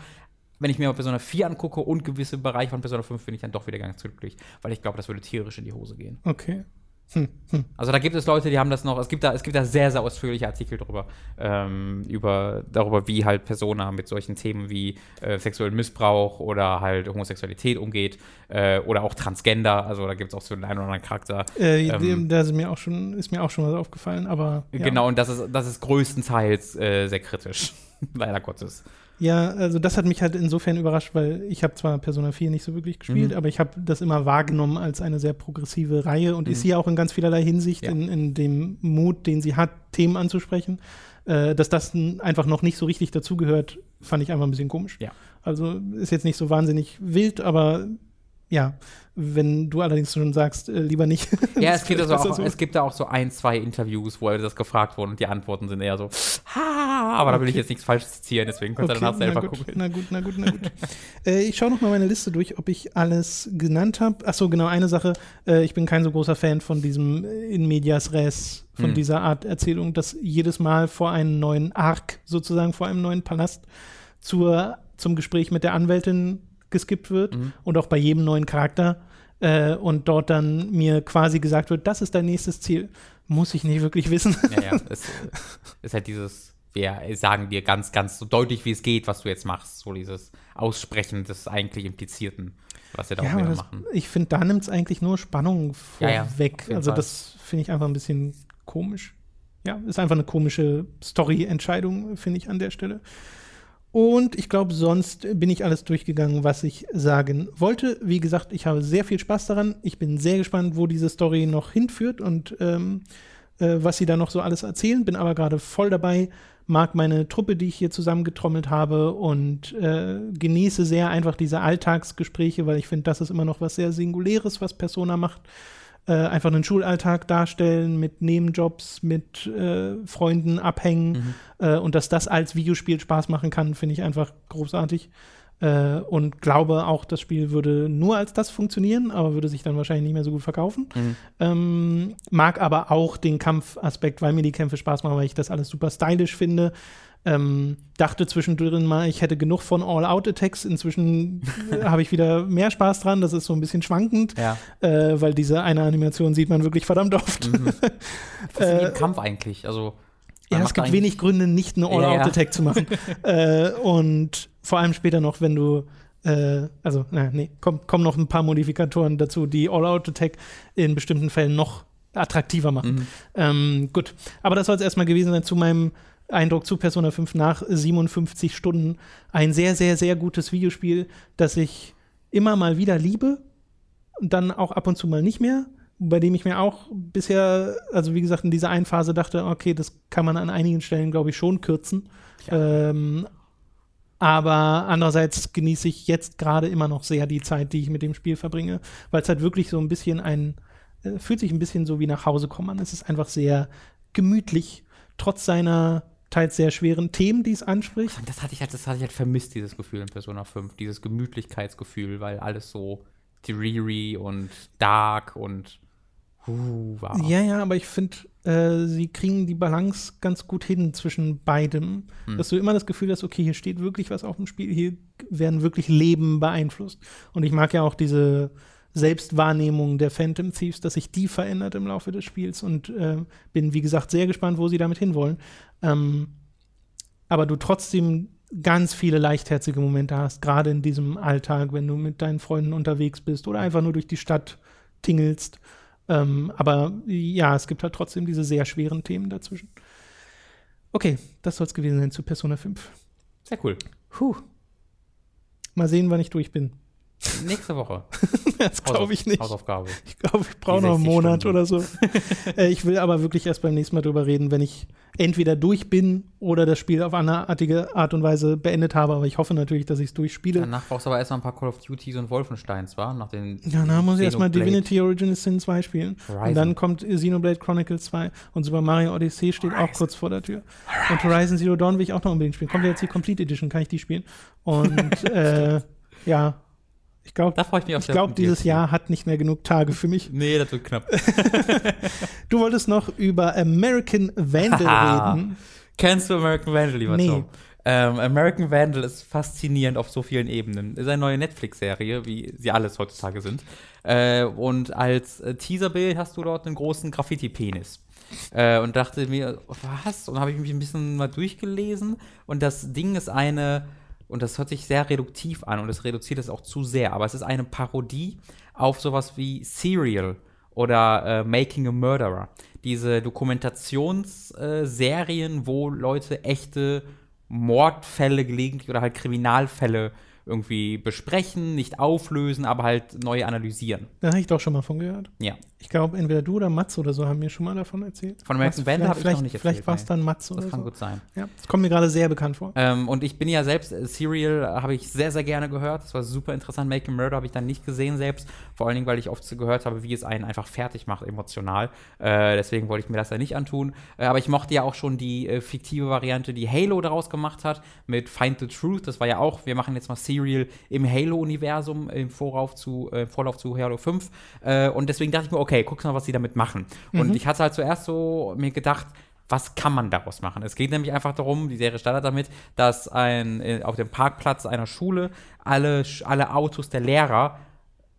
Wenn ich mir mal Persona 4 angucke und gewisse Bereiche von Persona 5, bin ich dann doch wieder ganz glücklich, weil ich glaube, das würde tierisch in die Hose gehen. Okay. Hm, hm. Also da gibt es Leute, die haben das noch, es gibt da, es gibt da sehr, sehr ausführliche Artikel drüber, ähm, über, darüber, wie halt Persona mit solchen Themen wie äh, sexuellen Missbrauch oder halt Homosexualität umgeht äh, oder auch Transgender, also da gibt es auch so den einen oder anderen Charakter. Äh, Ähm, da ist mir, auch schon, ist mir auch schon was aufgefallen, aber. Ja. Genau, und das ist, das ist größtenteils äh, sehr kritisch, leider Gottes. Ja, also das hat mich halt insofern überrascht, weil ich habe zwar Persona 4 nicht so wirklich gespielt, Mhm. aber ich habe das immer wahrgenommen als eine sehr progressive Reihe und Mhm. ist sie auch in ganz vielerlei Hinsicht Ja. in, in dem Mut, den sie hat, Themen anzusprechen. Äh, dass das einfach noch nicht so richtig dazugehört, fand ich einfach ein bisschen komisch. Ja. Also ist jetzt nicht so wahnsinnig wild, aber ja, wenn du allerdings schon sagst, äh, lieber nicht. Ja, es gibt, also auch, so. es gibt da auch so ein, zwei Interviews, wo das gefragt wurde und die Antworten sind eher so, ha, aber da will ich jetzt nichts falsch zitieren, deswegen könnt ihr danach selber gut, gucken. Na gut, na gut, na gut. äh, ich schaue noch mal meine Liste durch, ob ich alles genannt habe. Ach so, genau, eine Sache. Äh, ich bin kein so großer Fan von diesem in medias res, von Hm. dieser Art Erzählung, dass jedes Mal vor einem neuen Arc, sozusagen vor einem neuen Palast, zur, zum Gespräch mit der Anwältin geskippt wird Mhm. und auch bei jedem neuen Charakter. Äh, und dort dann mir quasi gesagt wird, das ist dein nächstes Ziel. Muss ich nicht wirklich wissen. Ja, ja, es äh, ist halt dieses, wir sagen dir ganz, ganz so deutlich, wie es geht, was du jetzt machst, so dieses Aussprechen des eigentlich Implizierten, was wir da Ja, auch das, machen. ich finde, da nimmt es eigentlich nur Spannung Ja, ja, vorweg. jeden also Fall. das finde ich einfach ein bisschen komisch. Ja, ist einfach eine komische Story-Entscheidung, finde ich an der Stelle. Und ich glaube, sonst bin ich alles durchgegangen, was ich sagen wollte. Wie gesagt, ich habe sehr viel Spaß daran. Ich bin sehr gespannt, wo diese Story noch hinführt und ähm, äh, was sie da noch so alles erzählen. Bin aber gerade voll dabei, mag meine Truppe, die ich hier zusammengetrommelt habe und äh, genieße sehr einfach diese Alltagsgespräche, weil ich finde, das ist immer noch was sehr Singuläres, was Persona macht. Äh, einfach einen Schulalltag darstellen mit Nebenjobs, mit äh, Freunden abhängen äh, und dass das als Videospiel Spaß machen kann, finde ich einfach großartig. Äh, und glaube auch, das Spiel würde nur als das funktionieren, aber würde sich dann wahrscheinlich nicht mehr so gut verkaufen. Mhm. Ähm, mag aber auch den Kampfaspekt, weil mir die Kämpfe Spaß machen, weil ich das alles super stylisch finde. Ähm, dachte zwischendrin mal, ich hätte genug von All-Out-Attacks. Inzwischen äh, habe ich wieder mehr Spaß dran. Das ist so ein bisschen schwankend, Ja. äh, weil diese eine Animation sieht man wirklich verdammt oft. Mhm. Was ist Äh, im Kampf eigentlich? Also, Ja, es gibt wenig Gründe, nicht eine Ja, ja. All-Out-Attack zu machen. äh, und vor allem später noch, wenn du, äh, also, na, nee, kommen komm noch ein paar Modifikatoren dazu, die All-Out-Attack in bestimmten Fällen noch attraktiver machen. Mhm. Ähm, gut, aber das soll es erstmal gewesen sein zu meinem Eindruck zu Persona 5 nach 57 Stunden. Ein sehr, sehr, sehr gutes Videospiel, das ich immer mal wieder liebe und dann auch ab und zu mal nicht mehr. Bei dem ich mir auch bisher, also wie gesagt, in dieser einen Phase dachte, okay, das kann man an einigen Stellen, glaube ich, schon kürzen. Ähm, aber andererseits genieße ich jetzt gerade immer noch sehr die Zeit, die ich mit dem Spiel verbringe, weil es halt wirklich so ein bisschen ein, äh, fühlt sich ein bisschen so wie nach Hause kommen an. Es ist einfach sehr gemütlich, trotz seiner teils sehr schweren Themen, die es anspricht. Das hatte ich halt, das hatte ich halt vermisst, dieses Gefühl in Persona 5, dieses Gemütlichkeitsgefühl, weil alles so dreary und dark und huh, war. Ja, ja, aber ich finde, äh, sie kriegen die Balance ganz gut hin zwischen beidem. Hm. Dass du immer das Gefühl hast, okay, hier steht wirklich was auf dem Spiel, hier werden wirklich Leben beeinflusst. Und ich mag ja auch diese Selbstwahrnehmung der Phantom Thieves, dass sich die verändert im Laufe des Spiels und äh, bin, wie gesagt, sehr gespannt, wo sie damit hinwollen. Ähm, aber du trotzdem ganz viele leichtherzige Momente hast, gerade in diesem Alltag, wenn du mit deinen Freunden unterwegs bist oder einfach nur durch die Stadt tingelst. Ähm, aber ja, es gibt halt trotzdem diese sehr schweren Themen dazwischen. Okay, das soll es gewesen sein zu Persona 5. Sehr cool. Puh. Mal sehen, wann ich durch bin. Nächste Woche. Das glaube ich nicht. Hausaufgabe. Ich glaube, ich brauche noch einen 60 Monat Stunden. oder so. äh, ich will aber wirklich erst beim nächsten Mal drüber reden, wenn ich entweder durch bin oder das Spiel auf anderartige Art und Weise beendet habe. Aber ich hoffe natürlich, dass ich es durchspiele. Danach brauchst du aber erstmal ein paar Call of Duties und Wolfensteins, war? Nach den Ja, dann muss ich erstmal Divinity Original Sin 2 spielen. Horizon. Und dann kommt Xenoblade Chronicles 2 und Super Mario Odyssey steht auch kurz vor der Tür. Und Horizon Zero Dawn will ich auch noch unbedingt spielen. Kommt ja jetzt die Complete Edition, kann ich die spielen. Und äh, ja, ich glaube, Da freue ich mich auf ich glaube, dieses Jahr hat nicht mehr genug Tage für mich. Nee, das wird knapp. Du wolltest noch über American Vandal reden. Kennst du American Vandal, lieber Nee. Tom? Ähm, American Vandal ist faszinierend auf so vielen Ebenen. Ist eine neue Netflix-Serie, wie sie alles heutzutage sind. Äh, und als äh, Teaserbild hast du dort einen großen Graffiti-Penis. Äh, und dachte mir, was? Und habe ich mich ein bisschen mal durchgelesen. Und das Ding ist eine, und das hört sich sehr reduktiv an und das reduziert es auch zu sehr, aber es ist eine Parodie auf sowas wie Serial oder äh, Making a Murderer. Diese Dokumentationsserien, äh, wo Leute echte Mordfälle gelegentlich oder halt Kriminalfälle irgendwie besprechen, nicht auflösen, aber halt neu analysieren. Da habe ich doch schon mal von gehört. Ja. Ich glaube, entweder du oder Mats oder so haben mir schon mal davon erzählt. Von American vielleicht- habe ich noch nicht erzählt. Vielleicht war es dann Mats oder Das kann so. gut sein. Ja, das kommt mir gerade sehr bekannt vor. Ähm, und ich bin ja selbst, äh, Serial habe ich sehr, sehr gerne gehört. Das war super interessant. Make a Murder habe ich dann nicht gesehen selbst. Vor allen Dingen, weil ich oft so gehört habe, wie es einen einfach fertig macht emotional. Äh, deswegen wollte ich mir das ja nicht antun. Äh, aber ich mochte ja auch schon die äh, fiktive Variante, die Halo daraus gemacht hat, mit Find the Truth. Das war ja auch, wir machen jetzt mal Serial im Halo-Universum im Vorlauf zu, äh, Vorlauf zu Halo 5. Äh, und deswegen dachte ich mir, okay, guck mal, was sie damit machen. Und ich hatte halt zuerst so mir gedacht, was kann man daraus machen? Es geht nämlich einfach darum, die Serie startet damit, dass ein, äh, auf dem Parkplatz einer Schule alle, alle Autos der Lehrer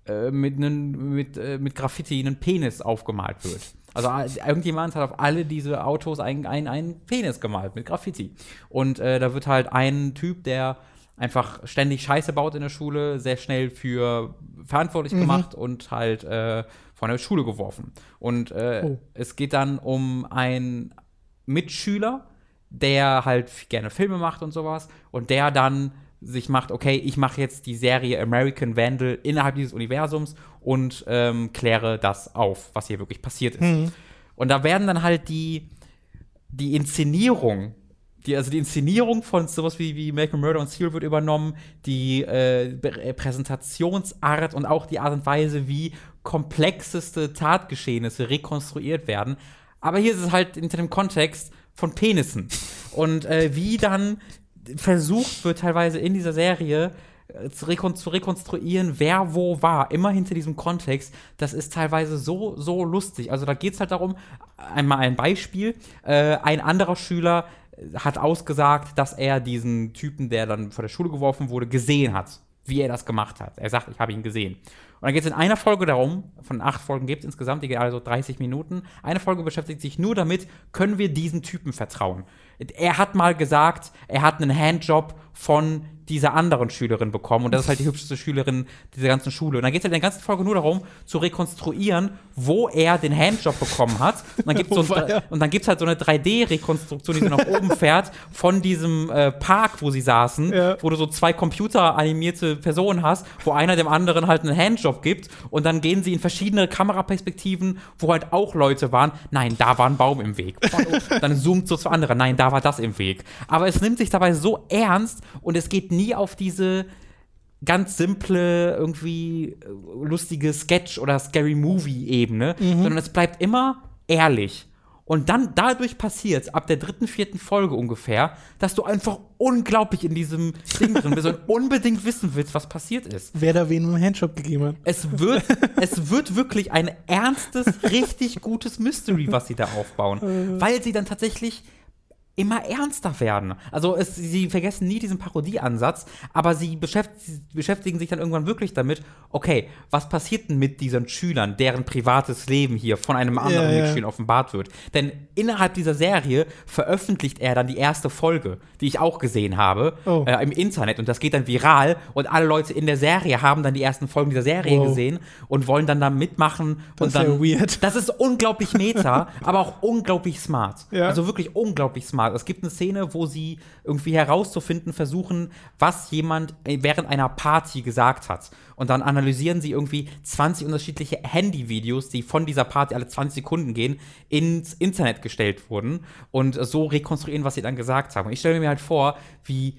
äh, mit, nen, mit, äh, mit Graffiti einen Penis aufgemalt wird. Also irgendjemand hat auf alle diese Autos einen ein Penis gemalt mit Graffiti. Und äh, da wird halt ein Typ, der einfach ständig Scheiße baut in der Schule, sehr schnell für verantwortlich gemacht und halt äh, von der Schule geworfen. Und äh, Oh. es geht dann um einen Mitschüler, der halt gerne Filme macht und sowas und der dann sich macht, okay, ich mache jetzt die Serie American Vandal innerhalb dieses Universums und ähm, kläre das auf, was hier wirklich passiert ist. Und da werden dann halt die, die Inszenierung, die, also die Inszenierung von sowas wie, wie Make a Murder und Seal wird übernommen, die äh, äh, Präsentationsart und auch die Art und Weise, wie komplexeste Tatgeschehnisse rekonstruiert werden. Aber hier ist es halt hinter dem Kontext von Penissen. Und äh, wie dann versucht wird, teilweise in dieser Serie äh, zu, rekon zu rekonstruieren, wer wo war, immer hinter diesem Kontext, das ist teilweise so, so lustig. Also da geht es halt darum, einmal ein Beispiel, äh, ein anderer Schüler hat ausgesagt, dass er diesen Typen, der dann vor der Schule geworfen wurde, gesehen hat, wie er das gemacht hat. Er sagt, ich habe ihn gesehen. Und dann geht es in einer Folge darum, von acht Folgen gibt es insgesamt, die geht also 30 Minuten. Eine Folge beschäftigt sich nur damit, können wir diesen Typen vertrauen? Er hat mal gesagt, er hat einen Handjob von dieser anderen Schülerin bekommen und das ist halt die hübscheste Schülerin dieser ganzen Schule. Und dann geht es halt in der ganzen Folge nur darum, zu rekonstruieren, wo er den Handjob bekommen hat. Und dann gibt es so, ein- halt so eine 3D-Rekonstruktion, die so nach oben fährt, von diesem äh, Park, wo sie saßen, Ja. wo du so zwei computeranimierte Personen hast, wo einer dem anderen halt einen Handjob gibt und dann gehen sie in verschiedene Kameraperspektiven, wo halt auch Leute waren. Nein, da war ein Baum im Weg. dann zoomt so zu anderen. Nein, da war das im Weg. Aber es nimmt sich dabei so ernst und es geht nie auf diese ganz simple, irgendwie äh, lustige Sketch- oder Scary-Movie-Ebene, sondern es bleibt immer ehrlich. Und dann dadurch passiert ab der dritten, vierten Folge ungefähr, dass du einfach unglaublich in diesem Ding drin bist und unbedingt wissen willst, was passiert ist. Wer da wen einen Handshop gegeben hat. Es wird, es wird wirklich ein ernstes, richtig gutes Mystery, was sie da aufbauen. Weil sie dann tatsächlich immer ernster werden. Also es, sie vergessen nie diesen Parodieansatz, aber sie beschäft, sie beschäftigen sich dann irgendwann wirklich damit, okay, was passiert denn mit diesen Schülern, deren privates Leben hier von einem anderen ja. Mitschüler offenbart wird? Denn innerhalb dieser Serie veröffentlicht er dann die erste Folge, die ich auch gesehen habe, Oh. äh, im Internet und das geht dann viral und alle Leute in der Serie haben dann die ersten Folgen dieser Serie Wow. gesehen und wollen dann da mitmachen Das und ist dann ja weird. das ist unglaublich meta, aber auch unglaublich smart. Ja. Also wirklich unglaublich smart. Es gibt eine Szene, wo sie irgendwie herauszufinden versuchen, was jemand äh, während einer Party gesagt hat. Und dann analysieren sie irgendwie 20 unterschiedliche Handyvideos, die von dieser Party alle 20 Sekunden gehen, ins Internet gestellt wurden und so rekonstruieren, was sie dann gesagt haben. Und ich stelle mir halt vor, wie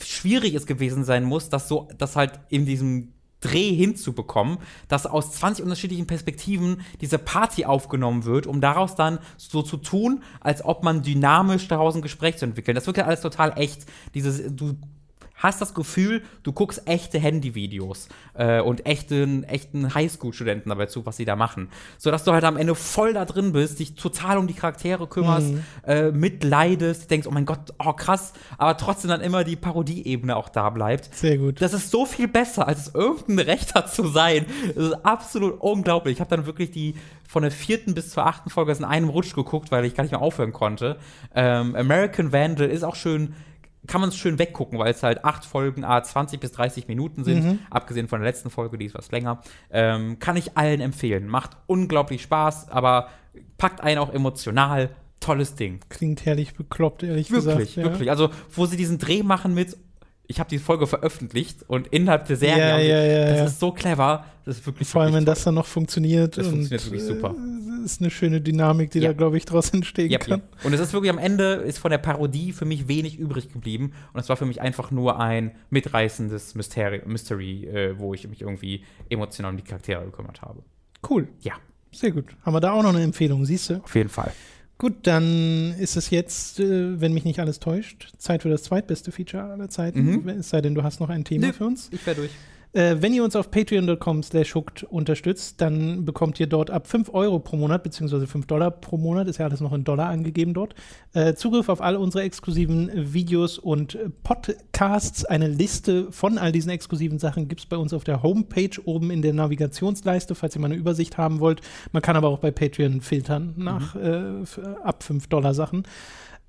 schwierig es gewesen sein muss, das so, das halt in diesem Dreh hinzubekommen, dass aus 20 unterschiedlichen Perspektiven diese Party aufgenommen wird, um daraus dann so zu tun, als ob man dynamisch daraus ein Gespräch zu entwickeln. Das wirkt ja alles total echt. Dieses, du hast das Gefühl, du guckst echte Handyvideos äh, und echten, echten Highschool-Studenten dabei zu, was sie da machen. Sodass du halt am Ende voll da drin bist, dich total um die Charaktere kümmerst, äh, mitleidest, denkst, oh mein Gott, oh krass, aber trotzdem dann immer die Parodieebene auch da bleibt. Sehr gut. Das ist so viel besser, als es irgendein Recht hat zu sein. Das ist absolut unglaublich. Ich habe dann wirklich die von der vierten bis zur achten Folge in einem Rutsch geguckt, weil ich gar nicht mehr aufhören konnte. Ähm, American Vandal ist auch schön, kann man es schön weggucken, weil es halt acht Folgen, a 20 bis 30 Minuten sind, abgesehen von der letzten Folge, die ist was länger. Ähm, kann ich allen empfehlen. Macht unglaublich Spaß, aber packt einen auch emotional. Tolles Ding. Klingt herrlich bekloppt, ehrlich Wirklich, gesagt. ja. wirklich. Also, wo sie diesen Dreh machen mit, ich habe die Folge veröffentlicht und innerhalb der Serie, Ja, ja, ja, das ja. ist so clever, das ist wirklich Vor allem, wenn wirklich das dann noch funktioniert. Das funktioniert wirklich super. äh, ist eine schöne Dynamik, die Ja. da, glaube ich, draus entstehen kann. yep. Und es ist wirklich am Ende, ist von der Parodie für mich wenig übrig geblieben. Und es war für mich einfach nur ein mitreißendes Mystery, Mystery äh, wo ich mich irgendwie emotional um die Charaktere gekümmert habe. Cool. Ja, Sehr gut. Haben wir da auch noch eine Empfehlung, siehst du? auf jeden Fall. Gut, dann ist es jetzt, äh, wenn mich nicht alles täuscht, Zeit für das zweitbeste Feature aller Zeiten. Mhm. Es sei denn, du hast noch ein Thema Nö. für uns. Ich wäre durch. Äh, wenn ihr uns auf patreon.com slash hooked unterstützt, dann bekommt ihr dort ab 5 Euro pro Monat, beziehungsweise 5 Dollar pro Monat, ist ja alles noch in Dollar angegeben dort, äh, Zugriff auf all unsere exklusiven Videos und äh, Podcasts. Eine Liste von all diesen exklusiven Sachen gibt es bei uns auf der Homepage oben in der Navigationsleiste, falls ihr mal eine Übersicht haben wollt. Man kann aber auch bei Patreon filtern nach äh, f- ab 5 Dollar Sachen.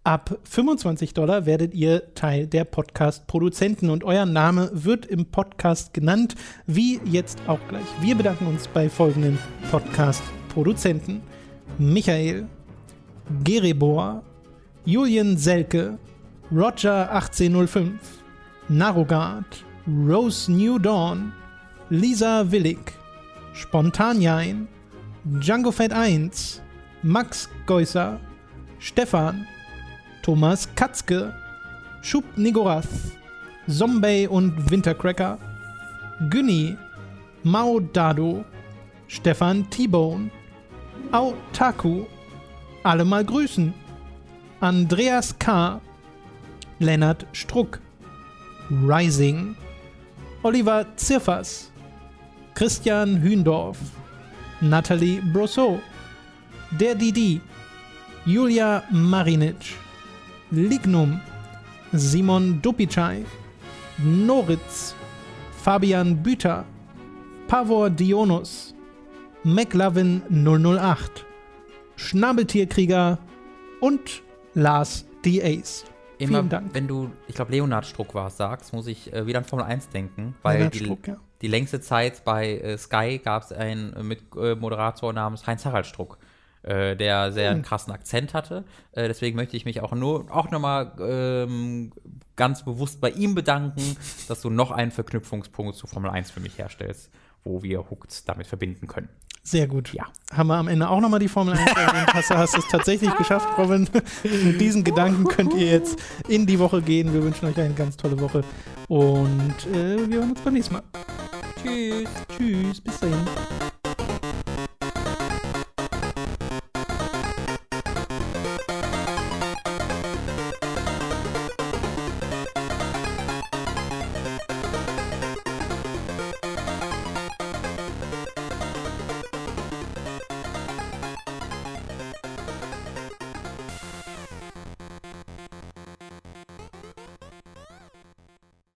Ab 25 Dollar werdet ihr Teil der Podcast-Produzenten und euer Name wird im Podcast genannt, wie jetzt auch gleich. Wir bedanken uns bei folgenden Podcast-Produzenten: Michael, Gerebor, Julian Selke, Roger 1805, Narogard, Rose New Dawn, Lisa Willig, Spontanjain, Django Fett 1, Max Geusser, Stefan, Thomas Katzke, Schub Nigorath, Zombie und Wintercracker, Günni, Mao Dado, Stefan T-Bone, Autaku, alle mal grüßen, Andreas K., Lennart Struck, Rising, Oliver Zirfers, Christian Hündorf, Nathalie Brosseau, der Didi, Julia Marinic, Lignum, Simon Dupicai, Noritz, Fabian Büter, Pavor Dionus, McLovin 008, Schnabeltierkrieger und Lars D. Ace. Immer, Vielen Dank. wenn du, ich glaube, Leonard Struck war sagst, muss ich äh, wieder an Formel 1 denken, weil die, Struck, ja. die längste Zeit bei äh, Sky gab es einen äh, mit äh, Moderator namens Heinz-Harald Struck, äh, der sehr einen krassen Akzent hatte. Äh, deswegen möchte ich mich auch nur auch nochmal ähm, ganz bewusst bei ihm bedanken, dass du noch einen Verknüpfungspunkt zu Formel 1 für mich herstellst, wo wir Hooked damit verbinden können. Sehr gut. Ja. Haben wir am Ende auch nochmal die Formel 1 erwähnt. Hast, du- hast es tatsächlich geschafft, Robin. Mit diesen Gedanken könnt ihr jetzt in die Woche gehen. Wir wünschen euch eine ganz tolle Woche. Und äh, wir hören uns beim nächsten Mal. Tschüss. Tschüss, bis dahin.